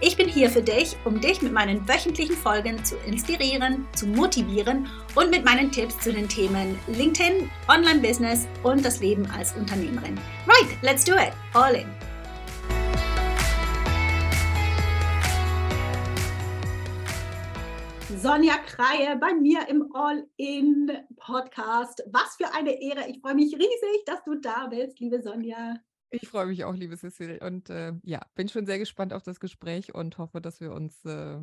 Ich bin hier für dich, um dich mit meinen wöchentlichen Folgen zu inspirieren, zu motivieren und mit meinen Tipps zu den Themen LinkedIn, Online-Business und das Leben als Unternehmerin. Right, let's do it. All in. Sonja Kreie bei mir im All-In-Podcast. Was für eine Ehre. Ich freue mich riesig, dass du da bist, liebe Sonja. Ich freue mich auch, liebe Cecil. Und äh, ja, bin schon sehr gespannt auf das Gespräch und hoffe, dass wir uns äh,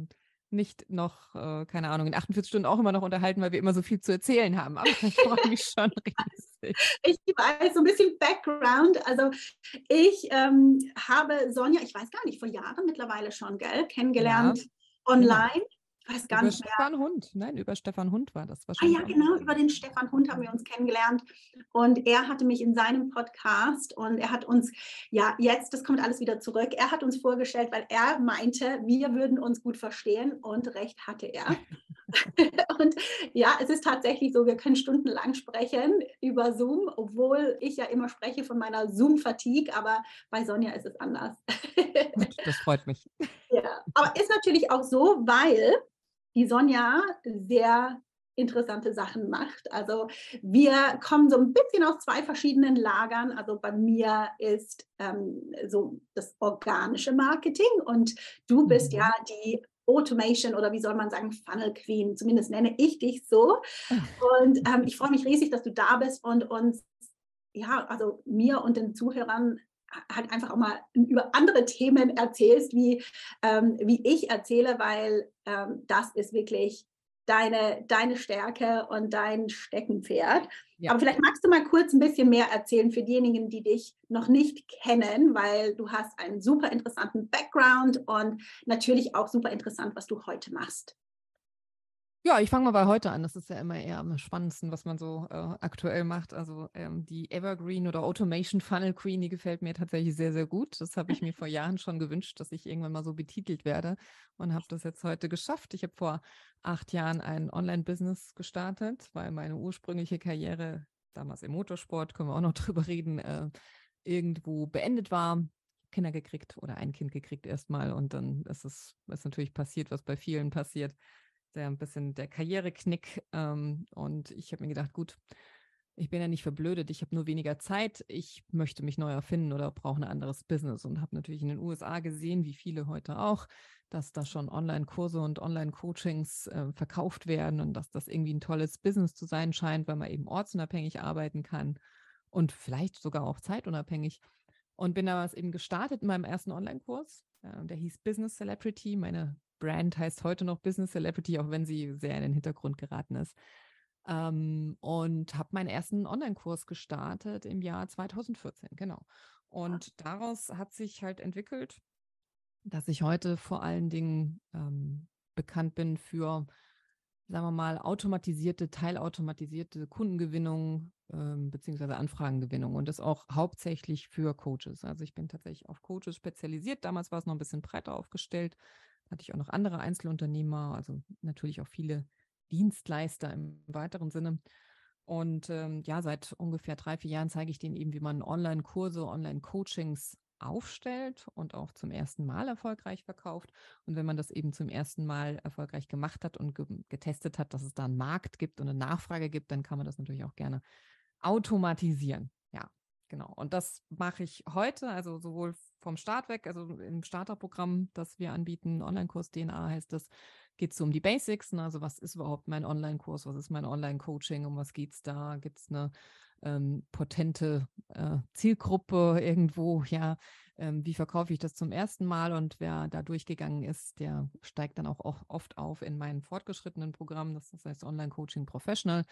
nicht noch, äh, keine Ahnung, in 48 Stunden auch immer noch unterhalten, weil wir immer so viel zu erzählen haben. Aber ich freue mich schon riesig. Ich weiß so ein bisschen Background. Also ich ähm, habe Sonja, ich weiß gar nicht, vor Jahren mittlerweile schon, gell, kennengelernt ja. online. Genau weiß gar über nicht mehr. Stefan Hund, nein, über Stefan Hund war das wahrscheinlich. Ah ja, genau, über den Stefan Hund haben wir uns kennengelernt und er hatte mich in seinem Podcast und er hat uns, ja, jetzt, das kommt alles wieder zurück, er hat uns vorgestellt, weil er meinte, wir würden uns gut verstehen und recht hatte er. und ja, es ist tatsächlich so, wir können stundenlang sprechen über Zoom, obwohl ich ja immer spreche von meiner Zoom-Fatigue, aber bei Sonja ist es anders. das freut mich. Ja, aber ist natürlich auch so, weil die Sonja sehr interessante Sachen macht. Also wir kommen so ein bisschen aus zwei verschiedenen Lagern. Also bei mir ist ähm, so das organische Marketing und du bist mhm. ja die Automation oder wie soll man sagen, Funnel Queen. Zumindest nenne ich dich so. Und ähm, ich freue mich riesig, dass du da bist und uns, ja, also mir und den Zuhörern halt einfach auch mal über andere Themen erzählst, wie, ähm, wie ich erzähle, weil ähm, das ist wirklich deine, deine Stärke und dein Steckenpferd. Ja. Aber vielleicht magst du mal kurz ein bisschen mehr erzählen für diejenigen, die dich noch nicht kennen, weil du hast einen super interessanten Background und natürlich auch super interessant, was du heute machst. Ja, ich fange mal bei heute an. Das ist ja immer eher am spannendsten, was man so äh, aktuell macht. Also ähm, die Evergreen oder Automation Funnel Queen, die gefällt mir tatsächlich sehr, sehr gut. Das habe ich mir vor Jahren schon gewünscht, dass ich irgendwann mal so betitelt werde und habe das jetzt heute geschafft. Ich habe vor acht Jahren ein Online-Business gestartet, weil meine ursprüngliche Karriere damals im Motorsport, können wir auch noch drüber reden, äh, irgendwo beendet war. Kinder gekriegt oder ein Kind gekriegt erstmal und dann ist es ist natürlich passiert, was bei vielen passiert der ein bisschen der Karriereknick. Ähm, und ich habe mir gedacht, gut, ich bin ja nicht verblödet, ich habe nur weniger Zeit, ich möchte mich neu erfinden oder brauche ein anderes Business und habe natürlich in den USA gesehen, wie viele heute auch, dass da schon Online-Kurse und Online-Coachings äh, verkauft werden und dass das irgendwie ein tolles Business zu sein scheint, weil man eben ortsunabhängig arbeiten kann und vielleicht sogar auch zeitunabhängig. Und bin damals eben gestartet in meinem ersten Online-Kurs. Äh, der hieß Business Celebrity. Meine Brand heißt heute noch Business Celebrity, auch wenn sie sehr in den Hintergrund geraten ist. Ähm, und habe meinen ersten Online-Kurs gestartet im Jahr 2014, genau. Und daraus hat sich halt entwickelt, dass ich heute vor allen Dingen ähm, bekannt bin für, sagen wir mal, automatisierte, teilautomatisierte Kundengewinnung ähm, beziehungsweise Anfragengewinnung und das auch hauptsächlich für Coaches. Also ich bin tatsächlich auf Coaches spezialisiert. Damals war es noch ein bisschen breiter aufgestellt hatte ich auch noch andere Einzelunternehmer, also natürlich auch viele Dienstleister im weiteren Sinne. Und ähm, ja, seit ungefähr drei, vier Jahren zeige ich denen eben, wie man Online-Kurse, Online-Coachings aufstellt und auch zum ersten Mal erfolgreich verkauft. Und wenn man das eben zum ersten Mal erfolgreich gemacht hat und ge getestet hat, dass es da einen Markt gibt und eine Nachfrage gibt, dann kann man das natürlich auch gerne automatisieren. Ja, genau. Und das mache ich heute, also sowohl vom Start weg, also im Starterprogramm, das wir anbieten, Online-Kurs DNA heißt das, geht es um die Basics. Ne? Also was ist überhaupt mein Online-Kurs, was ist mein Online-Coaching, um was geht es da? Gibt es eine ähm, potente äh, Zielgruppe irgendwo? Ja, ähm, wie verkaufe ich das zum ersten Mal? Und wer da durchgegangen ist, der steigt dann auch oft auf in meinen fortgeschrittenen Programm, das heißt Online-Coaching Professional.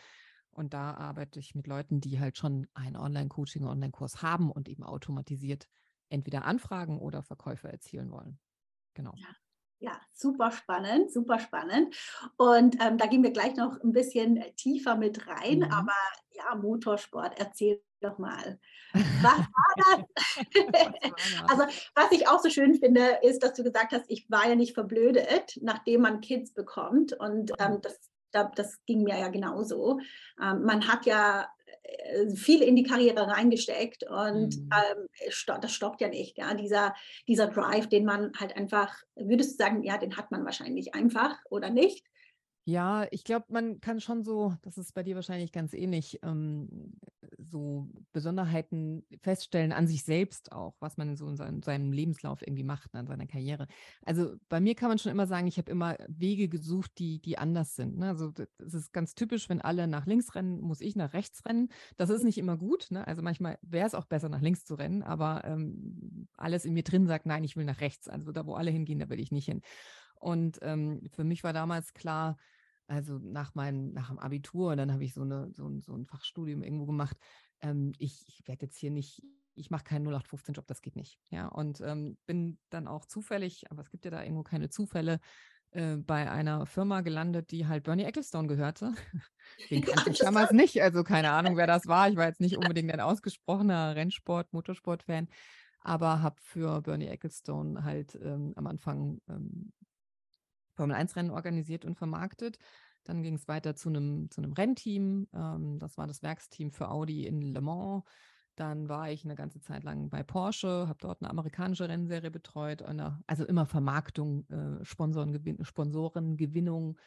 Und da arbeite ich mit Leuten, die halt schon ein Online-Coaching, Online-Kurs haben und eben automatisiert entweder Anfragen oder Verkäufe erzielen wollen. Genau. Ja. Ja, super spannend, super spannend. Und ähm, da gehen wir gleich noch ein bisschen tiefer mit rein. Mhm. Aber ja, Motorsport, erzähl doch mal. Was war das? also, was ich auch so schön finde, ist, dass du gesagt hast, ich war ja nicht verblödet, nachdem man Kids bekommt. Und ähm, das, das ging mir ja genauso. Ähm, man hat ja äh, viel in die Karriere reingesteckt und mhm. ähm, das stoppt ja nicht. Ja? Dieser, dieser Drive, den man halt einfach, würdest du sagen, ja, den hat man wahrscheinlich einfach oder nicht? Ja, ich glaube, man kann schon so, das ist bei dir wahrscheinlich ganz ähnlich, ähm, so Besonderheiten feststellen an sich selbst auch, was man so in seinem, seinem Lebenslauf irgendwie macht, ne, in seiner Karriere. Also bei mir kann man schon immer sagen, ich habe immer Wege gesucht, die, die anders sind. Ne? Also es ist ganz typisch, wenn alle nach links rennen, muss ich nach rechts rennen. Das ist nicht immer gut. Ne? Also manchmal wäre es auch besser, nach links zu rennen, aber ähm, alles in mir drin sagt, nein, ich will nach rechts. Also da, wo alle hingehen, da will ich nicht hin. Und ähm, für mich war damals klar, also nach meinem, nach dem Abitur, dann habe ich so, eine, so, ein, so ein Fachstudium irgendwo gemacht. Ähm, ich, ich werde jetzt hier nicht, ich mache keinen 0815-Job, das geht nicht. Ja, und ähm, bin dann auch zufällig, aber es gibt ja da irgendwo keine Zufälle, äh, bei einer Firma gelandet, die halt Bernie Ecclestone gehörte. Den kannte ich damals nicht, also keine Ahnung, wer das war. Ich war jetzt nicht unbedingt ein ausgesprochener Rennsport-, Motorsport-Fan, aber habe für Bernie Ecclestone halt ähm, am Anfang ähm, Formel-1-Rennen organisiert und vermarktet. Dann ging es weiter zu einem, zu einem Rennteam. Ähm, das war das Werksteam für Audi in Le Mans. Dann war ich eine ganze Zeit lang bei Porsche, habe dort eine amerikanische Rennserie betreut. Eine, also immer Vermarktung, äh, Sponsorengewin Sponsorengewinnung,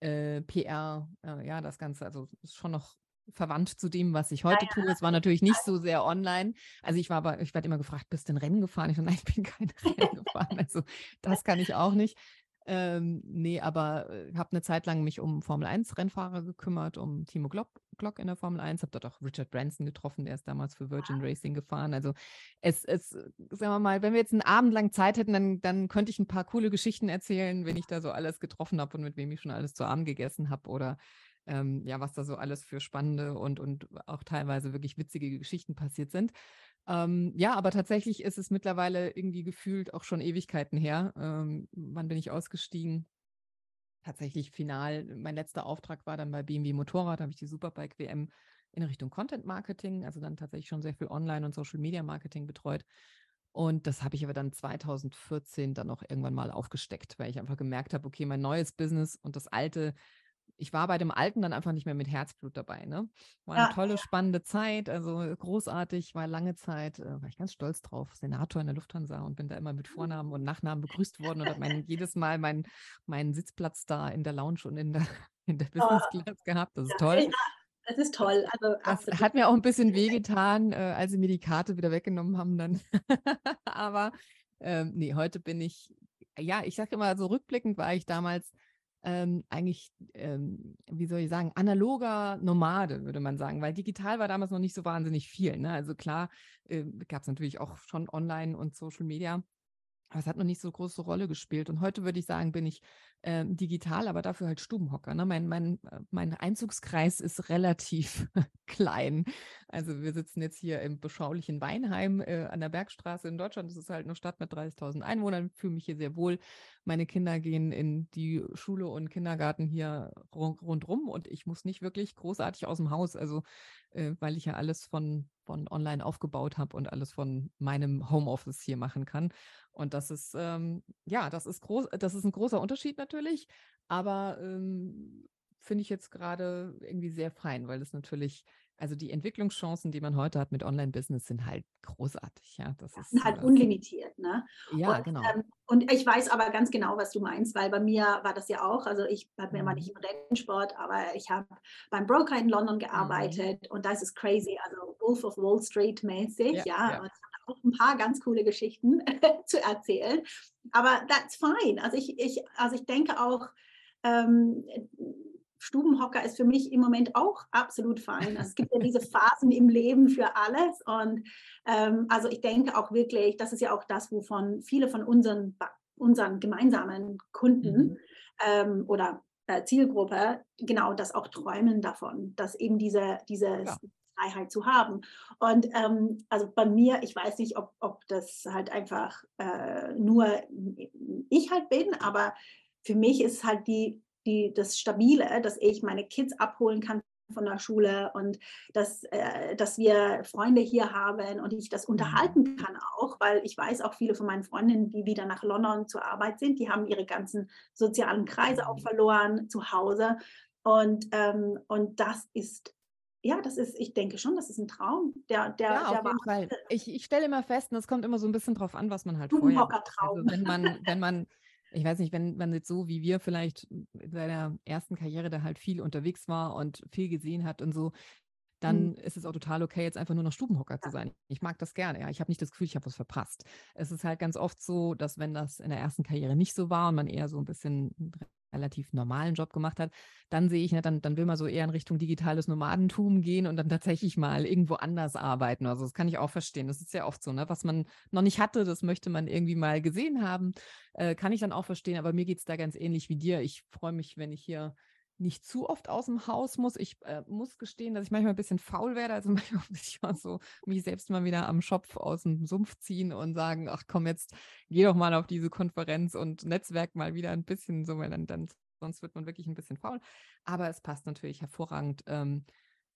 äh, PR, äh, ja, das Ganze. Also ist schon noch verwandt zu dem, was ich heute ja, tue. Es war natürlich nicht so sehr online. Also ich war aber, ich werde immer gefragt, bist du ein Rennen gefahren? Ich so, nein, ich bin kein Rennen gefahren. Also das kann ich auch nicht. Ähm, nee, aber äh, habe eine Zeit lang mich um Formel 1 Rennfahrer gekümmert, um Timo Glock, Glock in der Formel 1, habe dort auch Richard Branson getroffen, der ist damals für Virgin ah. Racing gefahren. Also es, es, sagen wir mal, wenn wir jetzt einen Abend lang Zeit hätten, dann, dann könnte ich ein paar coole Geschichten erzählen, wenn ich da so alles getroffen habe und mit wem ich schon alles zu Abend gegessen habe oder ähm, ja, was da so alles für spannende und, und auch teilweise wirklich witzige Geschichten passiert sind. Ähm, ja, aber tatsächlich ist es mittlerweile irgendwie gefühlt auch schon Ewigkeiten her. Ähm, wann bin ich ausgestiegen? Tatsächlich final. Mein letzter Auftrag war dann bei BMW Motorrad, habe ich die Superbike WM in Richtung Content Marketing, also dann tatsächlich schon sehr viel Online- und Social Media Marketing betreut. Und das habe ich aber dann 2014 dann auch irgendwann mal aufgesteckt, weil ich einfach gemerkt habe, okay, mein neues Business und das alte ich war bei dem Alten dann einfach nicht mehr mit Herzblut dabei. Ne? War eine ja. tolle, spannende Zeit, also großartig, war lange Zeit, äh, war ich ganz stolz drauf, Senator in der Lufthansa und bin da immer mit Vornamen und Nachnamen begrüßt worden und habe mein, jedes Mal meinen mein Sitzplatz da in der Lounge und in der, in der Business Class oh. gehabt. Das ist toll. Ja, das ist toll. Also, das hat mir auch ein bisschen wehgetan, äh, als sie mir die Karte wieder weggenommen haben dann. Aber ähm, nee, heute bin ich, ja, ich sage immer, so rückblickend war ich damals ähm, eigentlich, ähm, wie soll ich sagen, analoger Nomade, würde man sagen, weil digital war damals noch nicht so wahnsinnig viel. Ne? Also klar, äh, gab es natürlich auch schon Online und Social Media. Aber es hat noch nicht so große Rolle gespielt. Und heute würde ich sagen, bin ich äh, digital, aber dafür halt Stubenhocker. Ne? Mein, mein, äh, mein Einzugskreis ist relativ klein. Also wir sitzen jetzt hier im beschaulichen Weinheim äh, an der Bergstraße in Deutschland. Das ist halt eine Stadt mit 30.000 Einwohnern. Fühle mich hier sehr wohl. Meine Kinder gehen in die Schule und Kindergarten hier rundrum und ich muss nicht wirklich großartig aus dem Haus. Also äh, weil ich ja alles von, von online aufgebaut habe und alles von meinem Homeoffice hier machen kann. Und das ist, ähm, ja, das ist groß, das ist ein großer Unterschied natürlich, aber ähm, finde ich jetzt gerade irgendwie sehr fein, weil es natürlich also die Entwicklungschancen, die man heute hat mit Online-Business, sind halt großartig. Ja, das ist halt äh, unlimitiert. Ne? Ja, und, genau. Ähm, und ich weiß aber ganz genau, was du meinst, weil bei mir war das ja auch. Also ich habe mir mhm. mal nicht im Rennsport, aber ich habe beim Broker in London mhm. gearbeitet mhm. und das ist crazy. Also Wolf of Wall Street mäßig. Ja, ja. ja. Und auch ein paar ganz coole Geschichten zu erzählen. Aber that's fine. Also ich, ich, also ich denke auch, ähm, Stubenhocker ist für mich im Moment auch absolut fein. Es gibt ja diese Phasen im Leben für alles. Und ähm, also ich denke auch wirklich, das ist ja auch das, wovon viele von unseren, unseren gemeinsamen Kunden mhm. ähm, oder äh, Zielgruppe genau das auch träumen davon, dass eben diese, diese ja. Freiheit zu haben. Und ähm, also bei mir, ich weiß nicht, ob, ob das halt einfach äh, nur ich halt bin, aber für mich ist halt die die, das Stabile, dass ich meine Kids abholen kann von der Schule und dass, äh, dass wir Freunde hier haben und ich das unterhalten mhm. kann auch, weil ich weiß auch viele von meinen Freundinnen, die wieder nach London zur Arbeit sind, die haben ihre ganzen sozialen Kreise auch mhm. verloren zu Hause und, ähm, und das ist ja, das ist, ich denke schon, das ist ein Traum. Der, der, ja, der auf jeden Fall. Ich, ich stelle immer fest, und es kommt immer so ein bisschen drauf an, was man halt vorher. Also wenn man, wenn man ich weiß nicht, wenn man jetzt so wie wir vielleicht in seiner ersten Karriere da halt viel unterwegs war und viel gesehen hat und so, dann mhm. ist es auch total okay, jetzt einfach nur noch Stubenhocker zu sein. Ich mag das gerne, ja. Ich habe nicht das Gefühl, ich habe was verpasst. Es ist halt ganz oft so, dass wenn das in der ersten Karriere nicht so war und man eher so ein bisschen relativ normalen Job gemacht hat, dann sehe ich, ne, dann, dann will man so eher in Richtung digitales Nomadentum gehen und dann tatsächlich mal irgendwo anders arbeiten. Also das kann ich auch verstehen. Das ist ja oft so, ne? Was man noch nicht hatte, das möchte man irgendwie mal gesehen haben. Äh, kann ich dann auch verstehen, aber mir geht es da ganz ähnlich wie dir. Ich freue mich, wenn ich hier nicht zu oft aus dem Haus muss. Ich äh, muss gestehen, dass ich manchmal ein bisschen faul werde. Also manchmal muss ich mal so mich selbst mal wieder am Schopf aus dem Sumpf ziehen und sagen, ach komm, jetzt geh doch mal auf diese Konferenz und Netzwerk mal wieder ein bisschen so, weil dann, dann sonst wird man wirklich ein bisschen faul. Aber es passt natürlich hervorragend. Ähm,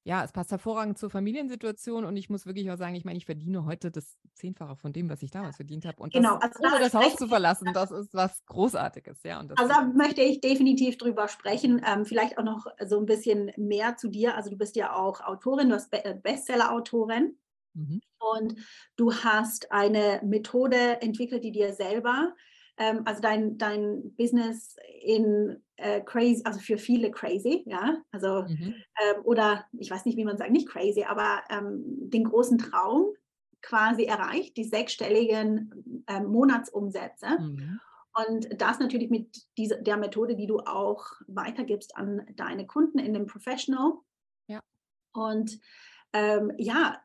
ja, es passt hervorragend zur Familiensituation und ich muss wirklich auch sagen, ich meine, ich verdiene heute das Zehnfache von dem, was ich damals verdient habe. Und genau, das, also ohne das Haus zu verlassen, das ist was Großartiges, ja. also da möchte ich definitiv drüber sprechen. Ähm, vielleicht auch noch so ein bisschen mehr zu dir. Also du bist ja auch Autorin, du bist äh, Bestseller-Autorin. Mhm. Und du hast eine Methode entwickelt, die dir selber ähm, also dein, dein Business in äh, crazy, also für viele crazy, ja, also mhm. ähm, oder ich weiß nicht, wie man sagt, nicht crazy, aber ähm, den großen Traum quasi erreicht, die sechsstelligen ähm, Monatsumsätze. Mhm. Und das natürlich mit dieser, der Methode, die du auch weitergibst an deine Kunden in dem Professional. Ja. Und ähm, ja,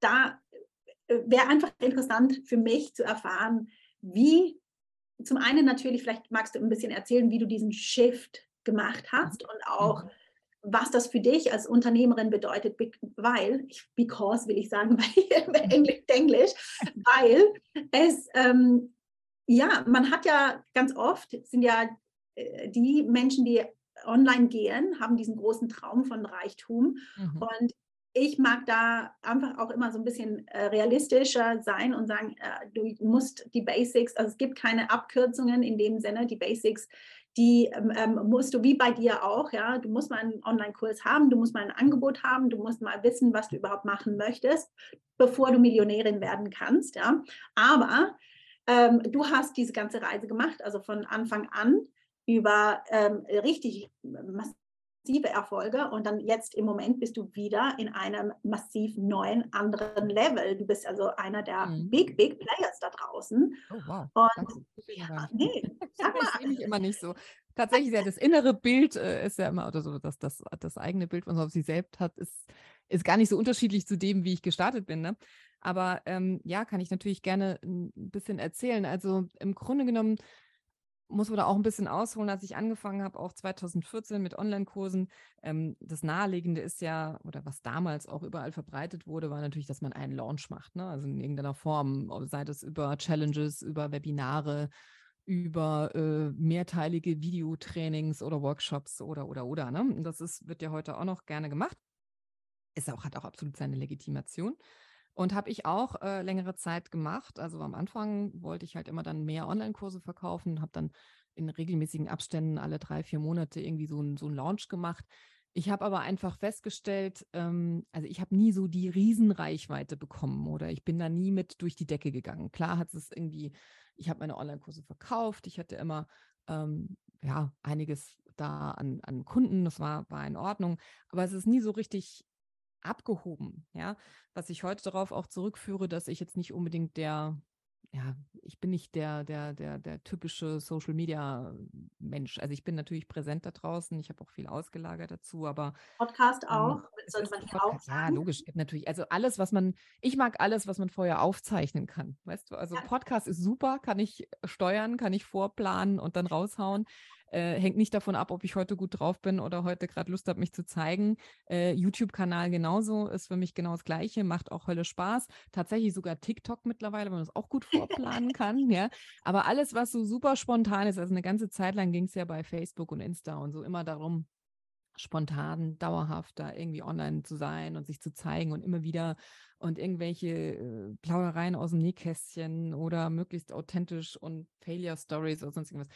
da äh, wäre einfach interessant für mich zu erfahren, wie zum einen natürlich, vielleicht magst du ein bisschen erzählen, wie du diesen Shift gemacht hast und auch, mhm. was das für dich als Unternehmerin bedeutet, weil, because will ich sagen, weil Englisch, Englisch, weil es, ähm, ja, man hat ja ganz oft, sind ja äh, die Menschen, die online gehen, haben diesen großen Traum von Reichtum. Mhm. Und ich mag da einfach auch immer so ein bisschen äh, realistischer sein und sagen, äh, du musst die Basics, also es gibt keine Abkürzungen in dem Sinne, die Basics, die ähm, ähm, musst du wie bei dir auch, ja, du musst mal einen Online-Kurs haben, du musst mal ein Angebot haben, du musst mal wissen, was du überhaupt machen möchtest, bevor du Millionärin werden kannst, ja. Aber ähm, du hast diese ganze Reise gemacht, also von Anfang an über ähm, richtig massive Erfolge und dann jetzt im Moment bist du wieder in einem massiv neuen, anderen Level. Du bist also einer der mhm. Big, Big Players da draußen. Oh, wow. Und, ja, nee, sag mal. das immer nicht so. Tatsächlich, ja, das innere Bild äh, ist ja immer, oder so, dass das, das eigene Bild, was man auf sich selbst hat, ist, ist gar nicht so unterschiedlich zu dem, wie ich gestartet bin. Ne? Aber ähm, ja, kann ich natürlich gerne ein bisschen erzählen. Also im Grunde genommen muss man da auch ein bisschen ausholen, als ich angefangen habe, auch 2014 mit Online-Kursen. Ähm, das Naheliegende ist ja, oder was damals auch überall verbreitet wurde, war natürlich, dass man einen Launch macht, ne? also in irgendeiner Form, sei das über Challenges, über Webinare, über äh, mehrteilige Videotrainings oder Workshops oder, oder, oder. Ne? Das ist, wird ja heute auch noch gerne gemacht. Ist auch, hat auch absolut seine Legitimation. Und habe ich auch äh, längere Zeit gemacht. Also am Anfang wollte ich halt immer dann mehr Online-Kurse verkaufen, habe dann in regelmäßigen Abständen alle drei, vier Monate irgendwie so ein, so Launch gemacht. Ich habe aber einfach festgestellt, ähm, also ich habe nie so die Riesenreichweite bekommen oder ich bin da nie mit durch die Decke gegangen. Klar hat es irgendwie, ich habe meine Online-Kurse verkauft, ich hatte immer ähm, ja einiges da an, an Kunden, das war, war in Ordnung, aber es ist nie so richtig abgehoben, ja, was ich heute darauf auch zurückführe, dass ich jetzt nicht unbedingt der ja, ich bin nicht der, der, der, der typische Social Media Mensch. Also ich bin natürlich präsent da draußen, ich habe auch viel ausgelagert dazu, aber Podcast ähm, auch, ähm, sollte man hier auch Ja, logisch, natürlich. Also alles, was man, ich mag alles, was man vorher aufzeichnen kann. Weißt du, also ja. Podcast ist super, kann ich steuern, kann ich vorplanen und dann raushauen. Äh, hängt nicht davon ab, ob ich heute gut drauf bin oder heute gerade Lust habe, mich zu zeigen. Äh, YouTube-Kanal genauso ist für mich genau das Gleiche, macht auch Hölle Spaß. Tatsächlich sogar TikTok mittlerweile, wenn man das auch gut vorplanen kann. ja. Aber alles, was so super spontan ist, also eine ganze Zeit lang ging es ja bei Facebook und Insta und so immer darum, spontan, dauerhaft da irgendwie online zu sein und sich zu zeigen und immer wieder und irgendwelche äh, Plaudereien aus dem Nähkästchen oder möglichst authentisch und Failure Stories oder sonst irgendwas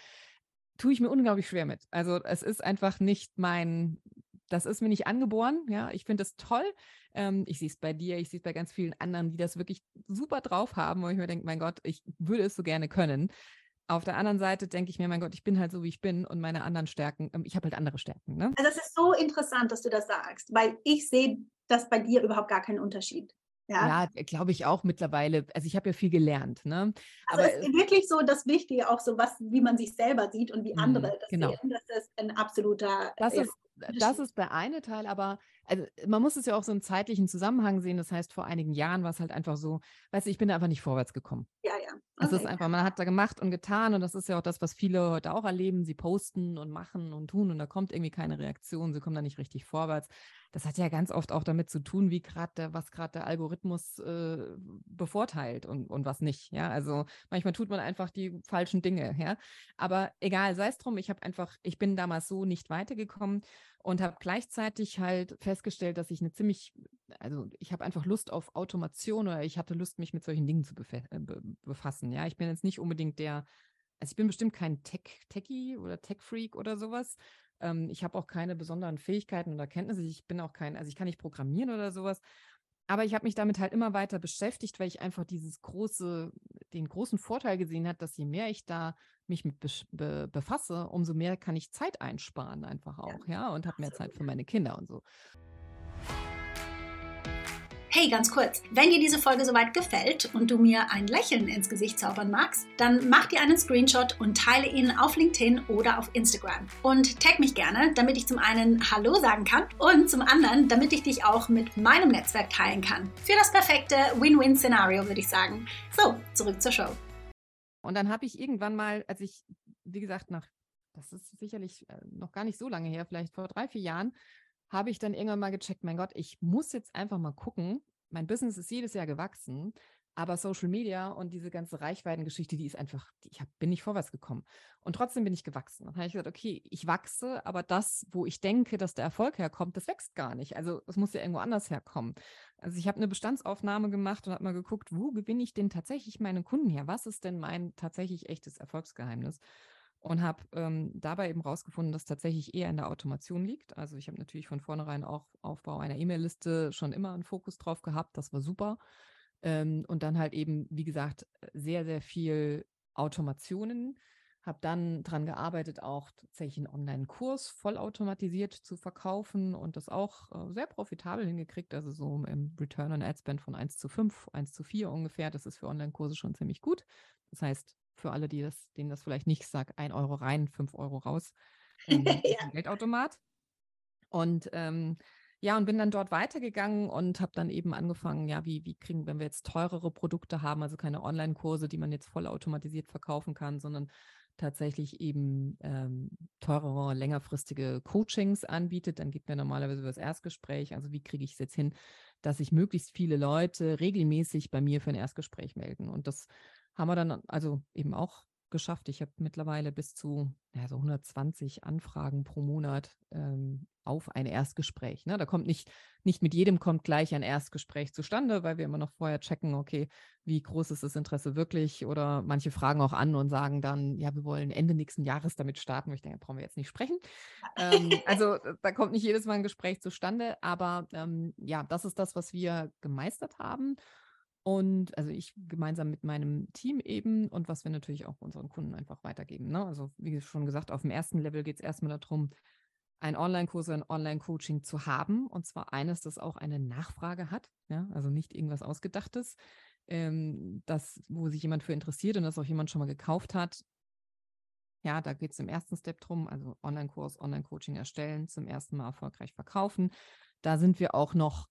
tue ich mir unglaublich schwer mit. Also es ist einfach nicht mein, das ist mir nicht angeboren. Ja, ich finde es toll. Ähm, ich sehe es bei dir, ich sehe es bei ganz vielen anderen, die das wirklich super drauf haben, wo ich mir denke, mein Gott, ich würde es so gerne können. Auf der anderen Seite denke ich mir, mein Gott, ich bin halt so, wie ich bin und meine anderen Stärken, ähm, ich habe halt andere Stärken. Ne? Also es ist so interessant, dass du das sagst, weil ich sehe das bei dir überhaupt gar keinen Unterschied. Ja, ja glaube ich auch mittlerweile. Also ich habe ja viel gelernt. Ne? Also Aber es ist wirklich so das Wichtige, auch so was, wie man sich selber sieht und wie andere das genau. sehen. Das ist ein absoluter. Das ist, das ist der eine Teil, aber also man muss es ja auch so im zeitlichen Zusammenhang sehen. Das heißt, vor einigen Jahren war es halt einfach so, weißt du, ich bin da einfach nicht vorwärts gekommen. Ja, ja. Okay. Es ist einfach, man hat da gemacht und getan und das ist ja auch das, was viele heute auch erleben. Sie posten und machen und tun und da kommt irgendwie keine Reaktion, sie kommen da nicht richtig vorwärts das hat ja ganz oft auch damit zu tun, wie gerade was gerade der Algorithmus äh, bevorteilt und, und was nicht. Ja, also manchmal tut man einfach die falschen Dinge. Ja, aber egal, sei es drum. Ich habe einfach, ich bin damals so nicht weitergekommen und habe gleichzeitig halt festgestellt, dass ich eine ziemlich, also ich habe einfach Lust auf Automation oder ich hatte Lust, mich mit solchen Dingen zu äh, befassen. Ja, ich bin jetzt nicht unbedingt der also ich bin bestimmt kein Tech, Techie oder Tech-Freak oder sowas, ähm, ich habe auch keine besonderen Fähigkeiten oder Kenntnisse. Ich bin auch kein, also ich kann nicht programmieren oder sowas. Aber ich habe mich damit halt immer weiter beschäftigt, weil ich einfach dieses große, den großen Vorteil gesehen habe, dass je mehr ich da mich mit be befasse, umso mehr kann ich Zeit einsparen einfach auch, ja, ja und habe mehr Zeit für meine Kinder und so. Hey, ganz kurz, wenn dir diese Folge soweit gefällt und du mir ein Lächeln ins Gesicht zaubern magst, dann mach dir einen Screenshot und teile ihn auf LinkedIn oder auf Instagram. Und tag mich gerne, damit ich zum einen Hallo sagen kann und zum anderen, damit ich dich auch mit meinem Netzwerk teilen kann. Für das perfekte Win-Win-Szenario, würde ich sagen. So, zurück zur Show. Und dann habe ich irgendwann mal, als ich, wie gesagt, nach, das ist sicherlich äh, noch gar nicht so lange her, vielleicht vor drei, vier Jahren, habe ich dann irgendwann mal gecheckt, mein Gott, ich muss jetzt einfach mal gucken. Mein Business ist jedes Jahr gewachsen, aber Social Media und diese ganze Reichweitengeschichte, die ist einfach, ich hab, bin nicht vorwärts gekommen. Und trotzdem bin ich gewachsen. Dann habe ich gesagt, okay, ich wachse, aber das, wo ich denke, dass der Erfolg herkommt, das wächst gar nicht. Also es muss ja irgendwo anders herkommen. Also ich habe eine Bestandsaufnahme gemacht und habe mal geguckt, wo gewinne ich denn tatsächlich meine Kunden her? Was ist denn mein tatsächlich echtes Erfolgsgeheimnis? Und habe ähm, dabei eben rausgefunden, dass tatsächlich eher in der Automation liegt. Also ich habe natürlich von vornherein auch Aufbau einer E-Mail-Liste schon immer einen Fokus drauf gehabt. Das war super. Ähm, und dann halt eben, wie gesagt, sehr, sehr viel Automationen. Habe dann daran gearbeitet, auch tatsächlich einen Online-Kurs vollautomatisiert zu verkaufen und das auch äh, sehr profitabel hingekriegt. Also so im Return on Ad Spend von 1 zu 5, 1 zu 4 ungefähr. Das ist für Online-Kurse schon ziemlich gut. Das heißt, für alle, die das, denen das vielleicht nicht sagt, ein Euro rein, fünf Euro raus. Ähm, ja. Geldautomat. Und ähm, ja, und bin dann dort weitergegangen und habe dann eben angefangen, ja, wie, wie kriegen, wenn wir jetzt teurere Produkte haben, also keine Online-Kurse, die man jetzt vollautomatisiert verkaufen kann, sondern tatsächlich eben ähm, teurere, längerfristige Coachings anbietet, dann gibt mir normalerweise das Erstgespräch, also wie kriege ich es jetzt hin, dass sich möglichst viele Leute regelmäßig bei mir für ein Erstgespräch melden. Und das haben wir dann also eben auch geschafft. Ich habe mittlerweile bis zu ja, so 120 Anfragen pro Monat ähm, auf ein Erstgespräch. Ne? Da kommt nicht, nicht mit jedem kommt gleich ein Erstgespräch zustande, weil wir immer noch vorher checken, okay, wie groß ist das Interesse wirklich? Oder manche fragen auch an und sagen dann, ja, wir wollen Ende nächsten Jahres damit starten. ich denke, brauchen wir jetzt nicht sprechen. ähm, also da kommt nicht jedes Mal ein Gespräch zustande, aber ähm, ja, das ist das, was wir gemeistert haben. Und also ich gemeinsam mit meinem Team eben und was wir natürlich auch unseren Kunden einfach weitergeben. Ne? Also wie schon gesagt, auf dem ersten Level geht es erstmal darum, ein Online-Kurs, ein Online-Coaching zu haben. Und zwar eines, das auch eine Nachfrage hat. Ja, also nicht irgendwas Ausgedachtes, ähm, das, wo sich jemand für interessiert und das auch jemand schon mal gekauft hat. Ja, da geht es im ersten Step drum, also Online-Kurs, Online-Coaching erstellen, zum ersten Mal erfolgreich verkaufen. Da sind wir auch noch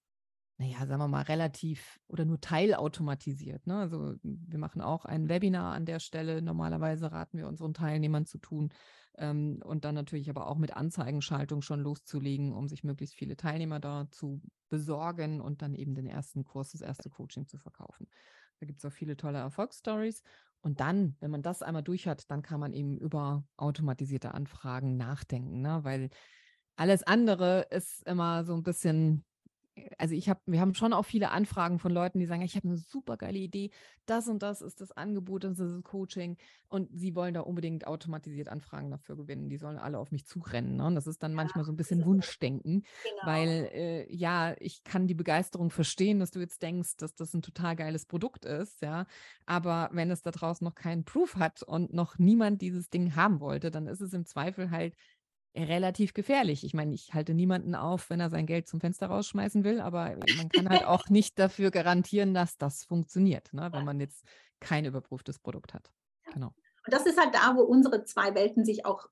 naja, sagen wir mal, relativ oder nur teilautomatisiert. Ne? Also wir machen auch ein Webinar an der Stelle. Normalerweise raten wir unseren Teilnehmern zu tun ähm, und dann natürlich aber auch mit Anzeigenschaltung schon loszulegen, um sich möglichst viele Teilnehmer da zu besorgen und dann eben den ersten Kurs, das erste Coaching zu verkaufen. Da gibt es auch viele tolle Erfolgsstories. Und dann, wenn man das einmal durch hat, dann kann man eben über automatisierte Anfragen nachdenken, ne? weil alles andere ist immer so ein bisschen also ich habe, wir haben schon auch viele Anfragen von Leuten, die sagen, ich habe eine super geile Idee, das und das ist das Angebot, das ist das Coaching und sie wollen da unbedingt automatisiert Anfragen dafür gewinnen. Die sollen alle auf mich zurennen. Ne? Und das ist dann ja, manchmal so ein bisschen Wunschdenken, genau. weil äh, ja, ich kann die Begeisterung verstehen, dass du jetzt denkst, dass das ein total geiles Produkt ist, ja. Aber wenn es da draußen noch keinen Proof hat und noch niemand dieses Ding haben wollte, dann ist es im Zweifel halt relativ gefährlich. Ich meine, ich halte niemanden auf, wenn er sein Geld zum Fenster rausschmeißen will, aber man kann halt auch nicht dafür garantieren, dass das funktioniert, ne, wenn man jetzt kein überprüftes Produkt hat. Genau. Und das ist halt da, wo unsere zwei Welten sich auch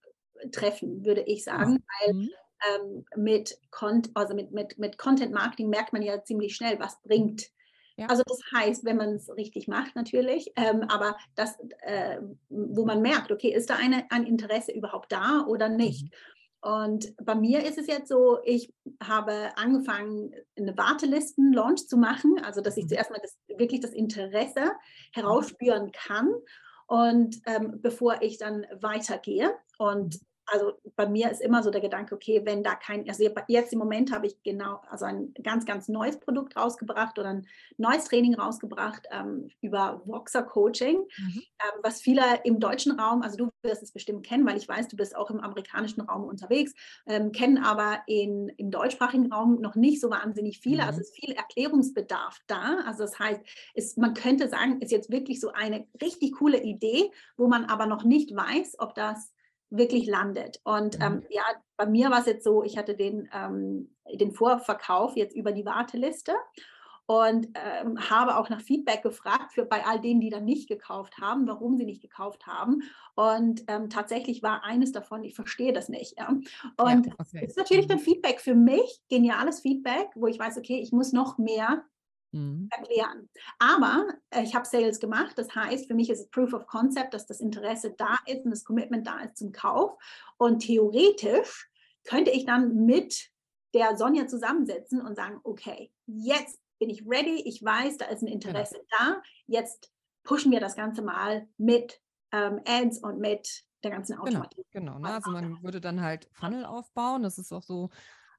treffen, würde ich sagen, ja. weil mhm. ähm, mit, Con also mit, mit, mit Content Marketing merkt man ja ziemlich schnell, was bringt ja. Also das heißt, wenn man es richtig macht natürlich, ähm, aber das, äh, wo man merkt, okay, ist da eine, ein Interesse überhaupt da oder nicht? Mhm. Und bei mir ist es jetzt so, ich habe angefangen, eine Wartelisten-Launch zu machen, also dass ich mhm. zuerst mal das, wirklich das Interesse herausspüren kann und ähm, bevor ich dann weitergehe. Und also bei mir ist immer so der Gedanke, okay, wenn da kein, also jetzt im Moment habe ich genau, also ein ganz, ganz neues Produkt rausgebracht oder ein neues Training rausgebracht ähm, über Voxer Coaching, mhm. ähm, was viele im deutschen Raum, also du wirst es bestimmt kennen, weil ich weiß, du bist auch im amerikanischen Raum unterwegs, ähm, kennen aber in, im deutschsprachigen Raum noch nicht so wahnsinnig viele, mhm. also es ist viel Erklärungsbedarf da, also das heißt, ist, man könnte sagen, ist jetzt wirklich so eine richtig coole Idee, wo man aber noch nicht weiß, ob das wirklich landet. Und ähm, mhm. ja, bei mir war es jetzt so, ich hatte den, ähm, den Vorverkauf jetzt über die Warteliste und ähm, habe auch nach Feedback gefragt für bei all denen, die dann nicht gekauft haben, warum sie nicht gekauft haben. Und ähm, tatsächlich war eines davon, ich verstehe das nicht. Ja. Und ja, okay. ist natürlich dann mhm. Feedback für mich, geniales Feedback, wo ich weiß, okay, ich muss noch mehr mhm. erklären. Aber äh, ich habe Sales gemacht, das heißt, für mich ist es Proof of Concept, dass das Interesse da ist und das Commitment da ist zum Kauf. Und theoretisch könnte ich dann mit der Sonja zusammensetzen und sagen, okay, jetzt bin ich ready, ich weiß, da ist ein genau. Interesse genau. da, jetzt pushen wir das Ganze mal mit ähm, Ads und mit der ganzen Automatik. Genau, genau ne? also man würde dann halt Funnel aufbauen, das ist auch so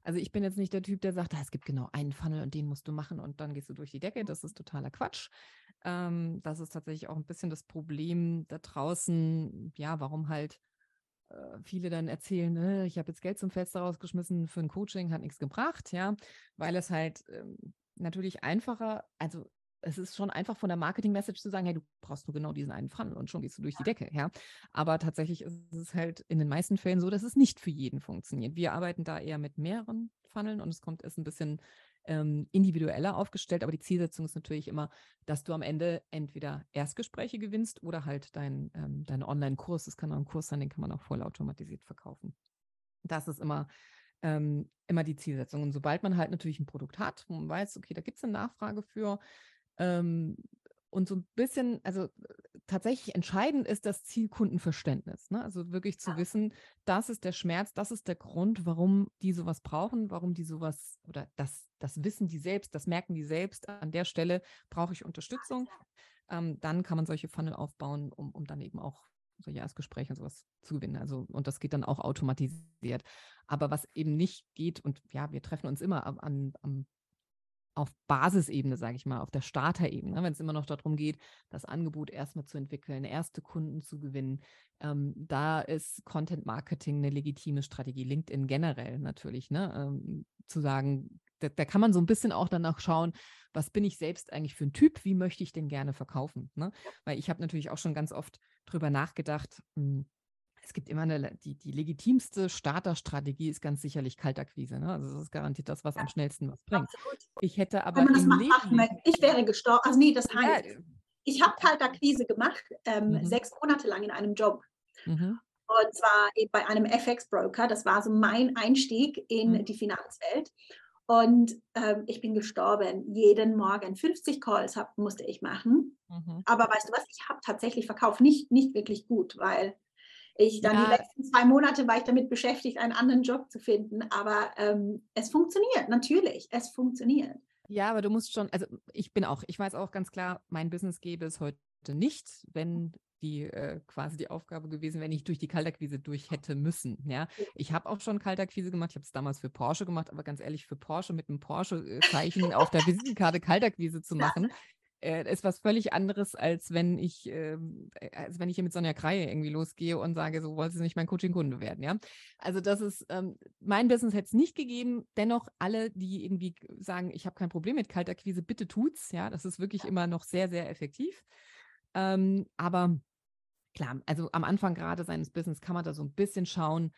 also ich bin jetzt nicht der Typ, der sagt, ah, es gibt genau einen Funnel und den musst du machen und dann gehst du durch die Decke. Das ist totaler Quatsch. Ähm, das ist tatsächlich auch ein bisschen das Problem da draußen, ja, warum halt äh, viele dann erzählen, ne, ich habe jetzt Geld zum Fenster rausgeschmissen für ein Coaching, hat nichts gebracht, ja, weil es halt ähm, natürlich einfacher, also es ist schon einfach von der Marketing-Message zu sagen, hey, du brauchst nur genau diesen einen Funnel und schon gehst du durch die Decke, ja. Aber tatsächlich ist es halt in den meisten Fällen so, dass es nicht für jeden funktioniert. Wir arbeiten da eher mit mehreren Funneln und es kommt ist ein bisschen ähm, individueller aufgestellt, aber die Zielsetzung ist natürlich immer, dass du am Ende entweder Erstgespräche gewinnst oder halt dein, ähm, dein Online-Kurs, das kann auch ein Kurs sein, den kann man auch vollautomatisiert verkaufen. Das ist immer ähm, immer die Zielsetzung. Und sobald man halt natürlich ein Produkt hat, wo man weiß, okay, da gibt es eine Nachfrage für, ähm, und so ein bisschen, also tatsächlich entscheidend ist das Zielkundenverständnis. Ne? Also wirklich zu ja. wissen, das ist der Schmerz, das ist der Grund, warum die sowas brauchen, warum die sowas oder das, das wissen die selbst, das merken die selbst. An der Stelle brauche ich Unterstützung. Ähm, dann kann man solche Funnel aufbauen, um, um dann eben auch solche Erstgespräche und sowas zu gewinnen. Also, und das geht dann auch automatisiert. Aber was eben nicht geht, und ja, wir treffen uns immer an, am auf Basisebene, sage ich mal, auf der Starterebene, wenn es immer noch darum geht, das Angebot erstmal zu entwickeln, erste Kunden zu gewinnen. Ähm, da ist Content Marketing eine legitime Strategie, LinkedIn generell natürlich, ne? Ähm, zu sagen, da, da, kann man so ein bisschen auch danach schauen, was bin ich selbst eigentlich für ein Typ, wie möchte ich denn gerne verkaufen? Ne? Weil ich habe natürlich auch schon ganz oft drüber nachgedacht, mh, hm, es gibt immer eine, die, die legitimste Starterstrategie ist ganz sicherlich Kaltakquise. Ne? Also das ist garantiert das, was ja, am schnellsten was bringt. Absolut. Ich hätte aber. Wenn man das macht, Leben, ich wäre gestorben. Also nee, das heißt, ja, ich habe Kaltakquise gemacht, ähm, mhm. sechs Monate lang in einem Job. Mhm. Und zwar bei einem FX-Broker. Das war so mein Einstieg in mhm. die Finanzwelt. Und ähm, ich bin gestorben. Jeden Morgen 50 Calls hab, musste ich machen. Mhm. Aber weißt du was, ich habe tatsächlich verkauft. Nicht, nicht wirklich gut, weil ich dann ja. die letzten zwei Monate war ich damit beschäftigt, einen anderen Job zu finden. Aber ähm, es funktioniert, natürlich. Es funktioniert. Ja, aber du musst schon, also ich bin auch, ich weiß auch ganz klar, mein Business gäbe es heute nicht, wenn die äh, quasi die Aufgabe gewesen, wenn ich durch die Kaltakquise durch hätte müssen. Ja, ich habe auch schon Kaltakquise gemacht. Ich habe es damals für Porsche gemacht, aber ganz ehrlich, für Porsche mit einem Porsche-Zeichen auf der Visitenkarte Kaltakquise zu machen, äh, ist was völlig anderes, als wenn ich, ähm, äh, als wenn ich hier mit Sonja Kreie irgendwie losgehe und sage, so wolltest du nicht mein Coaching-Kunde werden, ja. Also das ist, ähm, mein Business hätte es nicht gegeben. Dennoch alle, die irgendwie sagen, ich habe kein Problem mit Kaltakquise, bitte tut's, ja. Das ist wirklich immer noch sehr, sehr effektiv. Ähm, aber klar, also am Anfang gerade seines Business kann man da so ein bisschen schauen,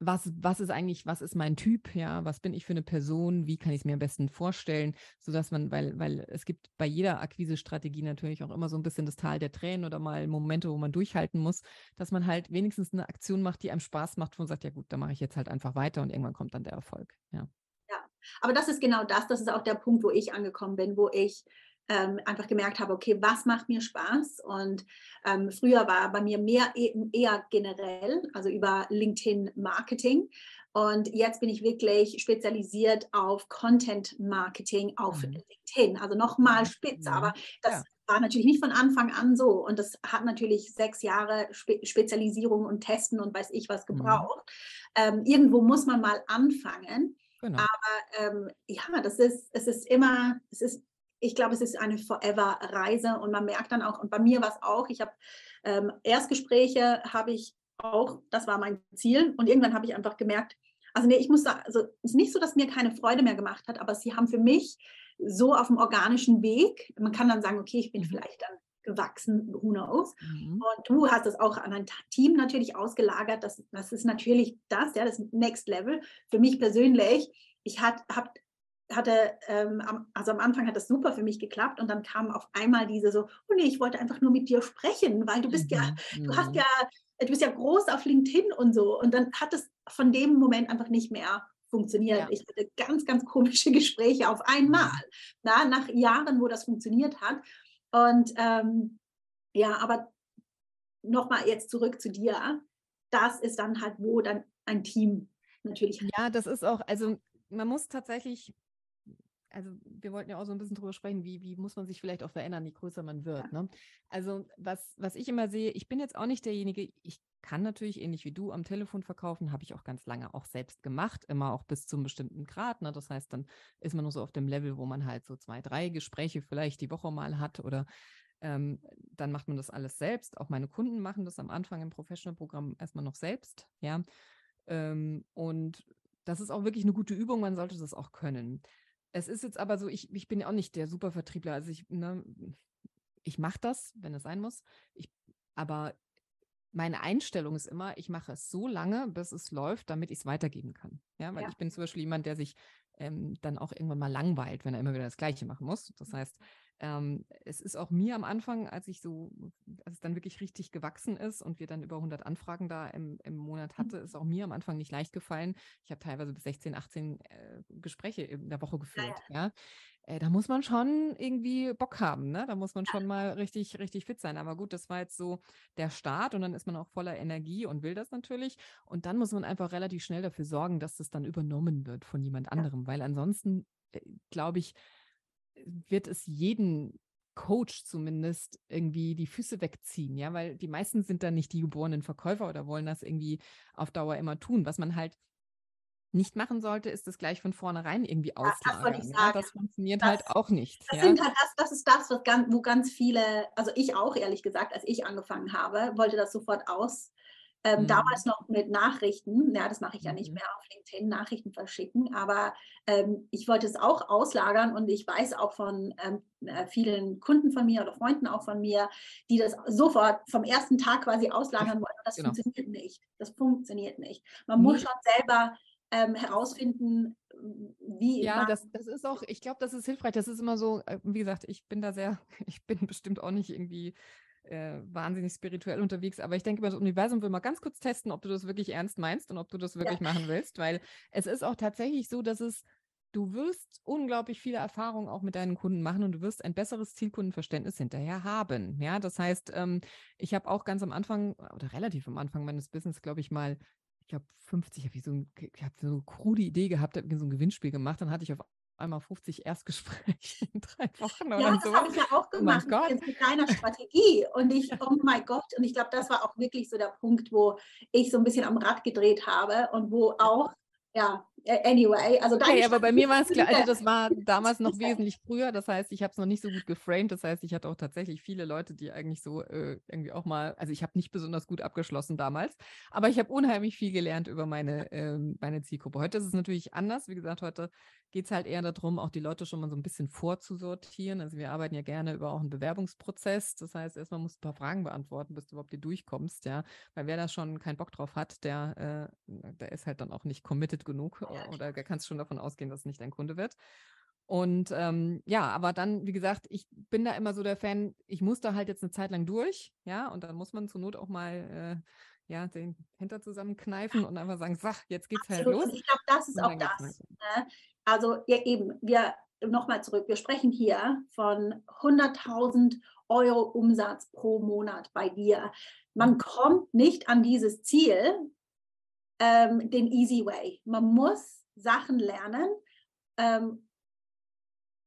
was, was ist eigentlich, was ist mein Typ, ja, was bin ich für eine Person, wie kann ich es mir am besten vorstellen, sodass man, weil, weil es gibt bei jeder Akquise-Strategie natürlich auch immer so ein bisschen das Tal der Tränen oder mal Momente, wo man durchhalten muss, dass man halt wenigstens eine Aktion macht, die einem Spaß macht, man sagt, ja gut, da mache ich jetzt halt einfach weiter und irgendwann kommt dann der Erfolg, ja. Ja, aber das ist genau das, das ist auch der Punkt, wo ich angekommen bin, wo ich ähm, einfach gemerkt habe, okay, was macht mir Spaß? Und ähm, früher war bei mir mehr e, eher generell, also über LinkedIn Marketing. Und jetzt bin ich wirklich spezialisiert auf Content Marketing auf mhm. LinkedIn. Also nochmal mhm. spitze, aber das ja. war natürlich nicht von Anfang an so. Und das hat natürlich sechs Jahre Spe Spezialisierung und Testen und weiß ich was mhm. gebraucht. Mhm. Ähm, irgendwo muss man mal anfangen. Genau. Aber ähm, ja, das ist, es ist immer, es ist ich glaube, es ist eine Forever-Reise und man merkt dann auch, und bei mir war es auch, ich habe ähm, Erstgespräche, habe ich auch, das war mein Ziel und irgendwann habe ich einfach gemerkt, also nee, ich muss sagen, also es ist nicht so, dass mir keine Freude mehr gemacht hat, aber sie haben für mich so auf dem organischen Weg, man kann dann sagen, okay, ich bin mhm. vielleicht dann gewachsen, who knows. Mhm. Und du hast es auch an ein Team natürlich ausgelagert, das, das ist natürlich das, ja, das Next Level. Für mich persönlich, ich habe hatte, ähm, also am Anfang hat das super für mich geklappt und dann kam auf einmal diese so, oh nee, ich wollte einfach nur mit dir sprechen, weil du bist mhm. ja, du hast mhm. ja, du bist ja groß auf LinkedIn und so. Und dann hat es von dem Moment einfach nicht mehr funktioniert. Ja. Ich hatte ganz, ganz komische Gespräche auf einmal, mhm. na, nach Jahren, wo das funktioniert hat. Und ähm, ja, aber nochmal jetzt zurück zu dir. Das ist dann halt, wo dann ein Team natürlich. Ja, das ist auch, also man muss tatsächlich also wir wollten ja auch so ein bisschen drüber sprechen, wie, wie muss man sich vielleicht auch verändern, je größer man wird. Ja. Ne? Also was, was ich immer sehe, ich bin jetzt auch nicht derjenige, ich kann natürlich ähnlich wie du am Telefon verkaufen, habe ich auch ganz lange auch selbst gemacht, immer auch bis zu einem bestimmten Grad. Ne? Das heißt, dann ist man nur so auf dem Level, wo man halt so zwei, drei Gespräche vielleicht die Woche mal hat oder ähm, dann macht man das alles selbst. Auch meine Kunden machen das am Anfang im Professional-Programm erstmal noch selbst, ja. Ähm, und das ist auch wirklich eine gute Übung, man sollte das auch können. Es ist jetzt aber so, ich, ich bin ja auch nicht der Supervertriebler. Also ich, ne, ich mache das, wenn es sein muss. Ich, aber meine Einstellung ist immer, ich mache es so lange, bis es läuft, damit ich es weitergeben kann. Ja, weil ja. ich bin zum Beispiel jemand, der sich ähm, dann auch irgendwann mal langweilt, wenn er immer wieder das Gleiche machen muss. Das heißt, ähm, es ist auch mir am Anfang, als ich so, als es dann wirklich richtig gewachsen ist und wir dann über 100 Anfragen da im, im Monat mhm. hatte, ist auch mir am Anfang nicht leicht gefallen. Ich habe teilweise bis 16, 18 äh, Gespräche in der Woche geführt. Ja. ja. Äh, da muss man schon irgendwie Bock haben, ne? Da muss man schon mal richtig, richtig fit sein. Aber gut, das war jetzt so der Start und dann ist man auch voller Energie und will das natürlich. Und dann muss man einfach relativ schnell dafür sorgen, dass das dann übernommen wird von jemand anderem, weil ansonsten, äh, glaube ich, wird es jeden Coach zumindest irgendwie die Füße wegziehen, ja, weil die meisten sind dann nicht die geborenen Verkäufer oder wollen das irgendwie auf Dauer immer tun. Was man halt nicht machen sollte, ist das gleich von vornherein irgendwie auslagern. Das, ja, das funktioniert das, halt auch nicht. Das, ja. halt das, das ist das, was ganz, wo ganz viele, also ich auch ehrlich gesagt, als ich angefangen habe, wollte das sofort aus, Ähm, mhm. Damals noch mit Nachrichten, ja, das mache ich ja nicht mhm. mehr auf LinkedIn, Nachrichten verschicken, aber ähm, ich wollte es auch auslagern und ich weiß auch von ähm, äh, vielen Kunden von mir oder Freunden auch von mir, die das sofort vom ersten Tag quasi auslagern wollen. Und das genau. funktioniert nicht. Das funktioniert nicht. Man muss schon selber ähm, herausfinden, wie. Ja, das, das ist auch, ich glaube, das ist hilfreich. Das ist immer so, äh, wie gesagt, ich bin da sehr, ich bin bestimmt auch nicht irgendwie äh, wahnsinnig spirituell unterwegs, aber ich denke, das Universum will mal ganz kurz testen, ob du das wirklich ernst meinst und ob du das wirklich ja. machen willst, weil es ist auch tatsächlich so, dass es du wirst unglaublich viele Erfahrungen auch mit deinen Kunden machen und du wirst ein besseres Zielkundenverständnis hinterher haben. Ja, das heißt, ähm, ich habe auch ganz am Anfang oder relativ am Anfang meines Business, glaube ich, mal ich glaube, 50, habe ich so, ich habe so eine krude Idee gehabt, habe so ein Gewinnspiel gemacht, dann hatte ich auf einmal 50 Erstgespräche in drei Wochen oder ja, so. das habe ich ja auch oh gemacht oh mit deiner Strategie. Und ich, oh mein Gott, und ich glaube, das war auch wirklich so der Punkt, wo ich so ein bisschen am Rad gedreht habe und wo auch ja, anyway. Also okay, aber bei mir war es klar, also das war damals noch wesentlich früher. Das heißt, ich habe es noch nicht so gut geframed. Das heißt, ich hatte auch tatsächlich viele Leute, die eigentlich so äh, irgendwie auch mal, also ich habe nicht besonders gut abgeschlossen damals, aber ich habe unheimlich viel gelernt über meine, äh, meine Zielgruppe. Heute ist es natürlich anders. Wie gesagt, heute geht es halt eher darum, auch die Leute schon mal so ein bisschen vorzusortieren. Also wir arbeiten ja gerne über auch einen Bewerbungsprozess. Das heißt, erstmal musst du ein paar Fragen beantworten, bis du überhaupt hier durchkommst, ja. Weil wer da schon keinen Bock drauf hat, der, äh, der ist halt dann auch nicht committed genug äh, oder der kannst schon davon ausgehen, dass es nicht dein Kunde wird. Und ähm, ja, aber dann, wie gesagt, ich bin da immer so der Fan, ich muss da halt jetzt eine Zeit lang durch, ja, und dann muss man zur Not auch mal äh, ja, den Hinter zusammenkneifen und einfach sagen, sag, jetzt geht's halt Absolut. halt los. ich glaube, das ist auch das. Ne? Also ja, eben, wir nochmal zurück, wir sprechen hier von 100.000 Euro Umsatz pro Monat bei dir. Man mhm. kommt nicht an dieses Ziel ähm, den easy way. Man muss Sachen lernen. Ähm,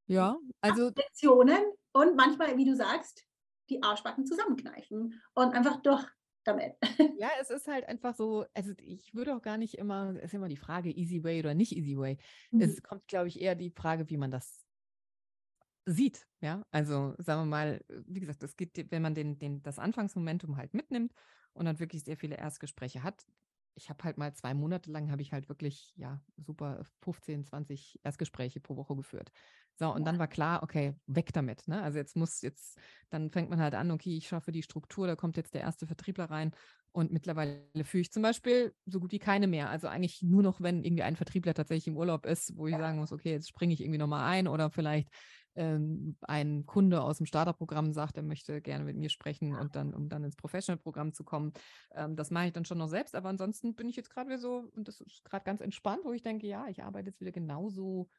ja, also Lektionen und manchmal, wie du sagst, die Arschbacken zusammenkneifen und einfach durch damit. Ja, es ist halt einfach so, also ich würde auch gar nicht immer, es ist immer die Frage, easy way oder nicht easy way. Mhm. Es kommt, glaube ich, eher die Frage, wie man das sieht. Ja, also sagen wir mal, wie gesagt, es geht, wenn man den, den, das Anfangsmomentum halt mitnimmt und dann wirklich sehr viele Erstgespräche hat. Ich habe halt mal zwei Monate lang, habe ich halt wirklich, ja, super 15, 20 Erstgespräche pro Woche geführt. So, und dann war klar, okay, weg damit. Ne? Also jetzt muss jetzt, dann fängt man halt an, okay, ich schaffe die Struktur, da kommt jetzt der erste Vertriebler rein. Und mittlerweile führe ich zum Beispiel so gut wie keine mehr. Also eigentlich nur noch, wenn irgendwie ein Vertriebler tatsächlich im Urlaub ist, wo ich sagen muss, okay, jetzt springe ich irgendwie nochmal ein oder vielleicht ähm, ein Kunde aus dem Starterprogramm sagt, er möchte gerne mit mir sprechen und dann, um dann ins Professional-Programm zu kommen. Ähm, das mache ich dann schon noch selbst. Aber ansonsten bin ich jetzt gerade wieder so, und das ist gerade ganz entspannt, wo ich denke, ja, ich arbeite jetzt wieder genauso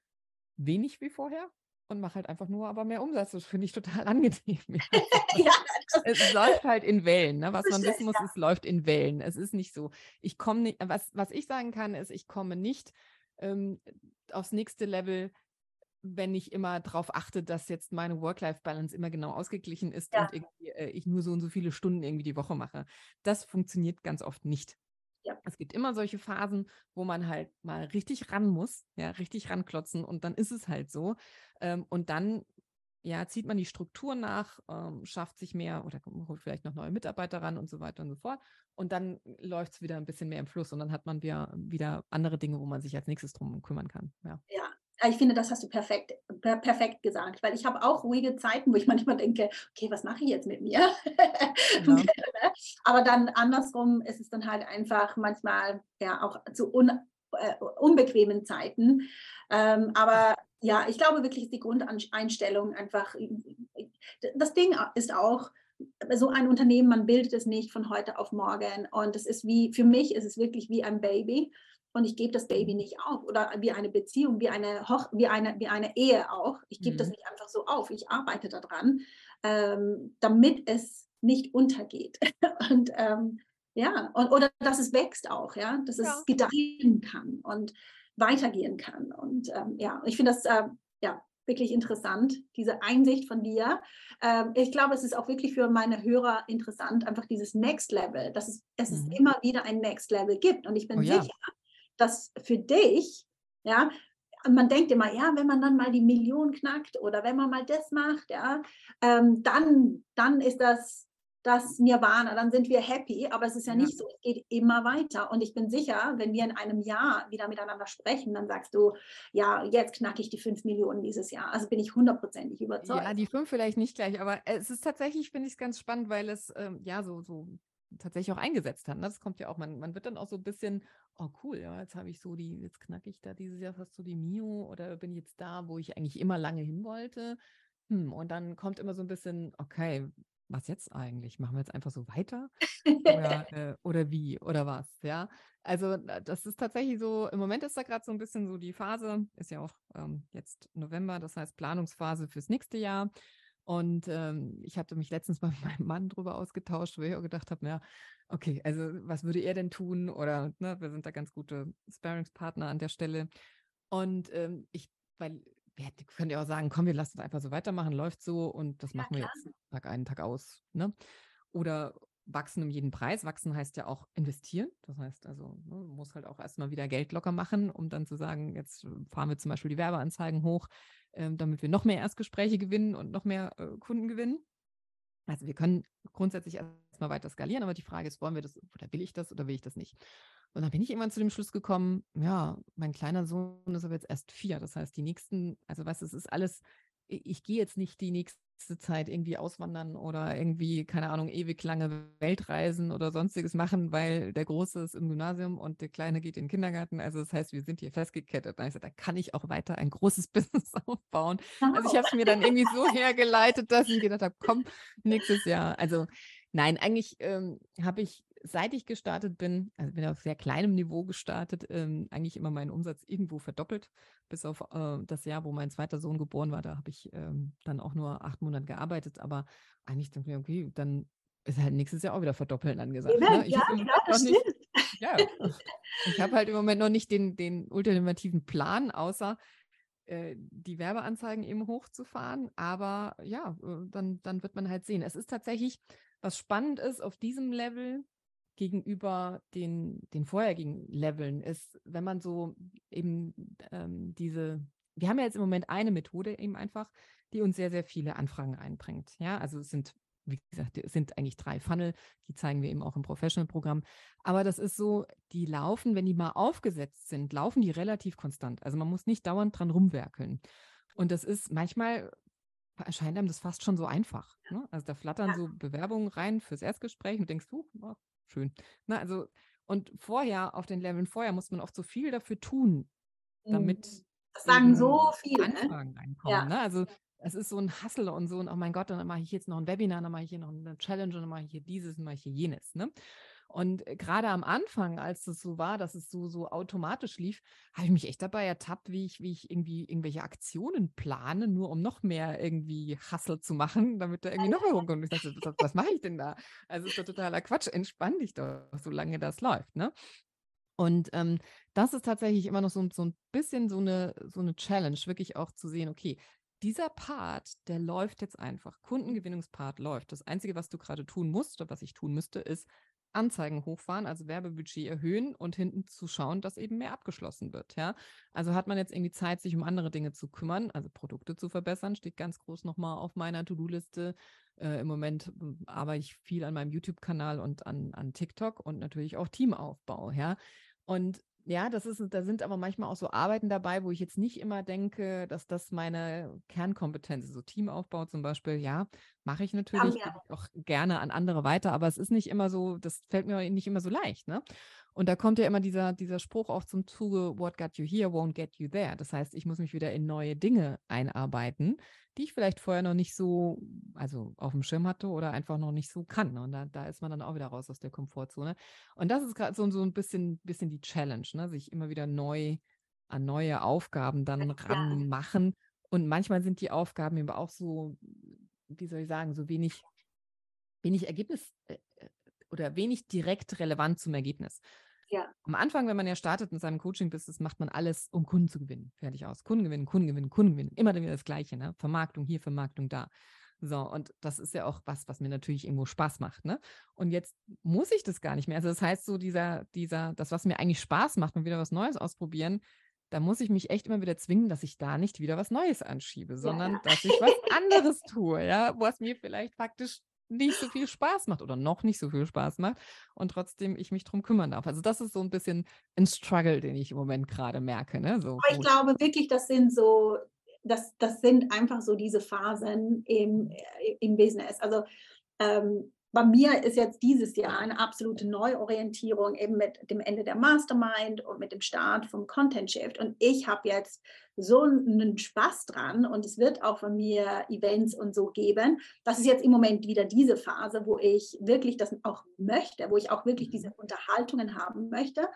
wenig wie vorher und mache halt einfach nur aber mehr Umsatz. Das finde ich total angenehm. ja, es läuft halt in Wellen. Ne? Was man wissen muss, ja. es läuft in Wellen. Es ist nicht so. Ich komme nicht, was, was ich sagen kann, ist, ich komme nicht ähm, aufs nächste Level, wenn ich immer darauf achte, dass jetzt meine Work-Life-Balance immer genau ausgeglichen ist ja. und äh, ich nur so und so viele Stunden irgendwie die Woche mache. Das funktioniert ganz oft nicht. Ja. Es gibt immer solche Phasen, wo man halt mal richtig ran muss, ja, richtig ranklotzen und dann ist es halt so. Ähm, und dann ja, zieht man die Struktur nach, ähm, schafft sich mehr oder holt vielleicht noch neue Mitarbeiter ran und so weiter und so fort. Und dann läuft es wieder ein bisschen mehr im Fluss und dann hat man wieder, wieder andere Dinge, wo man sich als nächstes drum kümmern kann. Ja. ja. Ich finde, das hast du perfekt, per perfekt gesagt, weil ich habe auch ruhige Zeiten, wo ich manchmal denke, okay, was mache ich jetzt mit mir? Genau. Aber dann andersrum ist es dann halt einfach manchmal ja auch zu un, äh, unbequemen Zeiten. Ähm, aber ja, ich glaube wirklich die Grundeinstellung einfach, das Ding ist auch, so ein Unternehmen, man bildet es nicht von heute auf morgen. Und es ist wie, für mich ist es wirklich wie ein Baby und ich gebe das Baby nicht auf oder wie eine Beziehung, wie eine, Hoch wie eine, wie eine Ehe auch. Ich gebe mhm. das nicht einfach so auf. Ich arbeite daran, ähm, damit es nicht untergeht. und ähm, ja, und, oder dass es wächst auch, ja, dass ja. es gedeihen kann und weitergehen kann. Und ähm, ja, ich finde das äh, ja wirklich interessant, diese Einsicht von dir. Ähm, ich glaube, es ist auch wirklich für meine Hörer interessant, einfach dieses Next Level, dass es, es mhm. immer wieder ein Next Level gibt. Und ich bin oh, sicher, ja dass für dich, ja, man denkt immer, ja, wenn man dann mal die Million knackt oder wenn man mal das macht, ja, ähm, dann, dann ist das das Nirvana, dann sind wir happy, aber es ist ja, ja, nicht so, es geht immer weiter. Und ich bin sicher, wenn wir in einem Jahr wieder miteinander sprechen, dann sagst du, ja, jetzt knacke ich die 5 Millionen dieses Jahr. Also bin ich hundertprozentig überzeugt. Ja, die 5 vielleicht nicht gleich, aber es ist tatsächlich, finde ich es ganz spannend, weil es ähm, ja so, so tatsächlich auch eingesetzt hat. Ne? Das kommt ja auch, man, man wird dann auch so ein bisschen, oh cool, ja, jetzt habe ich so die, jetzt knacke ich da dieses Jahr fast so die Mio oder bin jetzt da, wo ich eigentlich immer lange hin wollte. Hm, und dann kommt immer so ein bisschen, okay, was jetzt eigentlich? Machen wir jetzt einfach so weiter? Oder, äh, oder wie? Oder was? Ja. Also das ist tatsächlich so, im Moment ist da gerade so ein bisschen so die Phase, ist ja auch ähm, jetzt November, das heißt Planungsphase fürs nächste Jahr. Und ähm, ich hatte mich letztens mal mit meinem Mann drüber ausgetauscht, wo ich auch gedacht habe, ja, okay, also was würde er denn tun? Oder ne, wir sind da ganz gute Sparingspartner an der Stelle. Und ähm, ich, weil wir können ja auch sagen, komm, wir lassen es einfach so weitermachen, läuft so und das ja, machen wir klar. jetzt Tag ein, Tag aus. Ne? Oder wachsen um jeden Preis. Wachsen heißt ja auch investieren. Das heißt also, ne, man muss halt auch erstmal wieder Geld locker machen, um dann zu sagen, jetzt fahren wir zum Beispiel die Werbeanzeigen hoch, äh, damit wir noch mehr Erstgespräche gewinnen und noch mehr äh, Kunden gewinnen. Also wir können grundsätzlich erstmal weiter skalieren, aber die Frage ist, wollen wir das oder will ich das oder will ich das nicht? Und dann bin ich irgendwann zu dem Schluss gekommen, ja, mein kleiner Sohn ist aber jetzt erst vier. Das heißt, die nächsten, also was, es ist alles, ich gehe jetzt nicht die nächste Zeit irgendwie auswandern oder irgendwie, keine Ahnung, ewig lange Weltreisen oder sonstiges machen, weil der Große ist im Gymnasium und der Kleine geht in den Kindergarten. Also das heißt, wir sind hier festgekettet. Sagte, da kann ich auch weiter ein großes Business aufbauen. Also ich habe es mir dann irgendwie so hergeleitet, dass ich gedacht habe, komm, nächstes Jahr. Also nein, eigentlich ähm, habe ich seit ich gestartet bin, also bin auf sehr kleinem Niveau gestartet, ähm, eigentlich immer meinen Umsatz irgendwo verdoppelt, bis auf äh, das Jahr, wo mein zweiter Sohn geboren war. Da habe ich ähm, dann auch nur acht Monate gearbeitet, aber eigentlich dachte ich, okay, dann ist halt nächstes Jahr auch wieder verdoppeln angesagt. Ja, ne? ich ja klar, das nicht, ja, ich habe halt im Moment noch nicht den, den ultimativen Plan, außer äh, die Werbeanzeigen eben hochzufahren. Aber ja, äh, dann, dann wird man halt sehen. Es ist tatsächlich, was spannend ist, auf diesem Level gegenüber den, den vorherigen Leveln ist, wenn man so eben ähm, diese, wir haben ja jetzt im Moment eine Methode eben einfach, die uns sehr, sehr viele Anfragen einbringt. Ja, also es sind, wie gesagt, es sind eigentlich drei Funnel, die zeigen wir eben auch im Professional-Programm. Aber das ist so, die laufen, wenn die mal aufgesetzt sind, laufen die relativ konstant. Also man muss nicht dauernd dran rumwerkeln. Und das ist manchmal erscheint einem das fast schon so einfach. Ne? Also da flattern ja. so Bewerbungen rein fürs Erstgespräch und denkst du, oh, schön. Na, also, und vorher, auf den Leveln vorher, muss man oft so viel dafür tun, damit mhm. das sagen so viele ne? Anfragen reinkommen. Ja. Ne? Also es ist so ein Hustle und so, und oh mein Gott, dann mache ich jetzt noch ein Webinar, dann mache ich hier noch eine Challenge und dann mache ich hier dieses, dann mache ich hier jenes. Ne? Und äh, gerade am Anfang, als das so war, dass es so, so automatisch lief, habe ich mich echt dabei ertappt, wie ich, wie ich irgendwie irgendwelche Aktionen plane, nur um noch mehr irgendwie Hustle zu machen, damit da irgendwie noch mehr rumkommt. Und ich dachte, was, was mache ich denn da? Also ist doch totaler Quatsch. Entspann dich doch, solange das läuft, ne? Und ähm, das ist tatsächlich immer noch so, so ein bisschen so eine, so eine Challenge, wirklich auch zu sehen, okay, dieser Part, der läuft jetzt einfach. Kundengewinnungspart läuft. Das Einzige, was du gerade tun musst oder was ich tun müsste, ist Anzeigen hochfahren, also Werbebudget erhöhen und hinten zu schauen, dass eben mehr abgeschlossen wird. Ja? Also hat man jetzt irgendwie Zeit, sich um andere Dinge zu kümmern, also Produkte zu verbessern, steht ganz groß nochmal auf meiner To-Do-Liste. Äh, Im Moment hm, arbeite ich viel an meinem YouTube-Kanal und an, an TikTok und natürlich auch Teamaufbau. Ja? Und ja, das ist, da sind aber manchmal auch so Arbeiten dabei, wo ich jetzt nicht immer denke, dass das meine Kernkompetenz ist. So Teamaufbau zum Beispiel, ja, mache ich natürlich ja, ja. auch gerne an andere weiter, aber es ist nicht immer so, das fällt mir nicht immer so leicht, ne? Und da kommt ja immer dieser, dieser Spruch auch zum Zuge, what got you here won't get you there. Das heißt, ich muss mich wieder in neue Dinge einarbeiten, die ich vielleicht vorher noch nicht so, also auf dem Schirm hatte oder einfach noch nicht so kann. Und da, da ist man dann auch wieder raus aus der Komfortzone. Und das ist gerade so, so ein bisschen, bisschen die Challenge, ne? sich immer wieder neu an neue Aufgaben dann ja. ranmachen. Und manchmal sind die Aufgaben eben auch so, wie soll ich sagen, so wenig, wenig Ergebnis äh, äh, oder wenig direkt relevant zum Ergebnis. Ja. Am Anfang, wenn man ja startet mit seinem Coaching-Business, macht man alles, um Kunden zu gewinnen. Fertig aus. Kunden gewinnen, Kunden gewinnen, Kunden gewinnen. Immer wieder das Gleiche, ne? Vermarktung hier, Vermarktung da. So, und das ist ja auch was, was mir natürlich irgendwo Spaß macht, ne? Und jetzt muss ich das gar nicht mehr. Also das heißt, so dieser, dieser, das, was mir eigentlich Spaß macht und wieder was Neues ausprobieren, da muss ich mich echt immer wieder zwingen, dass ich da nicht wieder was Neues anschiebe, sondern ja. dass ich was anderes tue, ja, was mir vielleicht faktisch nicht so viel Spaß macht oder noch nicht so viel Spaß macht und trotzdem ich mich drum kümmern darf. Also das ist so ein bisschen ein Struggle, den ich im Moment gerade merke. Ne? So, Aber ich glaube wirklich, das sind so, das, das sind einfach so diese Phasen im, äh, im Business. Also ähm, bei mir ist jetzt dieses Jahr eine absolute Neuorientierung eben mit dem Ende der Mastermind und mit dem Start vom Content Shift. Und ich habe jetzt so einen Spaß dran und es wird auch von mir Events und so geben. Das ist jetzt im Moment wieder diese Phase, wo ich wirklich das auch möchte, wo ich auch wirklich diese mhm. Unterhaltungen haben möchte.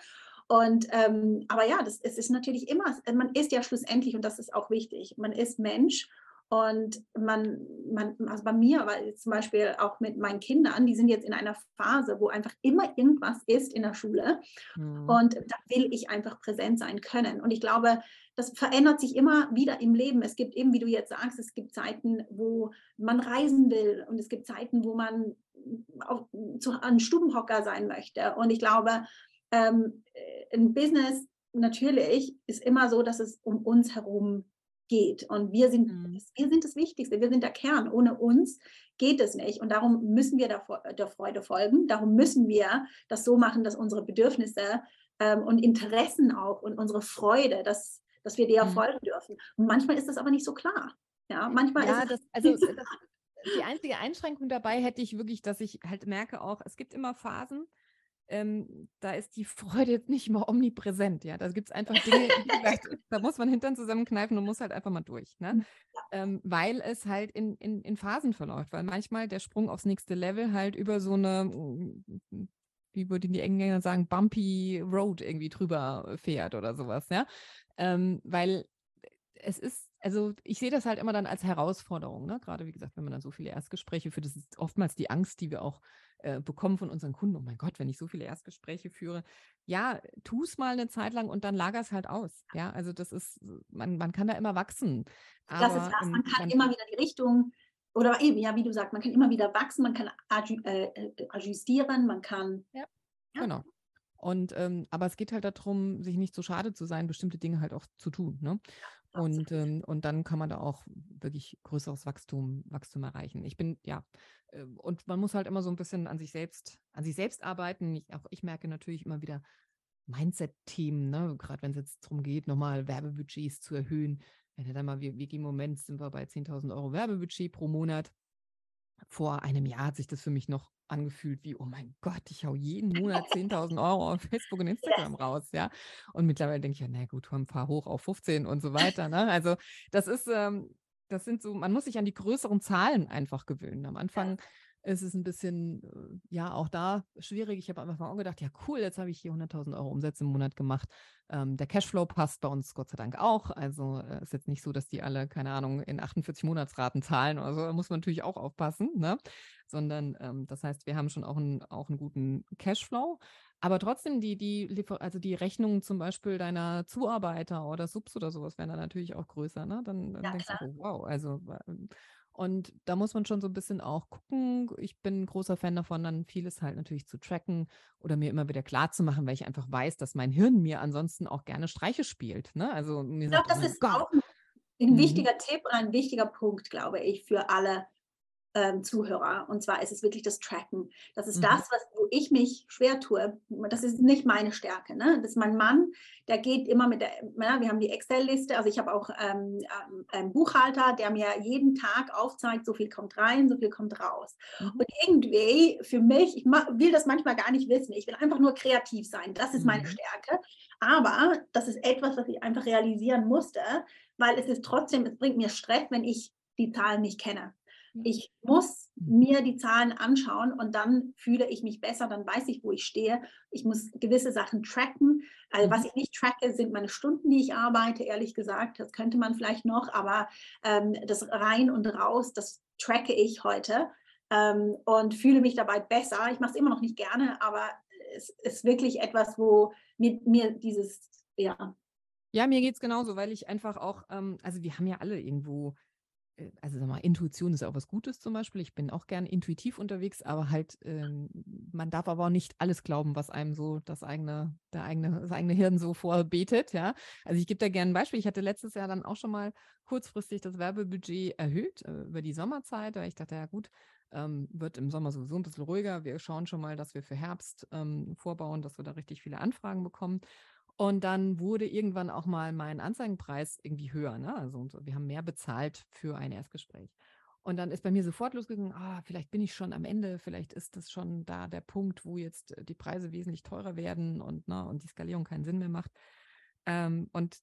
Und ähm, aber ja, das, es ist natürlich immer, man ist ja schlussendlich, und das ist auch wichtig, man ist Mensch und man, man, also bei mir, aber zum Beispiel auch mit meinen Kindern, die sind jetzt in einer Phase, wo einfach immer irgendwas ist in der Schule. Mhm. Und da will ich einfach präsent sein können. Und ich glaube, das verändert sich immer wieder im Leben. Es gibt eben, wie du jetzt sagst, es gibt Zeiten, wo man reisen will und es gibt Zeiten, wo man auf, zu, ein Stubenhocker sein möchte. Und ich glaube, ähm, ein Business natürlich ist immer so, dass es um uns herum geht. Und wir sind, mhm. wir sind das Wichtigste, wir sind der Kern. Ohne uns geht es nicht. Und darum müssen wir der, der Freude folgen. Darum müssen wir das so machen, dass unsere Bedürfnisse ähm, und Interessen auch und unsere Freude, dass, dass wir der mhm. folgen dürfen. Und manchmal ist das aber nicht so klar. Ja, manchmal ja, ist das, also das, die einzige Einschränkung dabei hätte ich wirklich, dass ich halt merke auch, es gibt immer Phasen, ähm, da ist die Freude jetzt nicht immer omnipräsent. Ja, da gibt es einfach Dinge, gesagt, da muss man Hintern zusammenkneifen und muss halt einfach mal durch. Ne? Mhm. Ähm, weil es halt in, in, in Phasen verläuft, weil manchmal der Sprung aufs nächste Level halt über so eine, mm, wie würden die Engländer sagen, bumpy Road irgendwie drüber fährt oder sowas. Ja, ähm, weil es ist also ich sehe das halt immer dann als Herausforderung, ne? Gerade wie gesagt, wenn man dann so viele Erstgespräche führt, das ist oftmals die Angst, die wir auch äh, bekommen von unseren Kunden. Oh mein Gott, wenn ich so viele Erstgespräche führe, ja, tu es mal eine Zeit lang und dann lager es halt aus. Ja, also das ist, man, man kann da immer wachsen. Aber, das ist das, man kann man, immer wieder die Richtung oder eben, ja, wie du sagst, man kann immer wieder wachsen, man kann äh, äh, adjustieren, man kann. Ja, ja. genau. Und ähm, aber es geht halt darum, sich nicht zu schade zu sein, bestimmte Dinge halt auch zu tun. Ne? Und, ähm, und dann kann man da auch wirklich größeres Wachstum, Wachstum erreichen. Ich bin, ja, äh, und man muss halt immer so ein bisschen an sich selbst, an sich selbst arbeiten. Ich, auch ich merke natürlich immer wieder Mindset-Themen, ne? gerade wenn es jetzt darum geht, nochmal Werbebudgets zu erhöhen. Wenn ja, dann mal, wir, wir im Moment sind wir bei 10.000 Euro Werbebudget pro Monat. Vor einem Jahr hat sich das für mich noch angefühlt wie, oh mein Gott, ich hau jeden Monat 10.000 Euro auf Facebook und Instagram raus, ja. Und mittlerweile denke ich ja, na gut, fahr hoch auf 15 und so weiter, ne? Also das ist, ähm, das sind so, man muss sich an die größeren Zahlen einfach gewöhnen. Am Anfang ja es ist ein bisschen, äh, ja, auch da schwierig. Ich habe Anfang auch gedacht, ja, cool, jetzt habe ich hier 100.000 Euro Umsätze im Monat gemacht. Ähm, der Cashflow passt bei uns Gott sei Dank auch. Also äh, ist jetzt nicht so, dass die alle, keine Ahnung, in 48 Monatsraten zahlen. Also da muss man natürlich auch aufpassen, ne? Sondern ähm, das heißt, wir haben schon auch, ein, auch einen guten Cashflow. Aber trotzdem, die, die, also die Rechnungen zum Beispiel deiner Zuarbeiter oder Subs oder sowas wären dann natürlich auch größer, ne? Dann, dann ja, denkst klar. du, oh, wow, also ähm, und da muss man schon so ein bisschen auch gucken. Ich bin ein großer Fan davon, dann vieles halt natürlich zu tracken oder mir immer wieder klar zu machen, weil ich einfach weiß, dass mein Hirn mir ansonsten auch gerne Streiche spielt. Ne? Also mir ich glaube, das oh ist Gott. auch ein mhm. wichtiger Tipp, ein wichtiger Punkt, glaube ich, für alle ähm, Zuhörer. Und zwar ist es wirklich das Tracken. Das ist mhm. das, was, wo ich mich schwer tue. Das ist nicht meine Stärke. Ne? Das ist mein Mann, der geht immer mit der, ja, wir haben die Excel-Liste. Also ich habe auch ähm, ähm, einen Buchhalter, der mir jeden Tag aufzeigt, so viel kommt rein, so viel kommt raus. Mhm. Und irgendwie für mich, ich will das manchmal gar nicht wissen. Ich will einfach nur kreativ sein. Das ist meine mhm. Stärke. Aber das ist etwas, was ich einfach realisieren musste, weil es ist trotzdem, es bringt mir Stress, wenn ich die Zahlen nicht kenne. Ich muss mir die Zahlen anschauen und dann fühle ich mich besser, dann weiß ich, wo ich stehe. Ich muss gewisse Sachen tracken. Also was mhm. ich nicht tracke, sind meine Stunden, die ich arbeite, ehrlich gesagt. Das könnte man vielleicht noch, aber ähm, das rein und raus, das tracke ich heute ähm, und fühle mich dabei besser. Ich mache es immer noch nicht gerne, aber es ist wirklich etwas, wo mir, mir dieses, ja. Ja, mir geht es genauso, weil ich einfach auch, ähm, also wir haben ja alle irgendwo also sag mal, Intuition ist auch was Gutes zum Beispiel. Ich bin auch gern intuitiv unterwegs, aber halt, ähm, man darf aber auch nicht alles glauben, was einem so das eigene, der eigene, das eigene Hirn so vorbetet, ja. Also ich gebe da gerne ein Beispiel. Ich hatte letztes Jahr dann auch schon mal kurzfristig das Werbebudget erhöht äh, über die Sommerzeit, weil ich dachte, ja gut, ähm, wird im Sommer sowieso ein bisschen ruhiger. Wir schauen schon mal, dass wir für Herbst ähm, vorbauen, dass wir da richtig viele Anfragen bekommen. Und dann wurde irgendwann auch mal mein Anzeigenpreis irgendwie höher. Ne? Also wir haben mehr bezahlt für ein Erstgespräch. Und dann ist bei mir sofort losgegangen, ah, vielleicht bin ich schon am Ende, vielleicht ist das schon da der Punkt, wo jetzt äh, die Preise wesentlich teurer werden und, ne, und die Skalierung keinen Sinn mehr macht. Ähm, und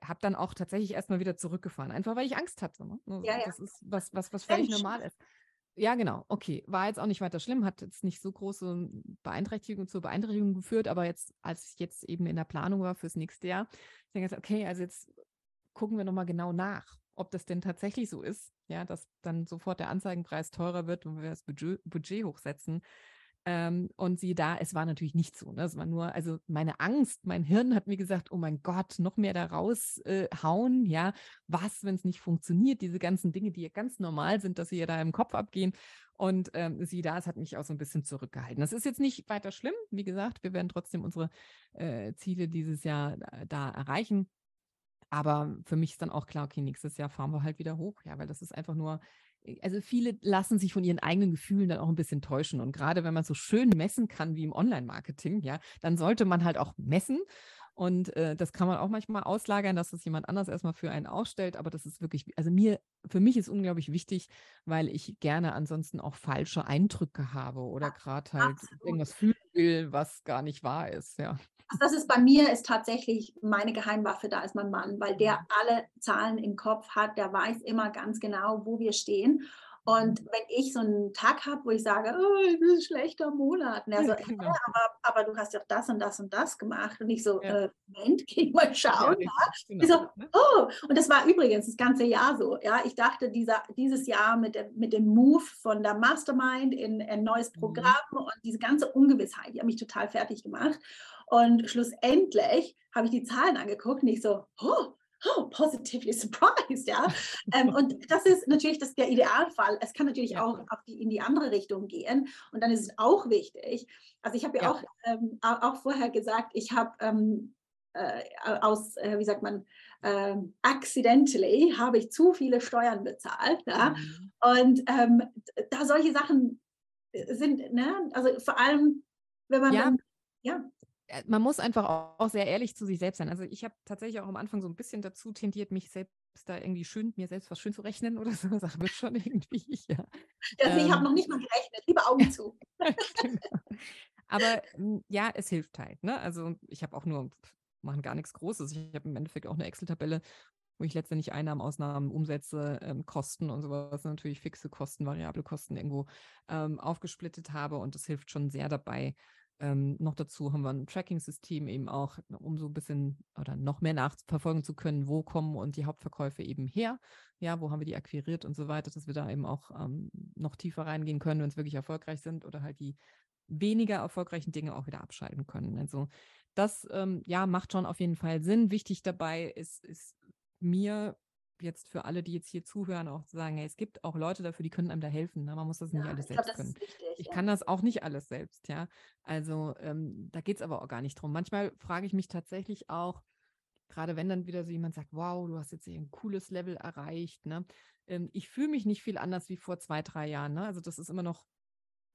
habe dann auch tatsächlich erstmal wieder zurückgefahren, einfach weil ich Angst hatte. Ne? Also ja, ja. Das ist was, was, was völlig normal ist. Ja, genau. Okay. War jetzt auch nicht weiter schlimm, hat jetzt nicht so große Beeinträchtigung zur Beeinträchtigung geführt, aber jetzt, als ich jetzt eben in der Planung war fürs nächste Jahr, ich denke jetzt, okay, also jetzt gucken wir nochmal genau nach, ob das denn tatsächlich so ist, ja, dass dann sofort der Anzeigenpreis teurer wird, wenn wir das Budget, Budget hochsetzen. Ähm, und sie da, es war natürlich nicht so. Ne? Es war nur, also meine Angst, mein Hirn hat mir gesagt, oh mein Gott, noch mehr da raushauen, äh, ja, was, wenn es nicht funktioniert, diese ganzen Dinge, die ja ganz normal sind, dass sie ja da im Kopf abgehen. Und ähm, sie da, es hat mich auch so ein bisschen zurückgehalten. Das ist jetzt nicht weiter schlimm. Wie gesagt, wir werden trotzdem unsere äh, Ziele dieses Jahr da, da erreichen. Aber für mich ist dann auch klar, okay, nächstes Jahr fahren wir halt wieder hoch, ja, weil das ist einfach nur also viele lassen sich von ihren eigenen Gefühlen dann auch ein bisschen täuschen. Und gerade wenn man so schön messen kann wie im Online-Marketing, ja, dann sollte man halt auch messen. Und äh, das kann man auch manchmal auslagern, dass das jemand anders erstmal für einen ausstellt. Aber das ist wirklich, also mir, für mich ist unglaublich wichtig, weil ich gerne ansonsten auch falsche Eindrücke habe oder gerade halt Absolut. irgendwas fühlen will, was gar nicht wahr ist, ja. Also das ist bei mir ist tatsächlich meine Geheimwaffe, da ist mein Mann, weil der mhm. alle Zahlen im Kopf hat, der weiß immer ganz genau, wo wir stehen. Und wenn ich so einen Tag habe, wo ich sage, oh, das ist ein schlechter Monat, er so, genau. ja, aber, aber, du hast ja das und das und das gemacht. Und ich so, ja. äh, Moment, geh mal schauen. Ja, genau. Ich so, ne? oh, und das war übrigens das ganze Jahr so. Ja, ich dachte, dieser, dieses Jahr mit, der, mit dem Move von der Mastermind in ein neues mhm. Programm mhm. und diese ganze Ungewissheit, die hat mich total fertig gemacht. Und schlussendlich habe ich die Zahlen angeguckt und ich so, oh, oh, positively surprised, ja. ähm, und das ist natürlich das, der Idealfall. Es kann natürlich ja. auch die, in die andere Richtung gehen. Und dann ist es auch wichtig. Also ich habe ja, ja, Auch, ähm, auch vorher gesagt, ich habe ähm, äh, aus, äh, wie sagt man, äh, accidentally habe ich zu viele Steuern bezahlt. Ja? Mhm. Und ähm, da solche Sachen sind, ne? also vor allem, wenn man ja. Dann, ja. Äh, man muss einfach auch sehr ehrlich zu sich selbst sein. Also ich habe tatsächlich auch am Anfang so ein bisschen dazu tendiert, mich selbst da irgendwie schön, mir selbst was schön zu rechnen oder so. Das wird schon irgendwie, ja. Also ähm, ich habe noch nicht mal gerechnet, lieber Augen zu. genau. Aber hm, ja, es hilft halt. Ne? Also ich habe auch nur, machen gar nichts Großes. Ich habe im Endeffekt auch eine Excel-Tabelle, wo ich letztendlich Einnahmen, Ausnahmen, Umsätze, ähm, Kosten und sowas, natürlich fixe Kosten, variable Kosten irgendwo ähm, aufgesplittet habe. Und das hilft schon sehr dabei, ähm, noch dazu haben wir ein Tracking-System eben auch, um so ein bisschen oder noch mehr nachverfolgen zu können, wo kommen und die Hauptverkäufe eben her, ja, wo haben wir die akquiriert und so weiter, dass wir da eben auch ähm, noch tiefer reingehen können, wenn es wirklich erfolgreich sind oder halt die weniger erfolgreichen Dinge auch wieder abschalten können. Also das ähm, ja macht schon auf jeden Fall Sinn. Wichtig dabei ist, ist mir jetzt für alle, die jetzt hier zuhören, auch zu sagen, hey, es gibt auch Leute dafür, die können einem da helfen. Ne? Man muss das ja, nicht alles selbst glaub, können. Wichtig, ich ja. kann das auch nicht alles selbst, ja. Also ähm, da geht es aber auch gar nicht drum. Manchmal frage ich mich tatsächlich auch, gerade wenn dann wieder so jemand sagt, wow, du hast jetzt hier ein cooles Level erreicht, ne? Ähm, ich fühle mich nicht viel anders wie vor zwei, drei Jahren. Ne? Also das ist immer noch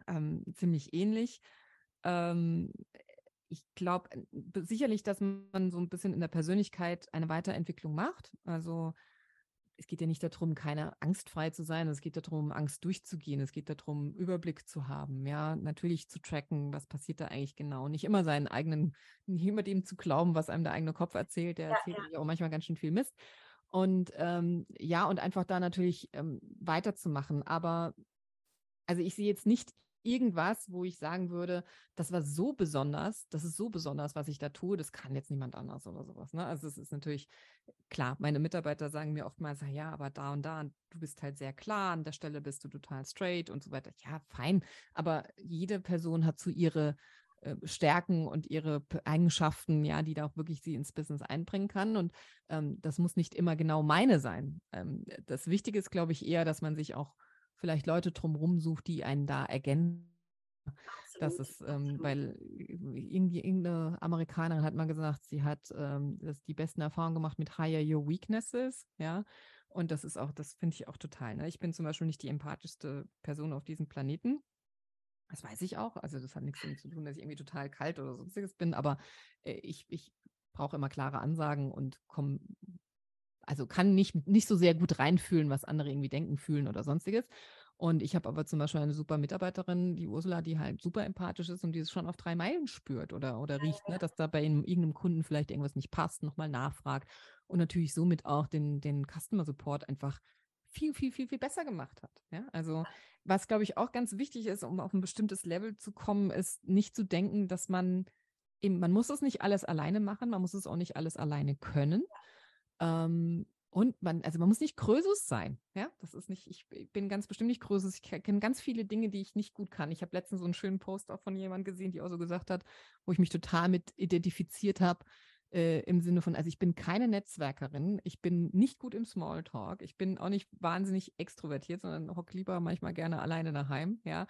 ähm, ziemlich ähnlich. Ähm, ich glaube sicherlich, dass man so ein bisschen in der Persönlichkeit eine Weiterentwicklung macht. Also es geht ja nicht darum, keine angstfrei zu sein, es geht darum, Angst durchzugehen, es geht darum, Überblick zu haben, ja, natürlich zu tracken, was passiert da eigentlich genau, nicht immer seinen eigenen, nicht immer dem zu glauben, was einem der eigene Kopf erzählt, der ja, erzählt ja auch manchmal ganz schön viel Mist. Und ähm, ja, und einfach da natürlich ähm, weiterzumachen. Aber also ich sehe jetzt nicht irgendwas, wo ich sagen würde, das war so besonders, das ist so besonders, was ich da tue, das kann jetzt niemand anders oder sowas. Ne? Also es ist natürlich klar, meine Mitarbeiter sagen mir oftmals, ja, aber da und da, du bist halt sehr klar, an der Stelle bist du total straight und so weiter. Ja, fein, aber jede Person hat so ihre äh, Stärken und ihre Eigenschaften, ja, die da auch wirklich sie ins Business einbringen kann. Und ähm, das muss nicht immer genau meine sein. Ähm, das Wichtige ist, glaube ich, eher, dass man sich auch vielleicht Leute drumherum sucht, die einen da ergänzen. Das ist, ähm, weil irgendwie irgendeine Amerikanerin hat mal gesagt, sie hat ähm, das die besten Erfahrungen gemacht mit Hire Your Weaknesses, ja. Und das ist auch, das finde ich auch total. Ne? Ich bin zum Beispiel nicht die empathischste Person auf diesem Planeten. Das weiß ich auch. Also das hat nichts damit zu tun, dass ich irgendwie total kalt oder sonstiges bin, aber äh, ich, ich brauche immer klare Ansagen und komme, also kann nicht, nicht so sehr gut reinfühlen, was andere irgendwie denken, fühlen oder sonstiges. Und ich habe aber zum Beispiel eine super Mitarbeiterin, die Ursula, die halt super empathisch ist und die es schon auf drei Meilen spürt oder, oder riecht, ne, dass da bei irgendeinem Kunden vielleicht irgendwas nicht passt, nochmal nachfragt und natürlich somit auch den, den Customer Support einfach viel, viel, viel, viel besser gemacht hat. Ja? Also was, glaube ich, auch ganz wichtig ist, um auf ein bestimmtes Level zu kommen, ist nicht zu denken, dass man eben, man muss es nicht alles alleine machen, man muss es auch nicht alles alleine können. Ähm, und man, also man muss nicht Krösus sein. Ja, das ist nicht, ich bin ganz bestimmt nicht Krösus. Ich kenne ganz viele Dinge, die ich nicht gut kann. Ich habe letztens so einen schönen Post auch von jemandem gesehen, die auch so gesagt hat, wo ich mich total mit identifiziert habe äh, im Sinne von, also ich bin keine Netzwerkerin, ich bin nicht gut im Smalltalk, ich bin auch nicht wahnsinnig extrovertiert, sondern hocke lieber manchmal gerne alleine daheim, ja.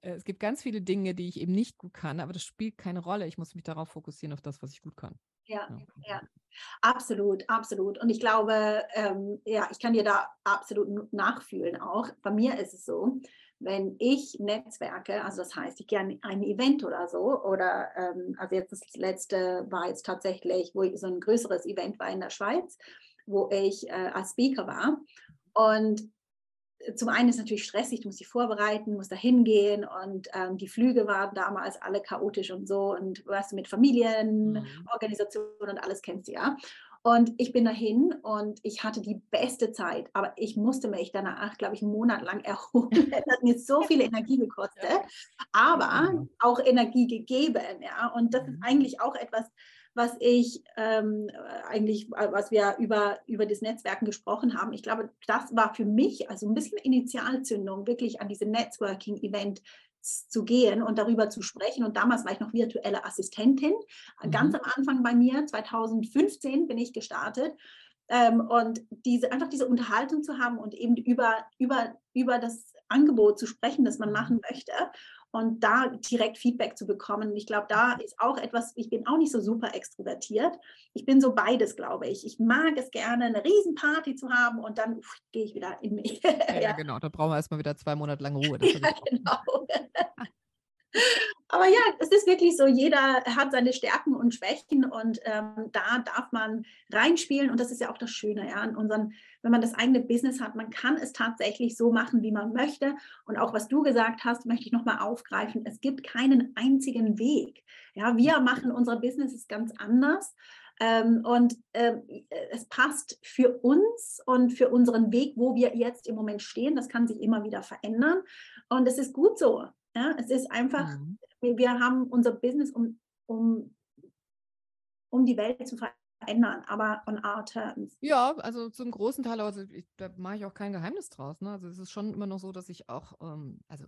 Äh, es gibt ganz viele Dinge, die ich eben nicht gut kann, aber das spielt keine Rolle. Ich muss mich darauf fokussieren, auf das, was ich gut kann. Ja, ja, absolut, absolut. Und ich glaube, ähm, ja, ich kann dir da absolut nachfühlen auch. Bei mir ist es so, wenn ich Netzwerke, also das heißt, ich gehe an ein Event oder so, oder ähm, also jetzt das letzte war jetzt tatsächlich, wo ich so ein größeres Event war in der Schweiz, wo ich äh, als Speaker war. Und zum einen ist es natürlich stressig, du musst dich vorbereiten, musst da hingehen und ähm, die Flüge waren damals alle chaotisch und so und du, mit Familienorganisationen mhm. und alles kennst du ja. Und ich bin dahin und ich hatte die beste Zeit, aber ich musste mich danach, glaube ich, einen Monat lang erholen. Das hat mir so viel Energie gekostet, aber auch Energie gegeben. Ja, und das ist mhm. eigentlich auch etwas, was ich ähm, eigentlich, was wir über, über das Netzwerken gesprochen haben. Ich glaube, das war für mich also ein bisschen Initialzündung, wirklich an diesem Networking-Event zu gehen und darüber zu sprechen. Und damals war ich noch virtuelle Assistentin. Mhm. Ganz am Anfang bei mir, 2015 bin ich gestartet. Ähm, und diese, einfach diese Unterhaltung zu haben und eben über, über, über das Angebot zu sprechen, das man mhm. machen möchte und da direkt Feedback zu bekommen. Ich glaube, da ist auch etwas, ich bin auch nicht so super extrovertiert. Ich bin so beides, glaube ich. Ich mag es gerne, eine Riesenparty zu haben und dann gehe ich wieder in mich. Ja, ja, genau. Da brauchen wir erstmal wieder zwei Monate lang Ruhe. ja, genau. Aber ja, es ist wirklich so, jeder hat seine Stärken und Schwächen und ähm, da darf man reinspielen und das ist ja auch das Schöne, ja, in unseren, wenn man das eigene Business hat, man kann es tatsächlich so machen, wie man möchte. Und auch was du gesagt hast, möchte ich nochmal aufgreifen, es gibt keinen einzigen Weg, ja, wir machen unser Business ganz anders. Ähm, und ähm, es passt für uns und für unseren Weg, wo wir jetzt im Moment stehen, das kann sich immer wieder verändern. Und es ist gut so, ja, es ist einfach, mhm. wir haben unser Business, um, um, um die Welt zu verändern, aber on our terms. Ja, also zum großen Teil, also ich, da mache ich auch kein Geheimnis draus. Ne? Also es ist schon immer noch so, dass ich auch, ähm, also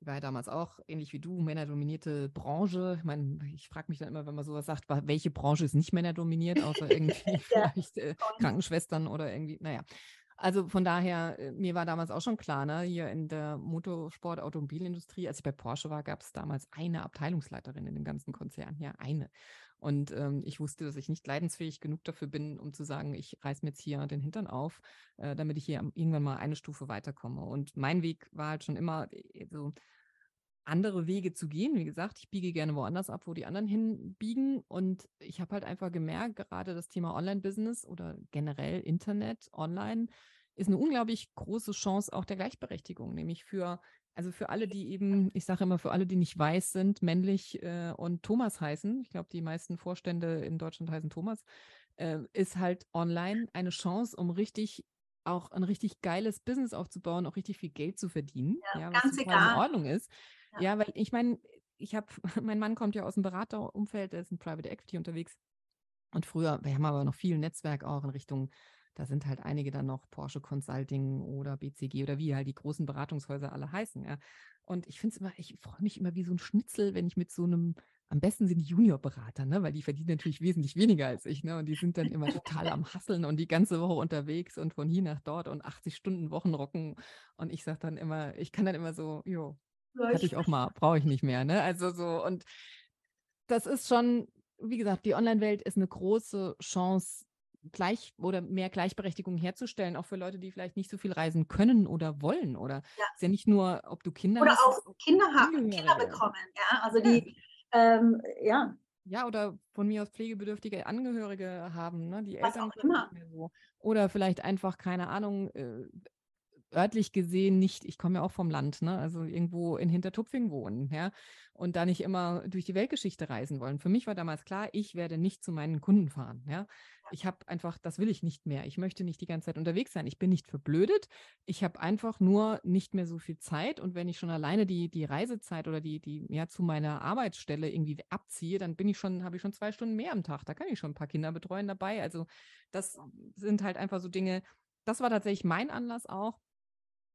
ich war ja damals auch ähnlich wie du, männerdominierte Branche. Ich meine, ich frage mich dann immer, wenn man sowas sagt, welche Branche ist nicht männerdominiert, außer irgendwie ja. vielleicht äh, Krankenschwestern oder irgendwie, naja. Also von daher, äh, mir war damals auch schon klar, ne, hier in der Motorsport-Automobilindustrie, als ich bei Porsche war, gab es damals eine Abteilungsleiterin in dem ganzen Konzern, ja, eine. Und ähm, ich wusste, dass ich nicht leidensfähig genug dafür bin, um zu sagen, ich reiße mir jetzt hier den Hintern auf, äh, damit ich hier irgendwann mal eine Stufe weiterkomme. Und mein Weg war halt schon immer äh, so, andere Wege zu gehen. Wie gesagt, ich biege gerne woanders ab, wo die anderen hinbiegen. Und ich habe halt einfach gemerkt, gerade das Thema Online-Business oder generell Internet, Online, ist eine unglaublich große Chance auch der Gleichberechtigung, nämlich für, also für alle, die eben, ich sage immer, für alle, die nicht weiß sind, männlich äh, und Thomas heißen, ich glaube, die meisten Vorstände in Deutschland heißen Thomas, äh, ist halt online eine Chance, um richtig auch ein richtig geiles Business aufzubauen, auch richtig viel Geld zu verdienen, ja, ja was in Ordnung ist. Ja, weil ich meine, ich habe, mein Mann kommt ja aus dem Beraterumfeld, der ist in Private Equity unterwegs. Und früher, wir haben aber noch viel Netzwerk auch in Richtung, da sind halt einige dann noch Porsche Consulting oder BCG oder wie halt die großen Beratungshäuser alle heißen, ja. Und ich finde es immer, ich freue mich immer wie so ein Schnitzel, wenn ich mit so einem am besten sind die Juniorberater, ne? weil die verdienen natürlich wesentlich weniger als ich. Ne? Und die sind dann immer total am Hasseln und die ganze Woche unterwegs und von hier nach dort und 80 Stunden Wochen rocken. Und ich sage dann immer, ich kann dann immer so, jo, hatte ich auch mal, brauche ich nicht mehr. Ne? Also so, und das ist schon, wie gesagt, die Online-Welt ist eine große Chance, gleich oder mehr Gleichberechtigung herzustellen, auch für Leute, die vielleicht nicht so viel reisen können oder wollen. Oder ja. ist ja nicht nur, ob du Kinder oder hast. Auch Kinder haben, Kinder bekommen, ja. Also die, ähm, ja. Ja, oder von mir aus pflegebedürftige Angehörige haben, ne? Die Was Eltern auch immer. So. Oder vielleicht einfach, keine Ahnung, äh, örtlich gesehen nicht, ich komme ja auch vom Land, ne? also irgendwo in Hintertupfing wohnen, ja, und da nicht immer durch die Weltgeschichte reisen wollen. Für mich war damals klar, ich werde nicht zu meinen Kunden fahren, ja. Ich habe einfach, das will ich nicht mehr. Ich möchte nicht die ganze Zeit unterwegs sein. Ich bin nicht verblödet. Ich habe einfach nur nicht mehr so viel Zeit. Und wenn ich schon alleine die, die Reisezeit oder die, die, ja, zu meiner Arbeitsstelle irgendwie abziehe, dann bin ich schon, habe ich schon zwei Stunden mehr am Tag. Da kann ich schon ein paar Kinder betreuen dabei. Also das sind halt einfach so Dinge, das war tatsächlich mein Anlass auch,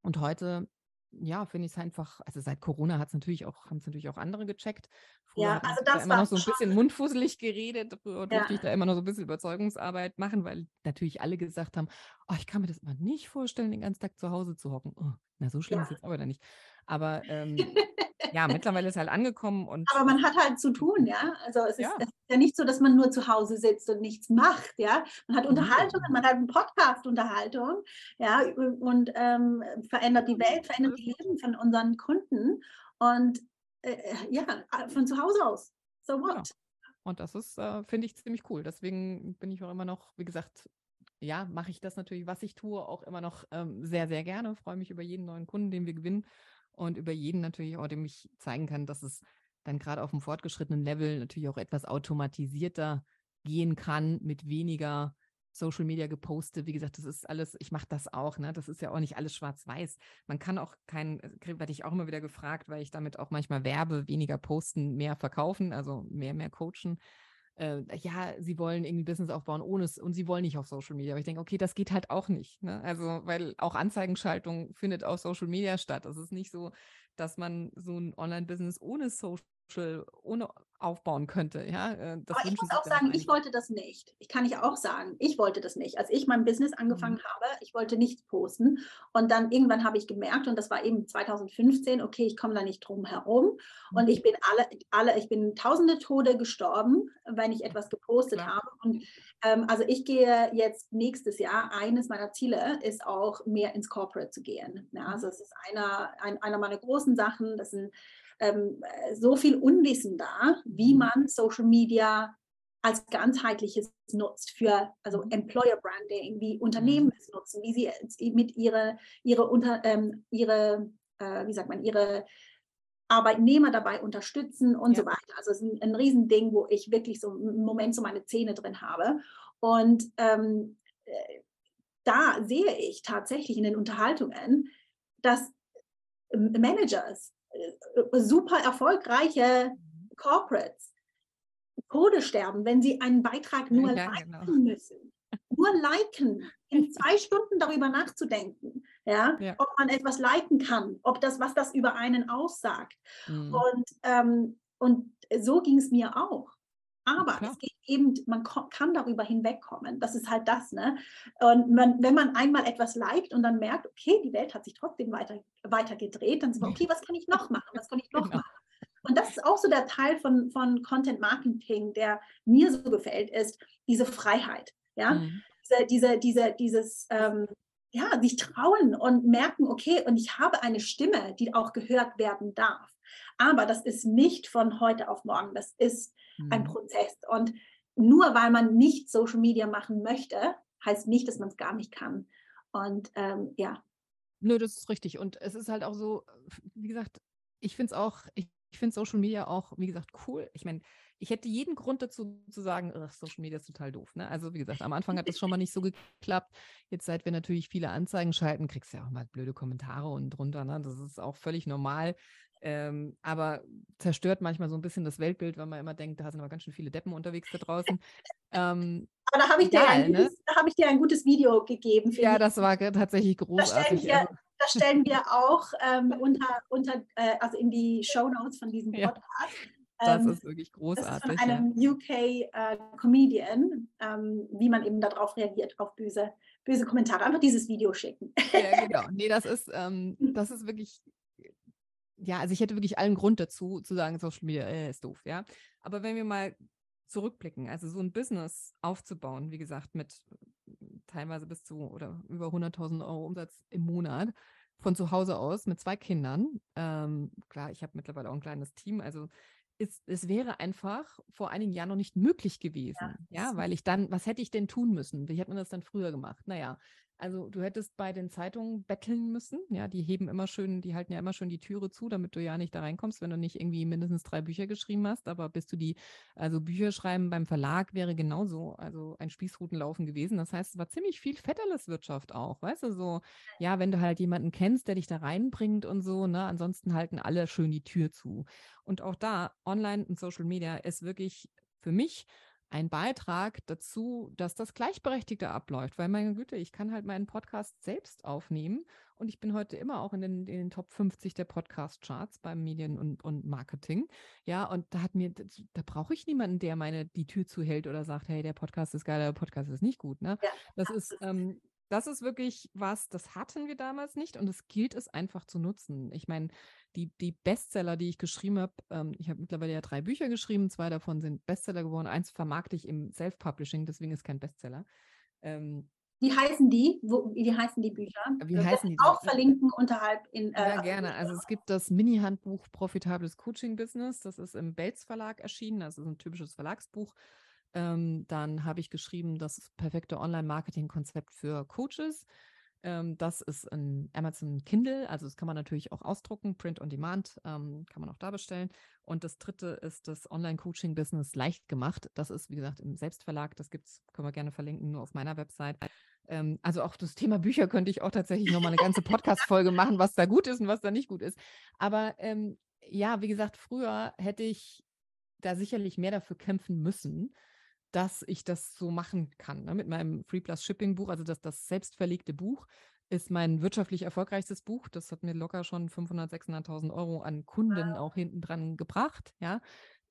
und heute, ja, finde ich es einfach, also seit Corona hat es natürlich auch, haben es natürlich auch andere gecheckt. Früher ja, also das da immer noch so ein bisschen mundfusselig geredet. Früher ja. durfte ich da immer noch so ein bisschen Überzeugungsarbeit machen, weil natürlich alle gesagt haben, oh, ich kann mir das immer nicht vorstellen, den ganzen Tag zu Hause zu hocken. Oh, na, so schlimm ja. ist es aber da nicht. Aber ähm, ja, mittlerweile ist halt angekommen und. Aber man hat halt zu tun, ja. Also es ist, ja. es ist, ja nicht so, dass man nur zu Hause sitzt und nichts macht, ja. Man hat Unterhaltungen, man hat einen Podcast-Unterhaltung, ja, und ähm, verändert die Welt, verändert die Leben von unseren Kunden und äh, ja, von zu Hause aus. So what? Ja. Und das ist, äh, finde ich, ziemlich cool. Deswegen bin ich auch immer noch, wie gesagt, ja, mache ich das natürlich, was ich tue, auch immer noch ähm, sehr, sehr gerne. Freue mich über jeden neuen Kunden, den wir gewinnen und über jeden natürlich auch, dem ich zeigen kann, dass es dann gerade auf dem fortgeschrittenen Level natürlich auch etwas automatisierter gehen kann mit weniger Social Media gepostet. Wie gesagt, das ist alles, ich mache das auch, ne? Das ist ja auch nicht alles schwarz-weiß. Man kann auch kein, äh, werde ich auch immer wieder gefragt, weil ich damit auch manchmal werbe, weniger posten, mehr verkaufen, also mehr, mehr coachen äh, ja, sie wollen irgendwie Business aufbauen ohne es und sie wollen nicht auf Social Media. Aber ich denke, okay, das geht halt auch nicht. Ne? Also, weil auch Anzeigenschaltung findet auf Social Media statt. Es ist nicht so, dass man so ein Online-Business ohne Social ohne aufbauen könnte. Ja, äh, das Aber ich muss auch sagen, ich wollte das nicht. Ich kann ich auch sagen, ich wollte das nicht. Als ich mein Business angefangen mhm. habe, ich wollte nichts posten. Und dann irgendwann habe ich gemerkt, und das war eben 2015, okay, ich komme da nicht drum herum. Mhm. Und ich bin alle, alle, ich bin tausende Tode gestorben, wenn ich etwas gepostet Klar. habe. Und ähm, also ich gehe jetzt nächstes Jahr, eines meiner Ziele ist auch mehr ins Corporate zu gehen. Ja, also es ist einer, ein, einer meiner großen Sachen. Das sind ähm, so viel Unwissen da, wie mhm. man Social Media als ganzheitliches nutzt für also mhm. Employer Branding, wie Unternehmen mhm. es nutzen, wie sie mit ihre ihre unter ähm, ihre äh, wie sagt man ihre Arbeitnehmer dabei unterstützen und ja. so weiter. Also es ist ein, ein Riesending, wo ich wirklich so einen Moment so meine Zähne drin habe. Und ähm, äh, da sehe ich tatsächlich in den Unterhaltungen, dass Managers äh, super erfolgreiche Corporates Tode sterben, wenn sie einen Beitrag nur ja, liken genau. müssen. Nur liken, in zwei Stunden darüber nachzudenken, ja, ja, ob man etwas liken kann, ob das, was das über einen aussagt. Mhm. Und, ähm, und so ging es mir auch. Aber Klar. es geht eben, man kann darüber hinwegkommen. Das ist halt das, ne? Und man, wenn man einmal etwas liked und dann merkt, okay, die Welt hat sich trotzdem weiter, weiter gedreht, dann sagt man, okay, was kann ich noch machen? Was kann ich noch genau. machen? Und das ist auch so der Teil von, von Content Marketing, der mir so gefällt, ist diese Freiheit. Ja, mhm. diese, diese, diese, dieses, ähm, ja, sich trauen und merken, okay, und ich habe eine Stimme, die auch gehört werden darf. Aber das ist nicht von heute auf morgen. Das ist mhm. ein Prozess. Und nur weil man nicht Social Media machen möchte, heißt nicht, dass man es gar nicht kann. Und ähm, ja. Nö, das ist richtig. Und es ist halt auch so, wie gesagt, ich finde es auch, ich, ich finde Social Media auch, wie gesagt, cool. Ich meine, ich hätte jeden Grund dazu zu sagen, Social Media ist total doof. Ne? Also wie gesagt, am Anfang hat das schon mal nicht so geklappt. Jetzt, seit wir natürlich viele Anzeigen schalten, kriegst du ja auch mal blöde Kommentare und drunter. Ne? Das ist auch völlig normal. Ähm, aber zerstört manchmal so ein bisschen das Weltbild, weil man immer denkt, da sind aber ganz schön viele Deppen unterwegs da draußen. Ähm, aber da habe ich, ne? hab ich, dir ein gutes Video gegeben. Ja, das war tatsächlich großartig. Da stellen wir, also da stellen wir auch ähm, unter, unter äh, also in die Show Notes von diesem Podcast. Ja. Das ähm, ist wirklich großartig. Das ist von einem ja. UK-Comedian, äh, ähm, wie man eben darauf reagiert, auf böse, böse Kommentare. Einfach dieses Video schicken. Ja, genau. Nee, das ist, ähm, das ist wirklich, ja, also ich hätte wirklich allen Grund dazu, zu sagen, Social Media äh, ist doof, ja. Aber wenn wir mal zurückblicken, also so ein Business aufzubauen, wie gesagt, mit teilweise bis zu oder über 100.000 Euro Umsatz im Monat, von zu Hause aus mit zwei Kindern. Ähm, klar, ich habe mittlerweile auch ein kleines Team, also es, es wäre einfach vor einigen Jahren noch nicht möglich gewesen. Ja, ja, weil ich dann, was hätte ich denn tun müssen? Wie hätte man das dann früher gemacht? Naja, also du hättest bei den Zeitungen betteln müssen. Ja, die heben immer schön, die halten ja immer schön die Türe zu, damit du ja nicht da reinkommst, wenn du nicht irgendwie mindestens drei Bücher geschrieben hast. Aber bis du die, also Bücher schreiben beim Verlag wäre genauso, also ein Spießrutenlaufen gewesen. Das heißt, es war ziemlich viel Fetterless-Wirtschaft auch, weißt du, so, ja, wenn du halt jemanden kennst, der dich da reinbringt und so, ne, ansonsten halten alle schön die Tür zu. Und auch da, online und Social Media ist wirklich für mich ein Beitrag dazu, dass das Gleichberechtigte abläuft. Weil, meine Güte, ich kann halt meinen Podcast selbst aufnehmen und ich bin heute immer auch in den, in den Top 50 der Podcast-Charts beim Medien und, und Marketing. Ja, und da hat mir, da brauche ich niemanden, der meine die Tür zuhält oder sagt, hey, der Podcast ist geil, der Podcast ist nicht gut. Ne? Ja, das ist, ähm, das ist wirklich was, das hatten wir damals nicht und es gilt es einfach zu nutzen. Ich meine, die, die Bestseller, die ich geschrieben habe, ähm, ich habe mittlerweile ja drei Bücher geschrieben, zwei davon sind Bestseller geworden, eins vermarkte ich im Self-Publishing, deswegen ist kein Bestseller. Ähm, wie heißen die? Wo, wie heißen die Bücher? Wie das heißen die? Auch verlinken unterhalb in. Äh, ja, gerne. Also es gibt das Mini-Handbuch Profitables Coaching-Business. Das ist im Belz Verlag erschienen. Das ist ein typisches Verlagsbuch. Ähm, dann habe ich geschrieben das perfekte Online-Marketing-Konzept für Coaches. Ähm, das ist ein Amazon Kindle, also das kann man natürlich auch ausdrucken, Print on Demand, ähm, kann man auch da bestellen. Und das dritte ist das Online-Coaching-Business leicht gemacht. Das ist, wie gesagt, im Selbstverlag, das gibt's, können wir gerne verlinken, nur auf meiner Website. Ähm, also auch das Thema Bücher könnte ich auch tatsächlich nochmal eine ganze Podcast-Folge machen, was da gut ist und was da nicht gut ist. Aber ähm, ja, wie gesagt, früher hätte ich da sicherlich mehr dafür kämpfen müssen dass ich das so machen kann. Ne? Mit meinem Free Plus Shipping Buch, also das, das selbstverlegte Buch, ist mein wirtschaftlich erfolgreichstes Buch. Das hat mir locker schon 500, 600.000 Euro an Kunden auch hinten dran gebracht. Ja,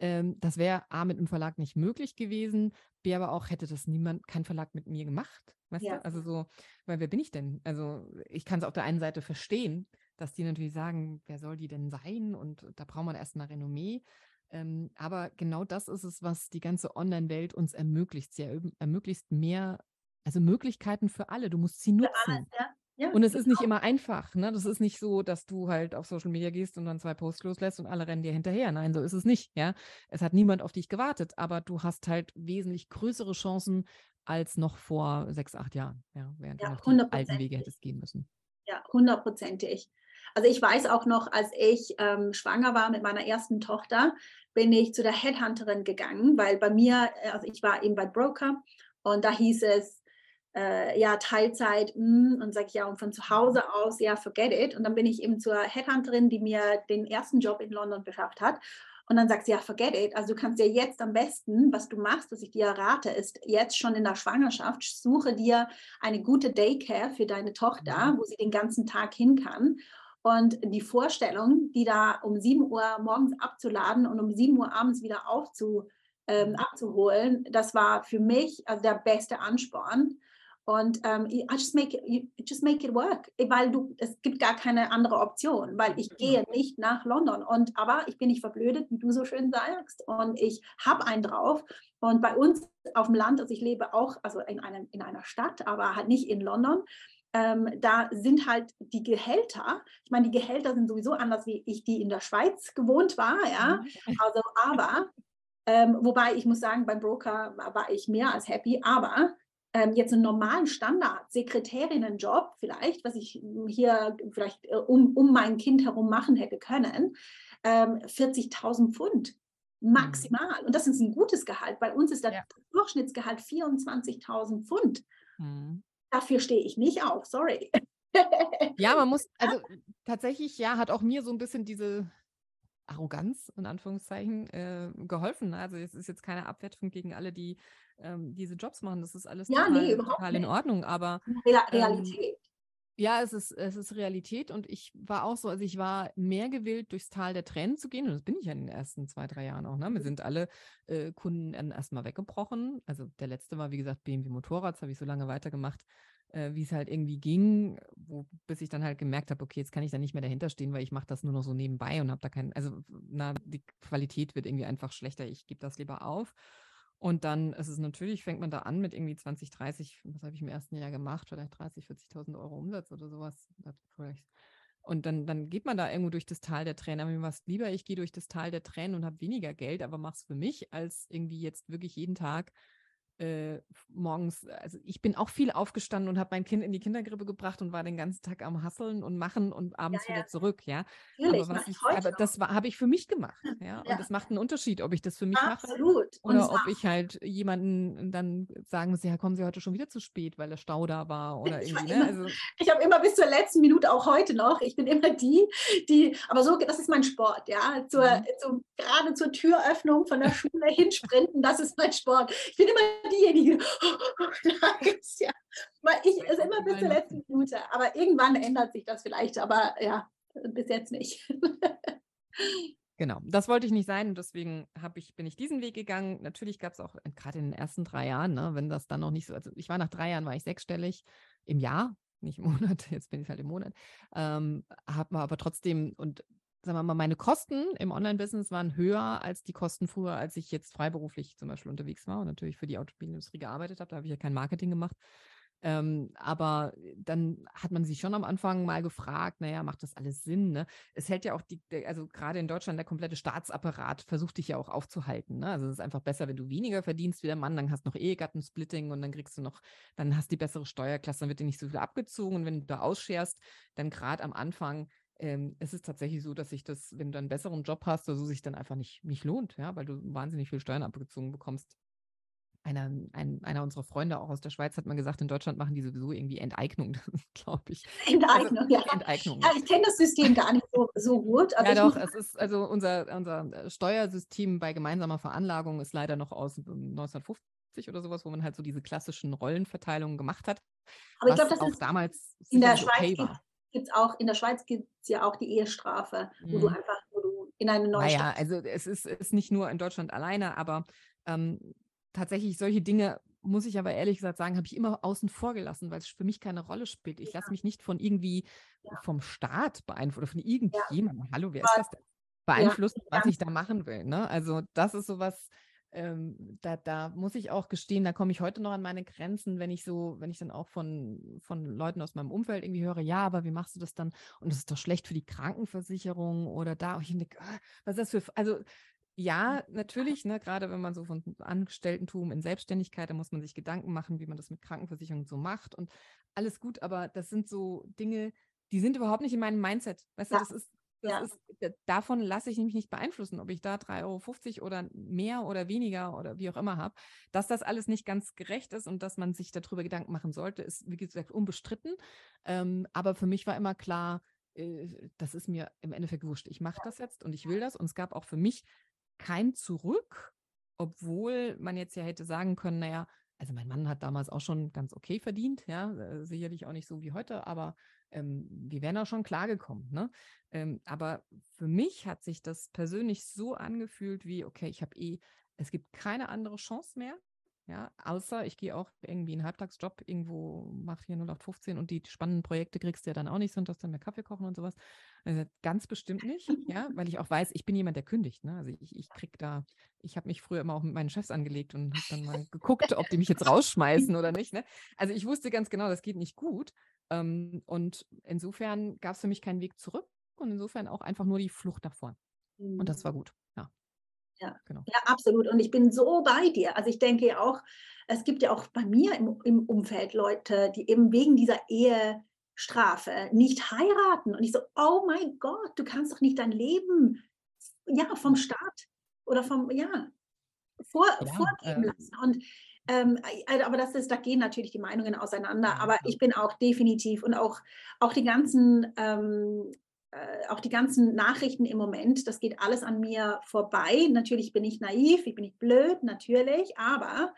ähm, das wäre A mit einem Verlag nicht möglich gewesen, B aber auch hätte das niemand, kein Verlag mit mir gemacht. Weißt ja. du? Also so, weil wer bin ich denn? Also ich kann es auf der einen Seite verstehen, dass die natürlich sagen, wer soll die denn sein? Und da braucht man erstmal Renommee. Ähm, aber genau das ist es, was die ganze Online-Welt uns ermöglicht. Sie ermöglicht mehr, also Möglichkeiten für alle. Du musst sie nutzen. Alles, ja. Ja, und es ist nicht immer einfach. Ne? Das ist nicht so, dass du halt auf Social Media gehst und dann zwei Posts loslässt und alle rennen dir hinterher. Nein, so ist es nicht. Ja, es hat niemand auf dich gewartet, aber du hast halt wesentlich größere Chancen als noch vor sechs, acht Jahren. Ja, während ja, du noch die alten Wege hättest gehen müssen. Ja, hundertprozentig. Also ich weiß auch noch, als ich ähm, schwanger war mit meiner ersten Tochter, bin ich zu der Headhunterin gegangen, weil bei mir, äh, also ich war eben bei Broker und da hieß es, äh, ja, Teilzeit mm, und sage ich ja, und von zu Hause aus, ja, forget it. Und dann bin ich eben zur Headhunterin, die mir den ersten Job in London beschafft hat. Und dann sagt sie, ja, forget it. Also du kannst ja jetzt am besten, was du machst, was ich dir rate, ist jetzt schon in der Schwangerschaft, suche dir eine gute Daycare für deine Tochter, mhm. wo sie den ganzen Tag hin kann. Und die Vorstellung, die da um 7 Uhr morgens abzuladen und um 7 Uhr abends wieder aufzu, ähm, abzuholen, das war für mich also der beste Ansporn. Und ähm, I just make it, just make it work, weil du, es gibt gar keine andere Option, weil ich gehe nicht nach London. Und aber ich bin nicht verblödet, wie du so schön sagst, und ich habe einen drauf. Und bei uns auf dem Land, also ich lebe auch, also in, einem, in einer Stadt, aber halt nicht in London ähm, da sind halt die Gehälter, ich meine, die Gehälter sind sowieso anders, wie ich die in der Schweiz gewohnt war, ja. Mhm. Also, aber, ähm, wobei ich muss sagen, beim Broker war ich mehr als happy, aber ähm, jetzt einen normalen Standard, Sekretärinnenjob vielleicht, was ich hier vielleicht äh, um, um mein Kind herum machen hätte können, 40.000 ähm, Pfund maximal. Und das ist ein gutes Gehalt. Bei uns ist der ja. Durchschnittsgehalt 24.000 Pfund. Mhm dafür stehe ich nicht auf, sorry. ja, man muss, also tatsächlich, ja, hat auch mir so ein bisschen diese Arroganz, in Anführungszeichen, äh, geholfen. Also es ist jetzt keine Abwertung gegen alle, die ähm, diese Jobs machen. Das ist alles ja, total, nee, total in Ordnung. Aber ähm, Realität. Ja, es ist, es ist Realität und ich war auch so, also ich war mehr gewillt, durchs Tal der Tränen zu gehen und das bin ich ja in den ersten zwei, drei Jahren auch. Ne? Mir sind alle äh, Kunden erstmal weggebrochen. Also der letzte war, wie gesagt, BMW Motorrad, das habe ich so lange weitergemacht, äh, wie es halt irgendwie ging, wo, bis ich dann halt gemerkt habe, okay, jetzt kann ich da nicht mehr dahinter stehen, weil ich mache das nur noch so nebenbei und habe da keinen, also na, die Qualität wird irgendwie einfach schlechter, ich gebe das lieber auf. Und dann ist es natürlich, fängt man da an mit irgendwie 20, 30, was habe ich im ersten Jahr gemacht, vielleicht 30, 40.000 Euro Umsatz oder sowas. Und dann, dann geht man da irgendwo durch das Tal der Tränen. Aber mir war es lieber, ich gehe durch das Tal der Tränen und habe weniger Geld, aber mache es für mich, als irgendwie jetzt wirklich jeden Tag äh, morgens, also ich bin auch viel aufgestanden und habe mein Kind in die Kindergrippe gebracht und war den ganzen Tag am Hasseln und machen und abends ja, ja. wieder zurück, ja. aber, was ich, aber das habe ich für mich gemacht, ja. Und es macht einen Unterschied, ob ich das für mich Absolut. mache oder ob ich halt jemanden dann sagen muss, ja, kommen Sie heute schon wieder zu spät, weil der Stau da war oder ich irgendwie. Ne? Also, ich habe immer bis zur letzten Minute, auch heute noch, ich bin immer die, die, aber so, das ist mein Sport, ja. Zur, mhm. zu, gerade zur Türöffnung von der Schule hinsprinten, das ist mein Sport. Ich bin immer diejenige, ja, weil ich ist immer bis zur letzten Minute, aber irgendwann ändert sich das vielleicht, aber ja, bis jetzt nicht. Genau, das wollte ich nicht sein und deswegen ich, bin ich diesen Weg gegangen. Natürlich gab es auch äh, gerade in den ersten drei Jahren, ne, wenn das dann noch nicht so, also ich war nach drei Jahren, war ich sechsstellig im Jahr, nicht im Monat, jetzt bin ich halt im Monat, ähm, habe aber trotzdem und sagen wir mal, meine Kosten im Online-Business waren höher als die Kosten früher, als ich jetzt freiberuflich zum Beispiel unterwegs war und natürlich für die Automobilindustrie gearbeitet habe. Da habe ich ja kein Marketing gemacht. Ähm, aber dann hat man sich schon am Anfang mal gefragt, naja, macht das alles Sinn? Ne? Es hält ja auch die, also gerade in Deutschland der komplette Staatsapparat versucht dich ja auch aufzuhalten. Ne? Also es ist einfach besser, wenn du weniger verdienst wie der Mann, dann hast du noch Ehegattensplitting und dann kriegst du noch, dann hast du die bessere Steuerklasse, dann wird dir nicht so viel abgezogen. Und wenn du da ausscherst, dann gerade am Anfang ähm, es ist tatsächlich so, dass sich das, wenn du einen besseren Job hast, also sich dann einfach nicht, nicht lohnt, ja, weil du wahnsinnig viel Steuern abgezogen bekommst. Einer, ein, einer unserer Freunde auch aus der Schweiz hat mal gesagt, in Deutschland machen die sowieso irgendwie Enteignung, glaube ich. Enteignung, also, ja. Enteignung. Ja, ich kenne das System gar nicht so, so gut. ja, doch, es ist also unser, unser Steuersystem bei gemeinsamer Veranlagung ist leider noch aus 1950 oder sowas, wo man halt so diese klassischen Rollenverteilungen gemacht hat. Aber ich glaube, das auch ist damals in der Schweiz okay war gibt es auch, in der Schweiz gibt es ja auch die Ehestrafe, mhm. wo du mhm. einfach, wo du in eine neue Naja, also es ist, ist nicht nur in Deutschland alleine, aber ähm, tatsächlich solche Dinge, muss ich aber ehrlich gesagt sagen, habe ich immer außen vor gelassen, weil es für mich keine Rolle spielt. Ich ja. lasse mich nicht von irgendwie ja. vom Staat beeinflussen oder von irgendjemandem. Ja. Hallo, wer ist das denn? Beeinflussen, was ich da machen will. Ne? Also das ist sowas, ähm, da, da muss ich auch gestehen, da komme ich heute noch an meine Grenzen, wenn ich so, wenn ich dann auch von, von Leuten aus meinem Umfeld irgendwie höre, ja, aber wie machst du das dann? Und das ist doch schlecht für die Krankenversicherung oder da. Und ich denke, ah, was ist das für, also ja, natürlich, ne, gerade wenn man so von Angestelltentum in Selbstständigkeit, da muss man sich Gedanken machen, wie man das mit Krankenversicherung so macht und alles gut, aber das sind so Dinge, die sind überhaupt nicht in meinem Mindset. Weißt ja. du, das ist, ja. ist, davon lasse ich mich nicht beeinflussen, ob ich da 3,50 Euro oder mehr oder weniger oder wie auch immer habe. Dass das alles nicht ganz gerecht ist und dass man sich darüber Gedanken machen sollte, ist, wie gesagt, unbestritten. Ähm, aber für mich war immer klar, äh, das ist mir im Endeffekt wurscht. Ich mache das jetzt und ich will das. Und es gab auch für mich kein Zurück, obwohl man jetzt ja hätte sagen können, naja, also mein Mann hat damals auch schon ganz okay verdient, ja, äh, sicherlich auch nicht so wie heute, aber ähm, wir wären auch schon klargekommen. Ne? Ähm, aber für mich hat sich das persönlich so angefühlt wie, okay, ich habe eh, es gibt keine andere Chance mehr. Ja, außer ich gehe auch irgendwie einen Halbtagsjob irgendwo, mache hier 0815 und die spannenden Projekte kriegst du ja dann auch nicht, sondern dann mehr Kaffee kochen und sowas. Also ganz bestimmt nicht, ja, weil ich auch weiß, ich bin jemand, der kündigt. Ne? Also ich, ich krieg da, ich habe mich früher immer auch mit meinen Chefs angelegt und habe dann mal geguckt, ob die mich jetzt rausschmeißen oder nicht. Ne? Also ich wusste ganz genau, das geht nicht gut. Ähm, und insofern gab es für mich keinen Weg zurück und insofern auch einfach nur die Flucht nach vorn. Mhm. Und das war mhm. gut. Ja. Ja, genau. ja, absolut. Und ich bin so bei dir. Also ich denke ja auch, es gibt ja auch bei mir im, im Umfeld Leute, die eben wegen dieser Ehestrafe nicht heiraten. Und ich so, oh mein Gott, du kannst doch nicht dein Leben ja, vom Staat oder vom, ja, vor, ja, vorgeben äh, lassen. Und ähm, also, aber das ist, da gehen natürlich die Meinungen auseinander. Aber ich bin auch definitiv und auch, auch die ganzen ähm, äh, auch die ganzen Nachrichten im Moment, das geht alles an mir vorbei. Natürlich bin ich naiv, ich bin nicht blöd, natürlich, aber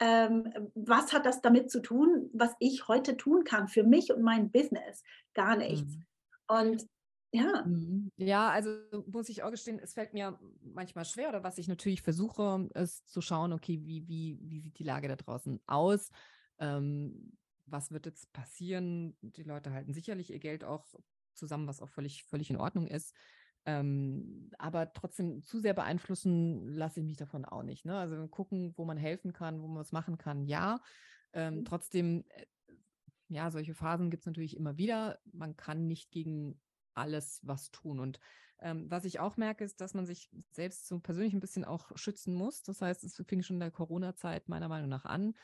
ähm, was hat das damit zu tun, was ich heute tun kann für mich und mein Business? Gar nichts. Mhm. Und ja. Mhm. Ja, also muss ich auch gestehen, es fällt mir manchmal schwer oder was ich natürlich versuche, ist zu schauen, okay, wie, wie, wie sieht die Lage da draußen aus? Ähm, was wird jetzt passieren? Die Leute halten sicherlich ihr Geld auch zusammen, was auch völlig, völlig in Ordnung ist. Ähm, aber trotzdem zu sehr beeinflussen lasse ich mich davon auch nicht. Ne? Also gucken, wo man helfen kann, wo man was machen kann, ja. Ähm, mhm. Trotzdem, äh, ja, solche Phasen gibt es natürlich immer wieder. Man kann nicht gegen alles was tun. Und ähm, was ich auch merke, ist, dass man sich selbst so persönlich ein bisschen auch schützen muss. Das heißt, es fing schon in der Corona-Zeit meiner Meinung nach an.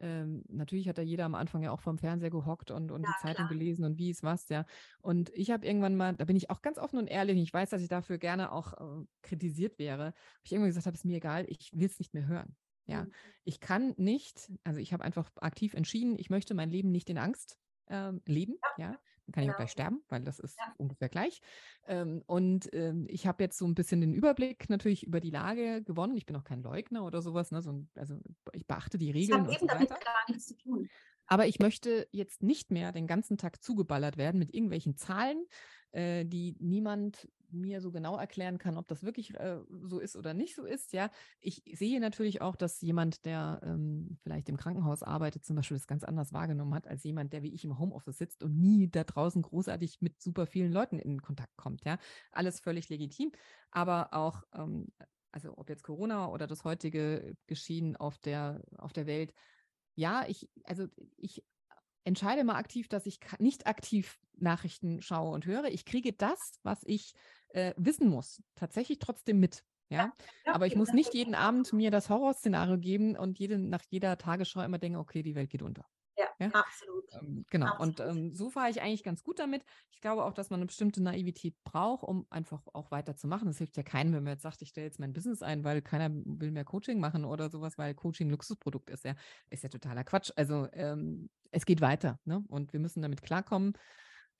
Ähm, natürlich hat da jeder am Anfang ja auch vom Fernseher gehockt und, und ja, die Zeitung klar. gelesen und wie es was, ja. Und ich habe irgendwann mal, da bin ich auch ganz offen und ehrlich, ich weiß, dass ich dafür gerne auch äh, kritisiert wäre, ich irgendwann gesagt habe, ist mir egal, ich will es nicht mehr hören. Ja, mhm. ich kann nicht, also ich habe einfach aktiv entschieden, ich möchte mein Leben nicht in Angst ähm, leben, ja. ja. Dann kann ich auch gleich sterben, weil das ist ja. ungefähr gleich. Ähm, und ähm, ich habe jetzt so ein bisschen den Überblick natürlich über die Lage gewonnen. Ich bin auch kein Leugner oder sowas. Ne? So, also ich beachte die Regeln. Das hat eben so damit gar nichts zu tun. Aber ich möchte jetzt nicht mehr den ganzen Tag zugeballert werden mit irgendwelchen Zahlen, äh, die niemand mir so genau erklären kann, ob das wirklich äh, so ist oder nicht so ist. Ja, ich sehe natürlich auch, dass jemand, der ähm, vielleicht im Krankenhaus arbeitet, zum Beispiel das ganz anders wahrgenommen hat als jemand, der wie ich im Homeoffice sitzt und nie da draußen großartig mit super vielen Leuten in Kontakt kommt. Ja, alles völlig legitim, aber auch ähm, also ob jetzt Corona oder das heutige Geschehen auf der auf der Welt. Ja, ich also ich entscheide mal aktiv, dass ich nicht aktiv Nachrichten schaue und höre. Ich kriege das, was ich äh, wissen muss, tatsächlich trotzdem mit. Ja, ja aber ich muss nicht jeden Abend mir das Horrorszenario geben und jede, nach jeder Tagesschau immer denken, okay, die Welt geht unter. Ja, absolut. Ähm, genau. Absolut. Und ähm, so fahre ich eigentlich ganz gut damit. Ich glaube auch, dass man eine bestimmte Naivität braucht, um einfach auch weiterzumachen. Das hilft ja keinem, wenn man jetzt sagt, ich stelle jetzt mein Business ein, weil keiner will mehr Coaching machen oder sowas, weil Coaching Luxusprodukt ist. Ja, ist ja totaler Quatsch. Also ähm, es geht weiter, ne? Und wir müssen damit klarkommen.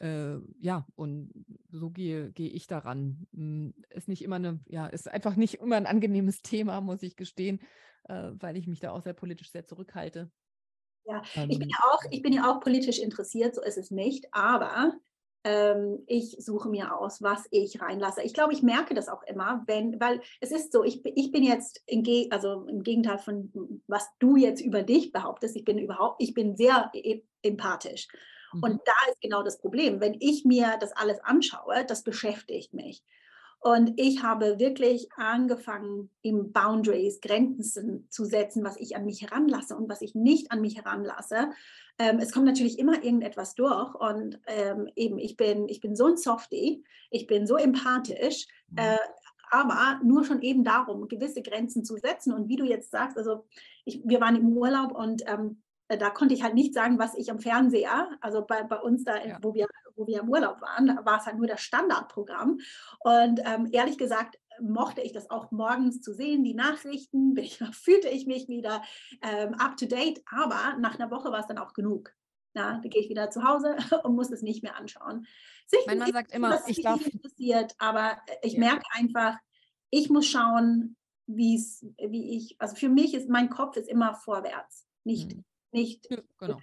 Äh, ja, und so gehe, gehe ich daran. Hm, ist nicht immer eine, ja, ist einfach nicht immer ein angenehmes Thema, muss ich gestehen, äh, weil ich mich da auch sehr politisch sehr zurückhalte. Ja, ähm, ich bin ja auch, ich bin ja auch politisch interessiert, so ist es nicht, aber ähm, ich suche mir aus, was ich reinlasse. Ich glaube, ich merke das auch immer, wenn, weil es ist so, ich, ich bin jetzt im, also im Gegenteil von was du jetzt über dich behauptest, ich bin überhaupt, ich bin sehr e, empathisch. Und mhm. da ist genau das Problem. Wenn ich mir das alles anschaue, das beschäftigt mich. Und ich habe wirklich angefangen, im Boundaries Grenzen zu setzen, was ich an mich heranlasse und was ich nicht an mich heranlasse. Ähm, es kommt natürlich immer irgendetwas durch und ähm, eben ich bin, ich bin so ein Softie, ich bin so empathisch, mhm. äh, aber nur schon eben darum, gewisse Grenzen zu setzen. Und wie du jetzt sagst, also ich, wir waren im Urlaub und ähm, äh, da konnte ich halt nicht sagen, was ich am Fernseher, also bei, bei uns da, ja. wo, wir, wo wir im Urlaub waren, da war es halt nur das Standardprogramm. Und ähm, ehrlich gesagt, mochte ich das auch morgens zu sehen, die Nachrichten, ich, fühlte ich mich wieder ähm, up to date, aber nach einer Woche war es dann auch genug. Na, da gehe ich wieder zu Hause und muss es nicht mehr anschauen. Sich mein Mann sagt immer, ich darf. interessiert, aber ich ja. merke einfach, ich muss schauen, wie es, wie ich, also für mich ist mein Kopf ist immer vorwärts, nicht hm nicht ja, genau.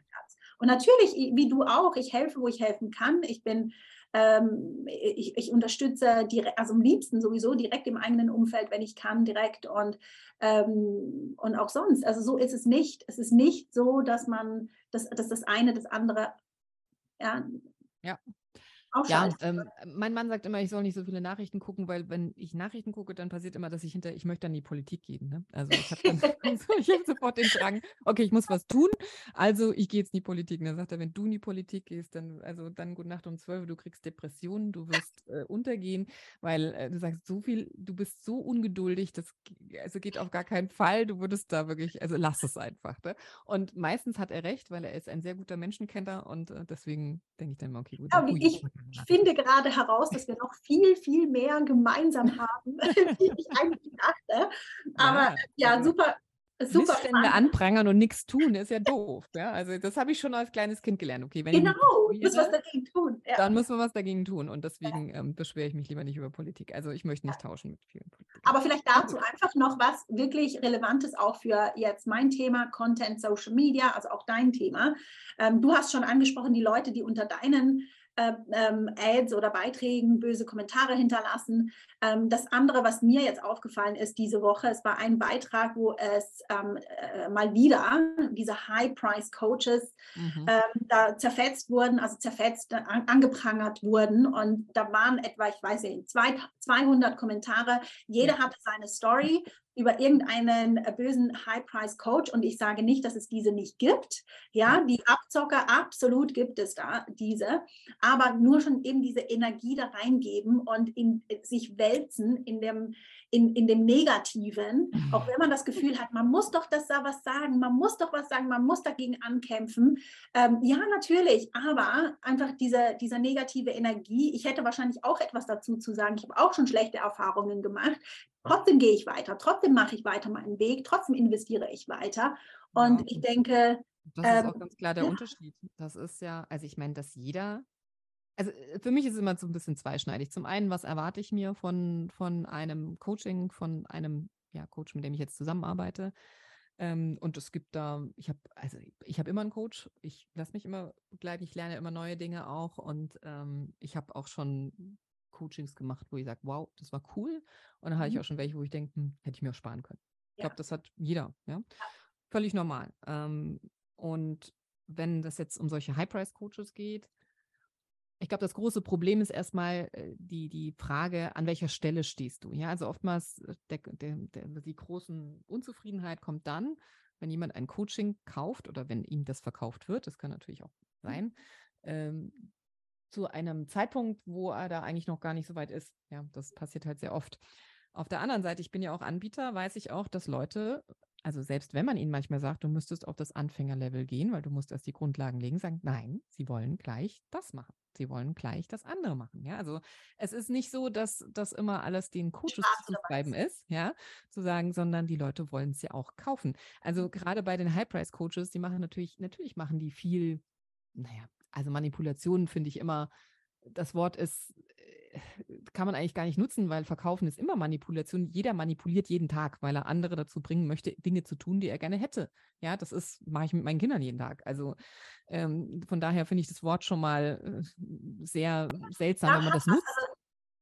Und natürlich, wie du auch, ich helfe, wo ich helfen kann. Ich bin, ähm, ich, ich, unterstütze direkt, also am liebsten sowieso direkt im eigenen Umfeld, wenn ich kann, direkt und, ähm, und auch sonst. Also so ist es nicht. Es ist nicht so, dass man, dass, dass das eine das andere ja, ja. Auch ja, ähm, mein Mann sagt immer, ich soll nicht so viele Nachrichten gucken, weil wenn ich Nachrichten gucke, dann passiert immer, dass ich hinter, ich möchte dann die Politik gehen. Ne? Also ich habe dann ich hab sofort den Drang, okay, ich muss was tun, also ich gehe jetzt in die Politik. Und dann sagt er, wenn du in die Politik gehst, dann, also dann gute Nacht um zwölf, du kriegst Depressionen, du wirst äh, untergehen, weil äh, du sagst so viel, du bist so ungeduldig, das also geht auf gar keinen Fall, du würdest da wirklich, also lass es einfach. Ne? Und meistens hat er recht, weil er ist ein sehr guter Menschenkenner und äh, deswegen denke ich dann immer, okay, gut. Ja, wie ich, ich finde gerade heraus, dass wir noch viel, viel mehr gemeinsam haben, wie ich eigentlich dachte. Aber ja, ja super, Super Missstände anprangern und nichts tun, ist ja doof. Ja? Also das habe ich schon als kleines Kind gelernt. Okay, wenn genau, ich muss was dagegen tun. Ja. Dann muss man was dagegen tun. Und deswegen ja. ähm, beschwere ich mich lieber nicht über Politik. Also ich möchte nicht tauschen mit vielen Politikern. Aber vielleicht dazu einfach noch was wirklich Relevantes auch für jetzt mein Thema, Content, Social Media, also auch dein Thema. Ähm, du hast schon angesprochen, die Leute, die unter deinen äh, ähm, Ads oder Beiträgen böse Kommentare hinterlassen. Ähm, das andere, was mir jetzt aufgefallen ist diese Woche, es war ein Beitrag, wo es ähm, äh, mal wieder diese High-Price-Coaches mhm. Ähm, da zerfetzt wurden, also zerfetzt, an, angeprangert wurden. Und da waren etwa, ich weiß nicht, 200 Kommentare. Jeder hatte seine Story über irgendeinen äh, bösen High-Price-Coach und ich sage nicht, dass es diese nicht gibt. Ja, die Abzocker, absolut gibt es da diese, aber nur schon eben diese Energie da reingeben und in, äh, sich wälzen in dem, in, in dem Negativen, auch wenn man das Gefühl hat, man muss doch das da was sagen, man muss doch was sagen, man muss dagegen ankämpfen. Ähm, ja, natürlich, aber einfach diese, diese negative Energie, ich hätte wahrscheinlich auch etwas dazu zu sagen, ich habe auch schon schlechte Erfahrungen gemacht, Trotzdem gehe ich weiter, trotzdem mache ich weiter meinen Weg, trotzdem investiere ich weiter. Und ja. ich denke. Das ist ähm, auch ganz klar der ja. Unterschied. Das ist ja, also ich meine, dass jeder, also äh, für mich ist es immer so ein bisschen zweischneidig. Zum einen, was erwarte ich mir von, von einem Coaching, von einem ja, Coach, mit dem ich jetzt zusammenarbeite? Ähm, und es gibt da, ich habe, also ich habe immer einen Coach, ich lasse mich immer begleiten, ich lerne immer neue Dinge auch und ähm, ich habe auch schon Coachings gemacht, wo ich sage, wow, das war cool. Und dann mhm. hatte ich mhm. auch schon welche, wo ich denke, hm, hätte ich mir auch sparen können. Ich ja. glaube, das hat jeder, ja. ja. Völlig normal. Ähm, und wenn das jetzt um solche High-Price-Coaches geht, ich glaube, das große Problem ist erstmal äh, die, die Frage, an welcher Stelle stehst du? Ja, also oftmals äh, der, der, der, die großen Unzufriedenheit kommt dann, wenn jemand ein Coaching kauft oder wenn ihm das verkauft wird, das kann natürlich auch mhm. sein, ähm, zu einem Zeitpunkt, wo er da eigentlich noch gar nicht so weit ist. Ja, das passiert halt sehr oft. Auf der anderen Seite, ich bin ja auch Anbieter, weiß ich auch, dass Leute, also selbst wenn man ihnen manchmal sagt, du müsstest auf das Anfängerlevel gehen, weil du musst erst die Grundlagen legen, sagen, nein, sie wollen gleich das machen. Sie wollen gleich das andere machen. Ja, also es ist nicht so, dass das immer alles den Coaches zu schreiben ist, ja, zu sagen, sondern die Leute wollen es ja auch kaufen. Also mhm. gerade bei den High-Price-Coaches, die machen natürlich, natürlich machen die viel, naja, also Manipulation finde ich immer, das Wort ist, kann man eigentlich gar nicht nutzen, weil Verkaufen ist immer Manipulation. Jeder manipuliert jeden Tag, weil er andere dazu bringen möchte, Dinge zu tun, die er gerne hätte. Ja, das ist, mache ich mit meinen Kindern jeden Tag. Also ähm, von daher finde ich das Wort schon mal äh, sehr seltsam, ja, wenn man das nutzt.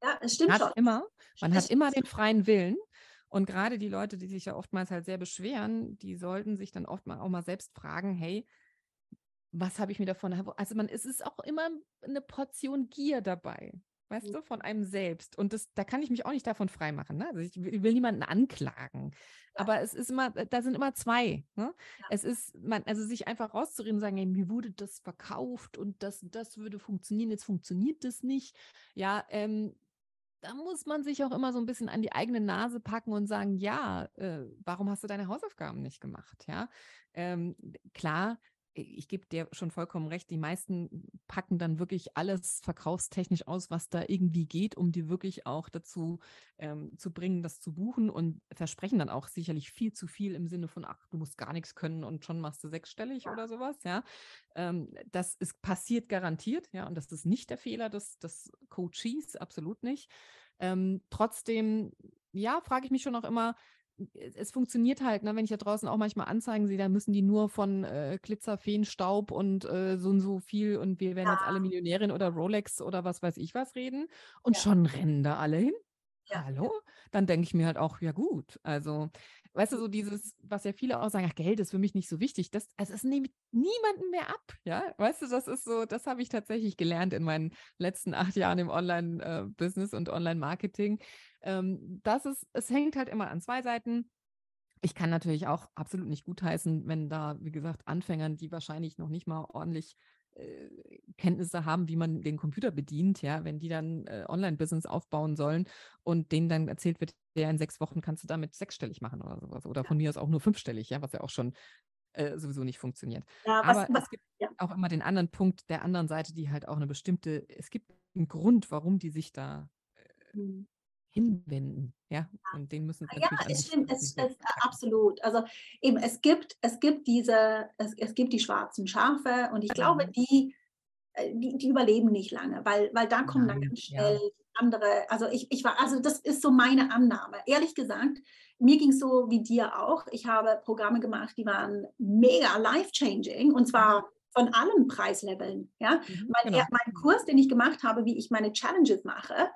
Ja, es stimmt hat schon. Immer, man hat immer den freien Willen. Und gerade die Leute, die sich ja oftmals halt sehr beschweren, die sollten sich dann oft mal auch mal selbst fragen, hey, was habe ich mir davon? Also man, es ist auch immer eine Portion Gier dabei, weißt mhm. du, von einem selbst. Und das, da kann ich mich auch nicht davon freimachen. Ne? Also ich will niemanden anklagen. Ja. Aber es ist immer, da sind immer zwei. Ne? Ja. Es ist, man, also sich einfach rauszureden, sagen, hey, mir wurde das verkauft und das, das würde funktionieren, jetzt funktioniert das nicht. Ja, ähm, da muss man sich auch immer so ein bisschen an die eigene Nase packen und sagen, ja, äh, warum hast du deine Hausaufgaben nicht gemacht? Ja, ähm, klar, ich gebe dir schon vollkommen recht, die meisten packen dann wirklich alles verkaufstechnisch aus, was da irgendwie geht, um die wirklich auch dazu ähm, zu bringen, das zu buchen und versprechen dann auch sicherlich viel zu viel im Sinne von, ach, du musst gar nichts können und schon machst du sechsstellig oder sowas, ja. Ähm, das ist passiert garantiert, ja, und das ist nicht der Fehler des, des Coaches, absolut nicht. Ähm, trotzdem, ja, frage ich mich schon auch immer, es funktioniert halt, ne, wenn ich ja draußen auch manchmal Anzeigen sehe, da müssen die nur von äh, Glitzer, Feenstaub und äh, so und so viel und wir werden ja. jetzt alle Millionärin oder Rolex oder was weiß ich was reden und ja. schon rennen da alle hin. Ja. Hallo? Dann denke ich mir halt auch, ja gut, also weißt du, so dieses, was ja viele auch sagen, ach, Geld ist für mich nicht so wichtig, das, also es nimmt niemanden mehr ab, ja, weißt du, das ist so, das habe ich tatsächlich gelernt in meinen letzten acht Jahren im Online-Business äh, und Online-Marketing, ähm, das ist, es hängt halt immer an zwei Seiten. Ich kann natürlich auch absolut nicht gutheißen, wenn da, wie gesagt, Anfängern, die wahrscheinlich noch nicht mal ordentlich äh, Kenntnisse haben, wie man den Computer bedient, ja, wenn die dann äh, Online-Business aufbauen sollen und denen dann erzählt wird, ja, in sechs Wochen kannst du damit sechsstellig machen oder sowas. Oder von mir aus auch nur fünfstellig, ja, was ja auch schon äh, sowieso nicht funktioniert. Ja, was, Aber was, es gibt ja. auch immer den anderen Punkt der anderen Seite, die halt auch eine bestimmte, es gibt einen Grund, warum die sich da äh, mhm hinwenden. Ja, und den müssen Ja, es stimmt, es, es, absolut. Also eben, es gibt, es gibt diese, es, es gibt die schwarzen Schafe und ich glaube, mhm. die, äh, die, die überleben nicht lange, weil, weil da kommen Nein, dann ganz schnell ja. andere, also ich, ich war, also das ist so meine Annahme. Ehrlich gesagt, mir ging es so wie dir auch. Ich habe Programme gemacht, die waren mega life-changing und zwar mhm. von allen Preisleveln. Ja? Mhm, mein, genau. mein Kurs, den ich gemacht habe, wie ich meine Challenges mache,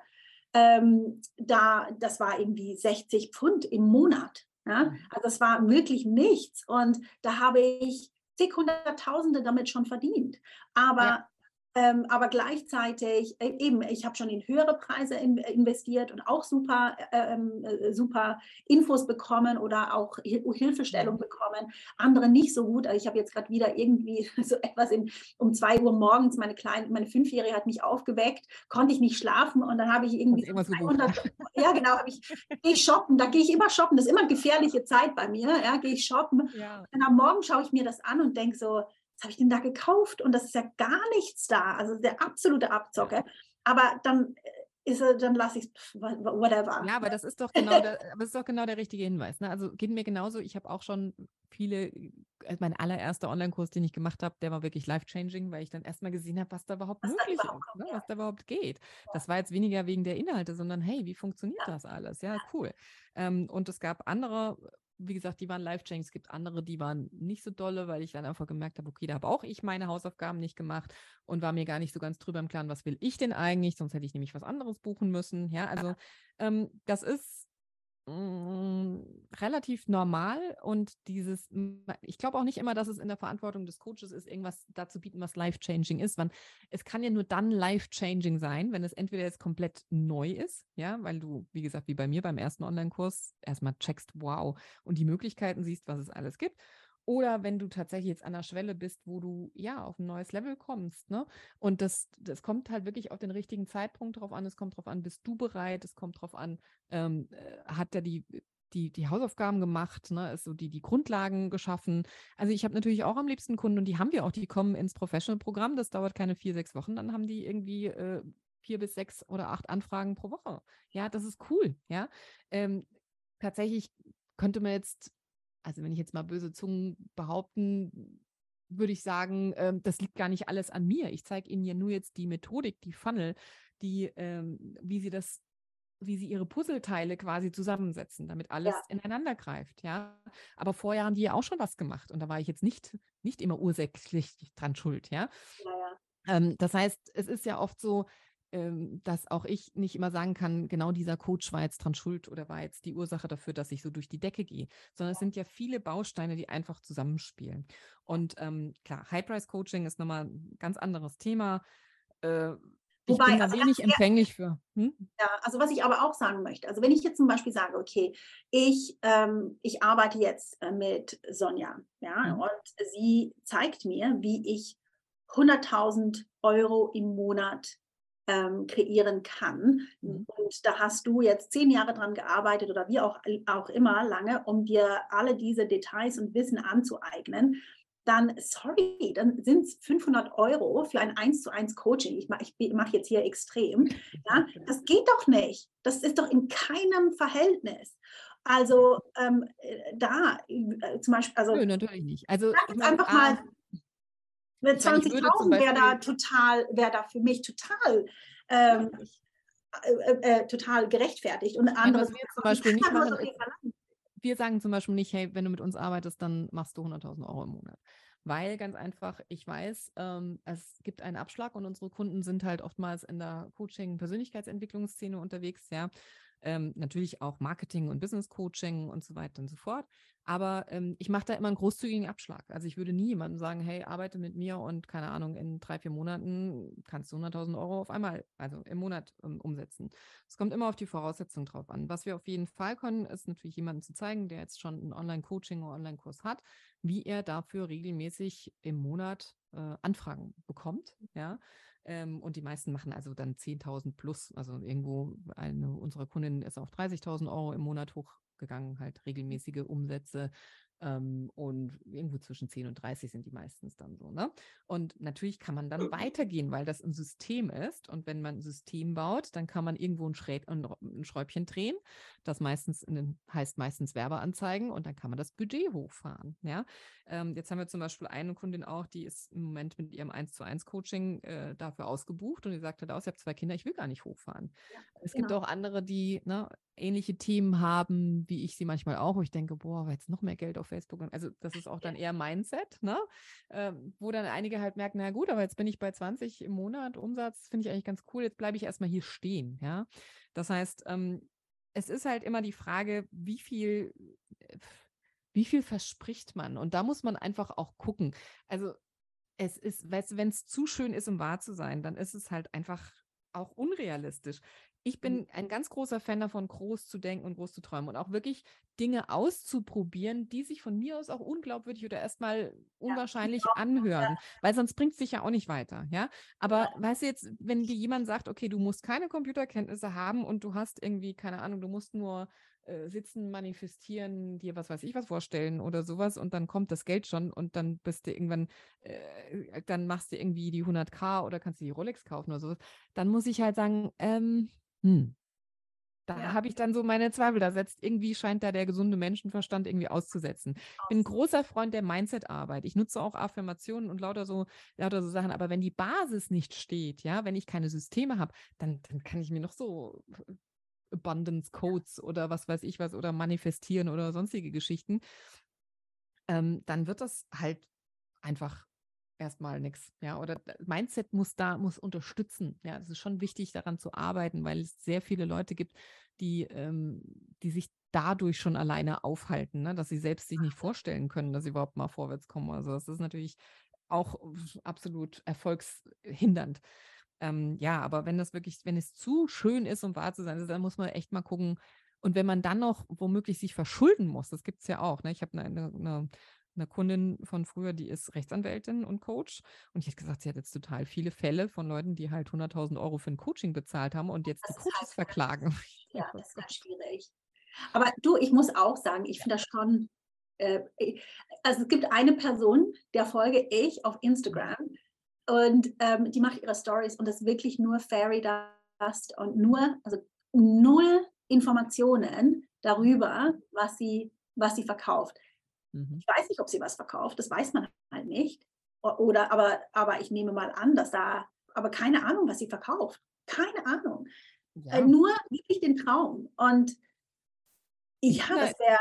ähm, da, das war irgendwie 60 Pfund im Monat. Ja? Mhm. Also das war wirklich nichts. Und da habe ich zig Hunderttausende damit schon verdient. Aber ja. Ähm, aber gleichzeitig äh, eben, ich habe schon in höhere Preise in, investiert und auch super, äh, ähm, äh, super Infos bekommen oder auch Hilfestellung bekommen. Andere nicht so gut. Also ich habe jetzt gerade wieder irgendwie so etwas in, um zwei Uhr morgens, meine kleine, meine Fünfjährige hat mich aufgeweckt, konnte ich nicht schlafen und dann habe ich irgendwie so 200, ja genau, habe ich, gehe ich shoppen, da gehe ich immer shoppen, das ist immer gefährliche Zeit bei mir, ja, gehe ich shoppen. Ja. Und am Morgen schaue ich mir das an und denke so, was habe ich denn da gekauft? Und das ist ja gar nichts da. Also der absolute Abzocke. Aber dann äh, ist dann lasse ich es, whatever. Ja, aber das ist doch genau der, das ist doch genau der richtige Hinweis. Ne? Also geht mir genauso. Ich habe auch schon viele, also mein allererster Online-Kurs, den ich gemacht habe, der war wirklich life-changing, weil ich dann erstmal gesehen habe, was da überhaupt was möglich ist, ne? was da überhaupt geht. Ja. Das war jetzt weniger wegen der Inhalte, sondern hey, wie funktioniert ja. das alles? Ja, cool. Ähm, und es gab andere wie gesagt, die waren life-changing. Es gibt andere, die waren nicht so dolle, weil ich dann einfach gemerkt habe, okay, da habe auch ich meine Hausaufgaben nicht gemacht und war mir gar nicht so ganz drüber im Klaren, was will ich denn eigentlich? Sonst hätte ich nämlich was anderes buchen müssen. Ja, also ähm, das ist relativ normal und dieses, ich glaube auch nicht immer, dass es in der Verantwortung des Coaches ist, irgendwas dazu bieten, was life-changing ist. Man, es kann ja nur dann life-changing sein, wenn es entweder jetzt komplett neu ist, ja, weil du, wie gesagt, wie bei mir beim ersten Online-Kurs erstmal checkst, wow, und die Möglichkeiten siehst, was es alles gibt. Oder wenn du tatsächlich jetzt an der Schwelle bist, wo du ja auf ein neues Level kommst. Ne? Und das, das kommt halt wirklich auf den richtigen Zeitpunkt drauf an. Es kommt drauf an, bist du bereit? Es kommt drauf an, ähm, äh, hat der die, die, die Hausaufgaben gemacht, ne? ist so die, die Grundlagen geschaffen. Also ich habe natürlich auch am liebsten Kunden und die haben wir auch, die kommen ins Professional-Programm. Das dauert keine vier, sechs Wochen. Dann haben die irgendwie äh, vier bis sechs oder acht Anfragen pro Woche. Ja, das ist cool. Ja, ähm, tatsächlich könnte man jetzt also wenn ich jetzt mal böse Zungen behaupten, würde ich sagen, äh, das liegt gar nicht alles an mir. Ich zeige Ihnen ja nur jetzt die Methodik, die Funnel, die, ähm, wie Sie das wie sie ihre Puzzleteile quasi zusammensetzen, damit alles ja. ineinander greift, ja. Aber vorher haben die ja auch schon was gemacht und da war ich jetzt nicht, nicht immer ursächlich dran schuld, ja. ja, ja. Ähm, das heißt, es ist ja oft so, ähm, dass auch ich nicht immer sagen kann, genau dieser Coach war jetzt dran schuld oder war jetzt die Ursache dafür, dass ich so durch die Decke gehe, sondern es sind ja viele Bausteine, die einfach zusammenspielen. Und ähm, klar, High-Price-Coaching ist nochmal ein ganz anderes Thema. Äh, ich Wobei, bin da also wenig empfänglich für. Hm? Ja, also was ich aber auch sagen möchte, also wenn ich jetzt zum Beispiel sage, okay, ich, ähm, ich arbeite jetzt äh, mit Sonja, ja, mhm. und sie zeigt mir, wie ich 100.000 Euro im Monat ähm, kreieren kann. Mhm. Und da hast du jetzt zehn Jahre dran gearbeitet oder wie auch, auch immer lange, um dir alle diese Details und Wissen anzueignen. Dann, sorry, dann sind es 500 Euro für ein 1 zu 1 Coaching. Ich mache ich mach jetzt hier extrem. Ja, das geht doch nicht. Das ist doch in keinem Verhältnis. Also ähm, äh, da äh, zum Beispiel, also Nö, natürlich nicht. Also einfach mal 20.000 wäre da total, wäre da für mich total, ähm, äh, äh, äh, total gerechtfertigt. Und andere wir zum Beispiel nicht machen, wir sagen zum Beispiel nicht, hey, wenn du mit uns arbeitest, dann machst du 100.000 Euro im Monat. Weil ganz einfach, ich weiß, ähm, es gibt einen Abschlag und unsere Kunden sind halt oftmals in der Coaching-Persönlichkeitsentwicklungsszene unterwegs, ja ähm, natürlich auch Marketing und Business Coaching und so weiter und so fort. Aber ähm, ich mache da immer einen großzügigen Abschlag. Also ich würde nie jemandem sagen, hey, arbeite mit mir und keine Ahnung, in drei, vier Monaten kannst du 100.000 Euro auf einmal, also im Monat ähm, umsetzen. Es kommt immer auf die Voraussetzungen drauf an. Was wir auf jeden Fall können, ist natürlich jemanden zu zeigen, der jetzt schon ein Online-Coaching oder Online-Kurs hat, wie er dafür regelmäßig im Monat äh, Anfragen bekommt. Ja, ähm, und die meisten machen also dann 10.000 plus. Also irgendwo eine unserer Kundinnen ist auf 30.000 Euro im Monat hochgegangen, halt regelmäßige Umsätze. Ähm, und irgendwo zwischen 10 und 30 sind die meistens dann so. Ne? Und natürlich kann man dann weitergehen, weil das ein System ist. Und wenn man ein System baut, dann kann man irgendwo ein, Schrä ein, ein Schräubchen drehen. Das meistens den, heißt meistens Werbeanzeigen und dann kann man das Budget hochfahren. Ja? Ähm, jetzt haben wir zum Beispiel eine Kundin auch, die ist im Moment mit ihrem 1 zu 1 Coaching äh, dafür ausgebucht und die sagte aus, ich habe zwei Kinder, ich will gar nicht hochfahren. Ja, es genau. gibt auch andere, die ne, ähnliche Themen haben, wie ich sie manchmal auch, wo ich denke, boah, jetzt noch mehr Geld auf Facebook. Also das ist auch dann eher Mindset, ne? Ähm, wo dann einige halt merken, na gut, aber jetzt bin ich bei 20 im Monat Umsatz, finde ich eigentlich ganz cool, jetzt bleibe ich erstmal hier stehen, ja. Das heißt, ähm, es ist halt immer die Frage, wie viel, wie viel verspricht man? Und da muss man einfach auch gucken. Also es ist, wenn es zu schön ist, um wahr zu sein, dann ist es halt einfach auch unrealistisch. Ich bin mhm. ein ganz großer Fan davon, groß zu denken und groß zu träumen und auch wirklich Dinge auszuprobieren, die sich von mir aus auch unglaubwürdig oder erstmal unwahrscheinlich ja, anhören, ja. weil sonst bringt es sich ja auch nicht weiter, ja. Aber ja. weißt du jetzt, wenn dir jemand sagt, okay, du musst keine Computerkenntnisse haben und du hast irgendwie, keine Ahnung, du musst nur äh, sitzen, manifestieren, dir was weiß ich was vorstellen oder sowas und dann kommt das Geld schon und dann bist du irgendwann, äh, dann machst du irgendwie die 100k oder kannst du die Rolex kaufen oder sowas, dann muss ich halt sagen, ähm, hm. Da ja. habe ich dann so meine Zweifel. Da setzt irgendwie scheint da der gesunde Menschenverstand irgendwie auszusetzen. Ich bin ein großer Freund der Mindset-Arbeit. Ich nutze auch Affirmationen und lauter so, lauter so Sachen. Aber wenn die Basis nicht steht, ja, wenn ich keine Systeme habe, dann, dann kann ich mir noch so Abundance Codes oder was weiß ich was oder manifestieren oder sonstige Geschichten. Ähm, dann wird das halt einfach erstmal nichts. Ja, oder Mindset muss da, muss unterstützen. Ja, es ist schon wichtig, daran zu arbeiten, weil es sehr viele Leute gibt, die, ähm, die sich dadurch schon alleine aufhalten, ne? dass sie selbst sich nicht vorstellen können, dass sie überhaupt mal vorwärts kommen. Also das ist natürlich auch absolut erfolgshindernd. Ähm, ja, aber wenn das wirklich, wenn es zu schön ist, um wahr zu sein, also dann muss man echt mal gucken. Und wenn man dann noch womöglich sich verschulden muss, das gibt es ja auch. Ne? Ich habe eine, eine, eine Kundin von früher, die ist Rechtsanwältin und Coach. Und ich hätte gesagt, sie hat jetzt total viele Fälle von Leuten, die halt 100.000 Euro für ein Coaching bezahlt haben und jetzt das die Coaches halt verklagen. Ja, das ist ganz schwierig. Aber du, ich muss auch sagen, ich finde das schon, äh, also es gibt eine Person, der folge ich auf Instagram und ähm, die macht ihre Stories und das ist wirklich nur Fairy Dust und nur, also null Informationen darüber, was sie, was sie verkauft. Mhm. Ich weiß nicht, ob sie was verkauft, das weiß man halt nicht. Oder, aber, aber ich nehme mal an, dass da, aber keine Ahnung, was sie verkauft. Keine Ahnung. Ja. Äh, nur wirklich den Traum. Und ja, das wäre.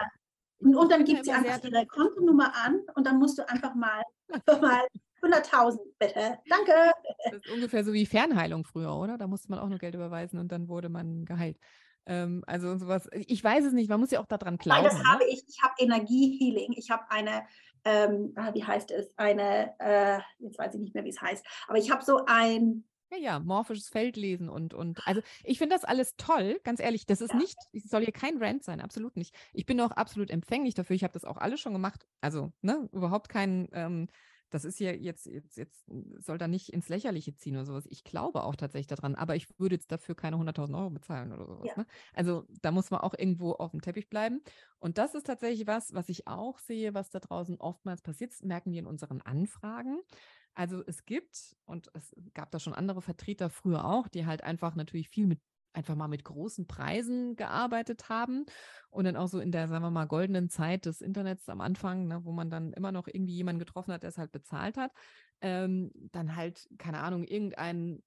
Und dann gibt sie einfach ihre Kontonummer an und dann musst du einfach mal, mal 100.000 bitte. Danke. Das ist ungefähr so wie Fernheilung früher, oder? Da musste man auch nur Geld überweisen und dann wurde man geheilt. Ähm, also sowas, ich weiß es nicht, man muss ja auch daran glauben. Nein, das habe ne? ich. Ich habe Energiehealing. Ich habe eine, ähm, ah, wie heißt es, eine, äh, jetzt weiß ich nicht mehr, wie es heißt, aber ich habe so ein, ja, ja, morphisches Feld lesen und, und also ich finde das alles toll, ganz ehrlich. Das ist ja. nicht, es soll hier kein Rant sein, absolut nicht. Ich bin auch absolut empfänglich dafür. Ich habe das auch alles schon gemacht. Also, ne, überhaupt kein, ähm, das ist ja jetzt, jetzt, jetzt soll da nicht ins Lächerliche ziehen oder sowas. Ich glaube auch tatsächlich daran, aber ich würde jetzt dafür keine 100.000 Euro bezahlen oder sowas. Ja. Ne? Also da muss man auch irgendwo auf dem Teppich bleiben. Und das ist tatsächlich was, was ich auch sehe, was da draußen oftmals passiert. Das merken wir in unseren Anfragen. Also es gibt, und es gab da schon andere Vertreter früher auch, die halt einfach natürlich viel mit einfach mal mit großen Preisen gearbeitet haben und dann auch so in der, sagen wir mal, goldenen Zeit des Internets am Anfang, ne, wo man dann immer noch irgendwie jemanden getroffen hat, der es halt bezahlt hat, ähm, dann halt, keine Ahnung, irgendein,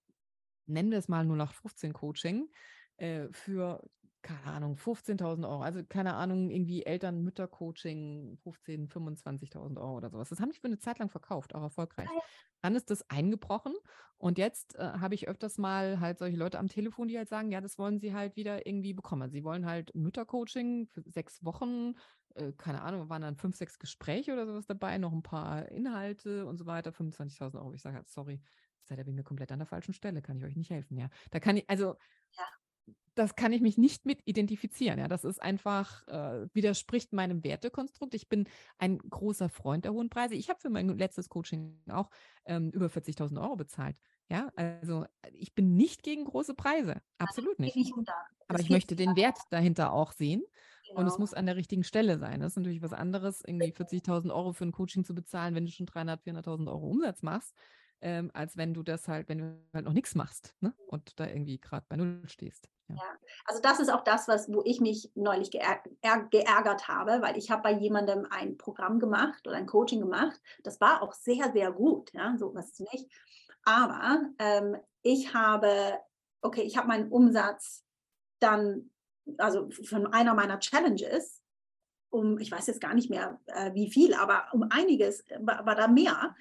nennen wir es mal 0815 Coaching äh, für keine Ahnung, 15.000 Euro. Also keine Ahnung, irgendwie Eltern-Mütter-Coaching, 15.000, 25.000 Euro oder sowas. Das haben die für eine Zeit lang verkauft, auch erfolgreich. Dann ist das eingebrochen und jetzt äh, habe ich öfters mal halt solche Leute am Telefon, die halt sagen, ja, das wollen sie halt wieder irgendwie bekommen. Sie wollen halt Mütter-Coaching für sechs Wochen, äh, keine Ahnung, waren dann fünf, sechs Gespräche oder sowas dabei, noch ein paar Inhalte und so weiter, 25.000 Euro. Ich sage halt, sorry, seid ihr wegen mir komplett an der falschen Stelle, kann ich euch nicht helfen, ja. Da kann ich, also ja das kann ich mich nicht mit identifizieren. Ja, das ist einfach, äh, widerspricht meinem Wertekonstrukt. Ich bin ein großer Freund der hohen Preise. Ich habe für mein letztes Coaching auch ähm, über 40.000 Euro bezahlt. Ja, also ich bin nicht gegen große Preise. Absolut nicht. Aber ich möchte den Wert dahinter auch sehen. Genau. Und es genau. muss an der richtigen Stelle sein. Das ist natürlich was anderes, irgendwie 40.000 Euro für ein Coaching zu bezahlen, wenn du schon 300.000, 400.000 Euro Umsatz machst, ähm, als wenn du das halt, wenn du halt noch nichts machst ne? und da irgendwie gerade bei Null stehst. Ja. ja. also das ist auch das, was, wo ich mich neulich geär geärgert habe, weil ich habe bei jemandem ein Programm gemacht oder ein Coaching gemacht. Das war auch sehr, sehr gut, ja, so was nicht. Aber ähm, ich habe, okay, ich habe meinen Umsatz dann, also von einer meiner Challenges, um, ich weiß jetzt gar nicht mehr äh, wie viel, aber um einiges war, war da mehr,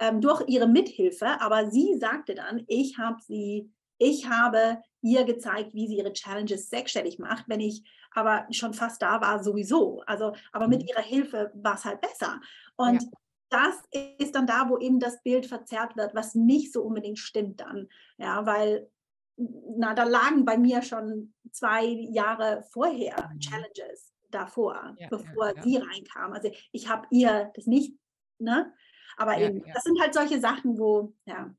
ähm, durch ihre Mithilfe. Aber sie sagte dann, ich habe sie, ich habe ihr gezeigt, wie sie ihre Challenges sechsstellig macht, wenn ich aber schon fast da war sowieso. Also, aber mit mhm. ihrer Hilfe war es halt besser. Und ja. das ist dann da, wo eben das Bild verzerrt wird, was nicht so unbedingt stimmt dann. Ja, weil na, da lagen bei mir schon zwei Jahre vorher mhm. Challenges davor, ja, bevor ja, sie reinkam. Also ich habe ihr das nicht, ne? Aber eben, das sind halt solche Sachen, wo, ja.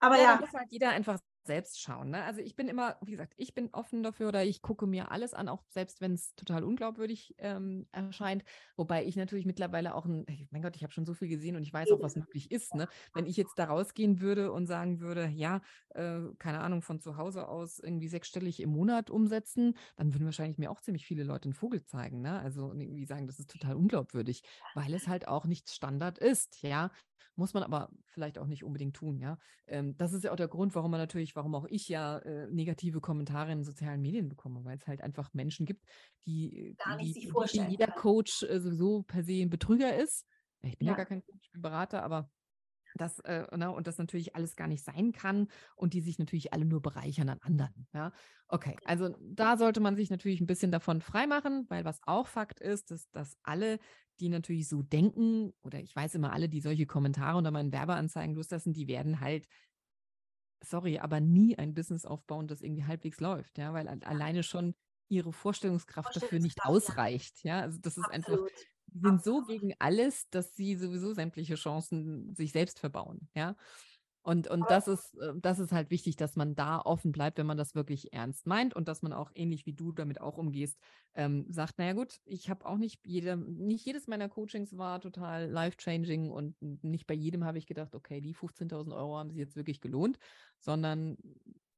Aber ja. Da muss halt jeder einfach selbst schauen. Ne? Also ich bin immer, wie gesagt, ich bin offen dafür oder ich gucke mir alles an, auch selbst wenn es total unglaubwürdig ähm, erscheint. Wobei ich natürlich mittlerweile auch ein, mein Gott, ich habe schon so viel gesehen und ich weiß auch, was möglich ist. Ne? Wenn ich jetzt da rausgehen würde und sagen würde, ja, äh, keine Ahnung, von zu Hause aus irgendwie sechsstellig im Monat umsetzen, dann würden wahrscheinlich mir auch ziemlich viele Leute einen Vogel zeigen. Ne? Also irgendwie sagen, das ist total unglaubwürdig, weil es halt auch nicht Standard ist. Ja, muss man aber vielleicht auch nicht unbedingt tun, ja. Ähm, das ist ja auch der Grund, warum man natürlich, warum auch ich ja äh, negative Kommentare in sozialen Medien bekomme, weil es halt einfach Menschen gibt, die, gar nicht die, sich vorstellen. Die jeder Coach äh, sowieso per se ein Betrüger ist. Ich bin ja, ja gar kein Coach, ich bin Berater, aber das, äh, ne, und das natürlich alles gar nicht sein kann und die sich natürlich alle nur bereichern an anderen. Ja, okay. Also da sollte man sich natürlich ein bisschen davon freimachen, weil was auch Fakt ist, ist, dass alle, die natürlich so denken, oder ich weiß immer alle, die solche Kommentare unter meinen Werbeanzeigen loslassen, die werden halt sorry, aber nie ein Business aufbauen, das irgendwie halbwegs läuft, ja, weil alleine schon ihre Vorstellungskraft, dafür nicht ausreicht, ja. Also das ist Absolut. einfach die sind so gegen alles, dass sie sowieso sämtliche Chancen sich selbst verbauen, ja. Und, und das ist, äh, das ist halt wichtig, dass man da offen bleibt, wenn man das wirklich ernst meint und dass man auch ähnlich wie du damit auch umgehst, ähm, sagt, naja gut, ich habe auch nicht jede, nicht jedes meiner Coachings war total life-changing und nicht bei jedem habe ich gedacht, okay, die 15.000 Euro haben sich jetzt wirklich gelohnt, sondern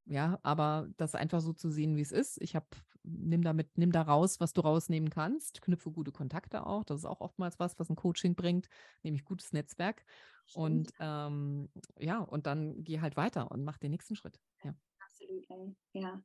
ja, aber das einfach so zu sehen, wie es ist. Ich habe, nimm damit, nimm da raus, was du rausnehmen kannst, knüpfe gute Kontakte auch. Das ist auch oftmals was, was ein Coaching bringt, nämlich gutes Netzwerk. Und ähm, ja, und dann geh halt weiter und mach den nächsten Schritt. Ja absolut. Ja.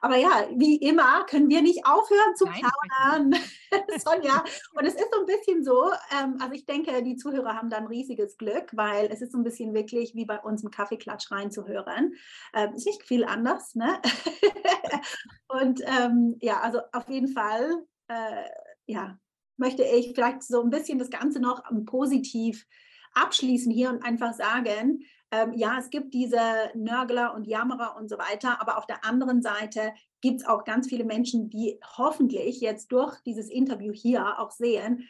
Aber ja, wie immer können wir nicht aufhören zu Nein, plaudern, Sonja. Und es ist so ein bisschen so, ähm, also ich denke, die Zuhörer haben da ein riesiges Glück, weil es ist so ein bisschen wirklich wie bei uns im Kaffeeklatsch reinzuhören. Ähm, ist nicht viel anders, ne? Und ähm, ja, also auf jeden Fall, äh, ja, möchte ich vielleicht so ein bisschen das Ganze noch positiv abschließen hier und einfach sagen, ähm, ja, es gibt diese Nörgler und Jammerer und so weiter, aber auf der anderen Seite gibt es auch ganz viele Menschen, die hoffentlich jetzt durch dieses Interview hier auch sehen,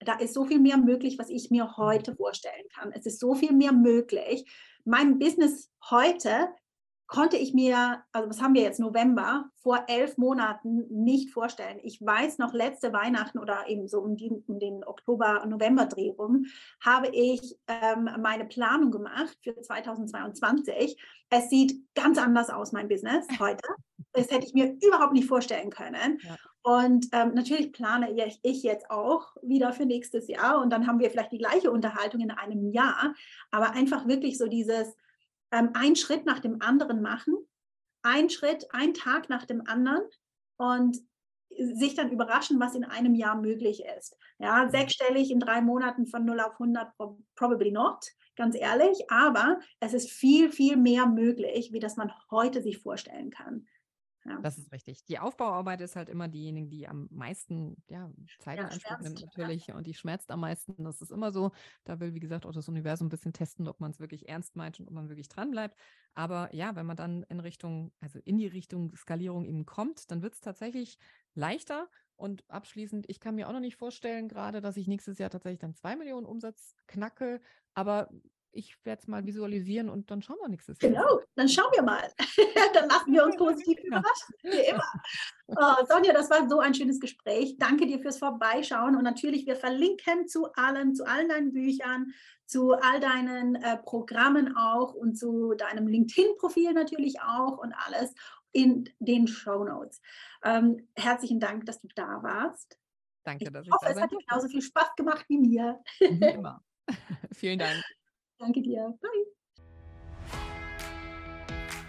da ist so viel mehr möglich, was ich mir heute vorstellen kann. Es ist so viel mehr möglich. Mein Business heute konnte ich mir, also was haben wir jetzt, November, vor elf Monaten nicht vorstellen. Ich weiß noch, letzte Weihnachten oder eben so um, die, um den Oktober-November-Dreh rum, habe ich ähm, meine Planung gemacht für 2022. Es sieht ganz anders aus, mein Business heute. Das hätte ich mir überhaupt nicht vorstellen können. Ja. Und ähm, natürlich plane ich jetzt auch wieder für nächstes Jahr und dann haben wir vielleicht die gleiche Unterhaltung in einem Jahr. Aber einfach wirklich so dieses, ähm, einen Schritt nach dem anderen machen, ein Schritt, ein Tag nach dem anderen und sich dann überraschen, was in einem Jahr möglich ist. Ja, mhm. sechsstellig in drei Monaten von 0 auf 100, probably not, ganz ehrlich, aber es ist viel, viel mehr möglich, wie das man heute sich vorstellen kann. Ja. Das ist richtig. Die Aufbauarbeit ist halt immer diejenige, die am meisten ja, Zeit ja, in Anspruch nimmt natürlich ja. und die schmerzt am meisten. Das ist immer so. Da will, wie gesagt, auch das Universum ein bisschen testen, ob man es wirklich ernst meint und ob man wirklich dran bleibt. Aber ja, wenn man dann in Richtung, also in die Richtung Skalierung eben kommt, dann wird es tatsächlich leichter. Und abschließend, ich kann mir auch noch nicht vorstellen, gerade, dass ich nächstes Jahr tatsächlich dann zwei Millionen Umsatz knacke. Aber ich werde es mal visualisieren und dann schauen wir nächstes Jahr. Genau, dann schauen wir mal. dann lassen wir uns positiv überraschen, wie immer. Oh, Sonja, das war so ein schönes Gespräch. Danke dir fürs Vorbeischauen. Und natürlich, wir verlinken zu allem, zu allen deinen Büchern, zu all deinen äh, Programmen auch und zu deinem LinkedIn-Profil natürlich auch und alles in den Show Notes. Ähm, herzlichen Dank, dass du da warst. Danke, dass ich, ich hoffe, da es hat dir genauso viel Spaß gemacht wie mir. Wie immer. Vielen Dank. Danke dir. Bye.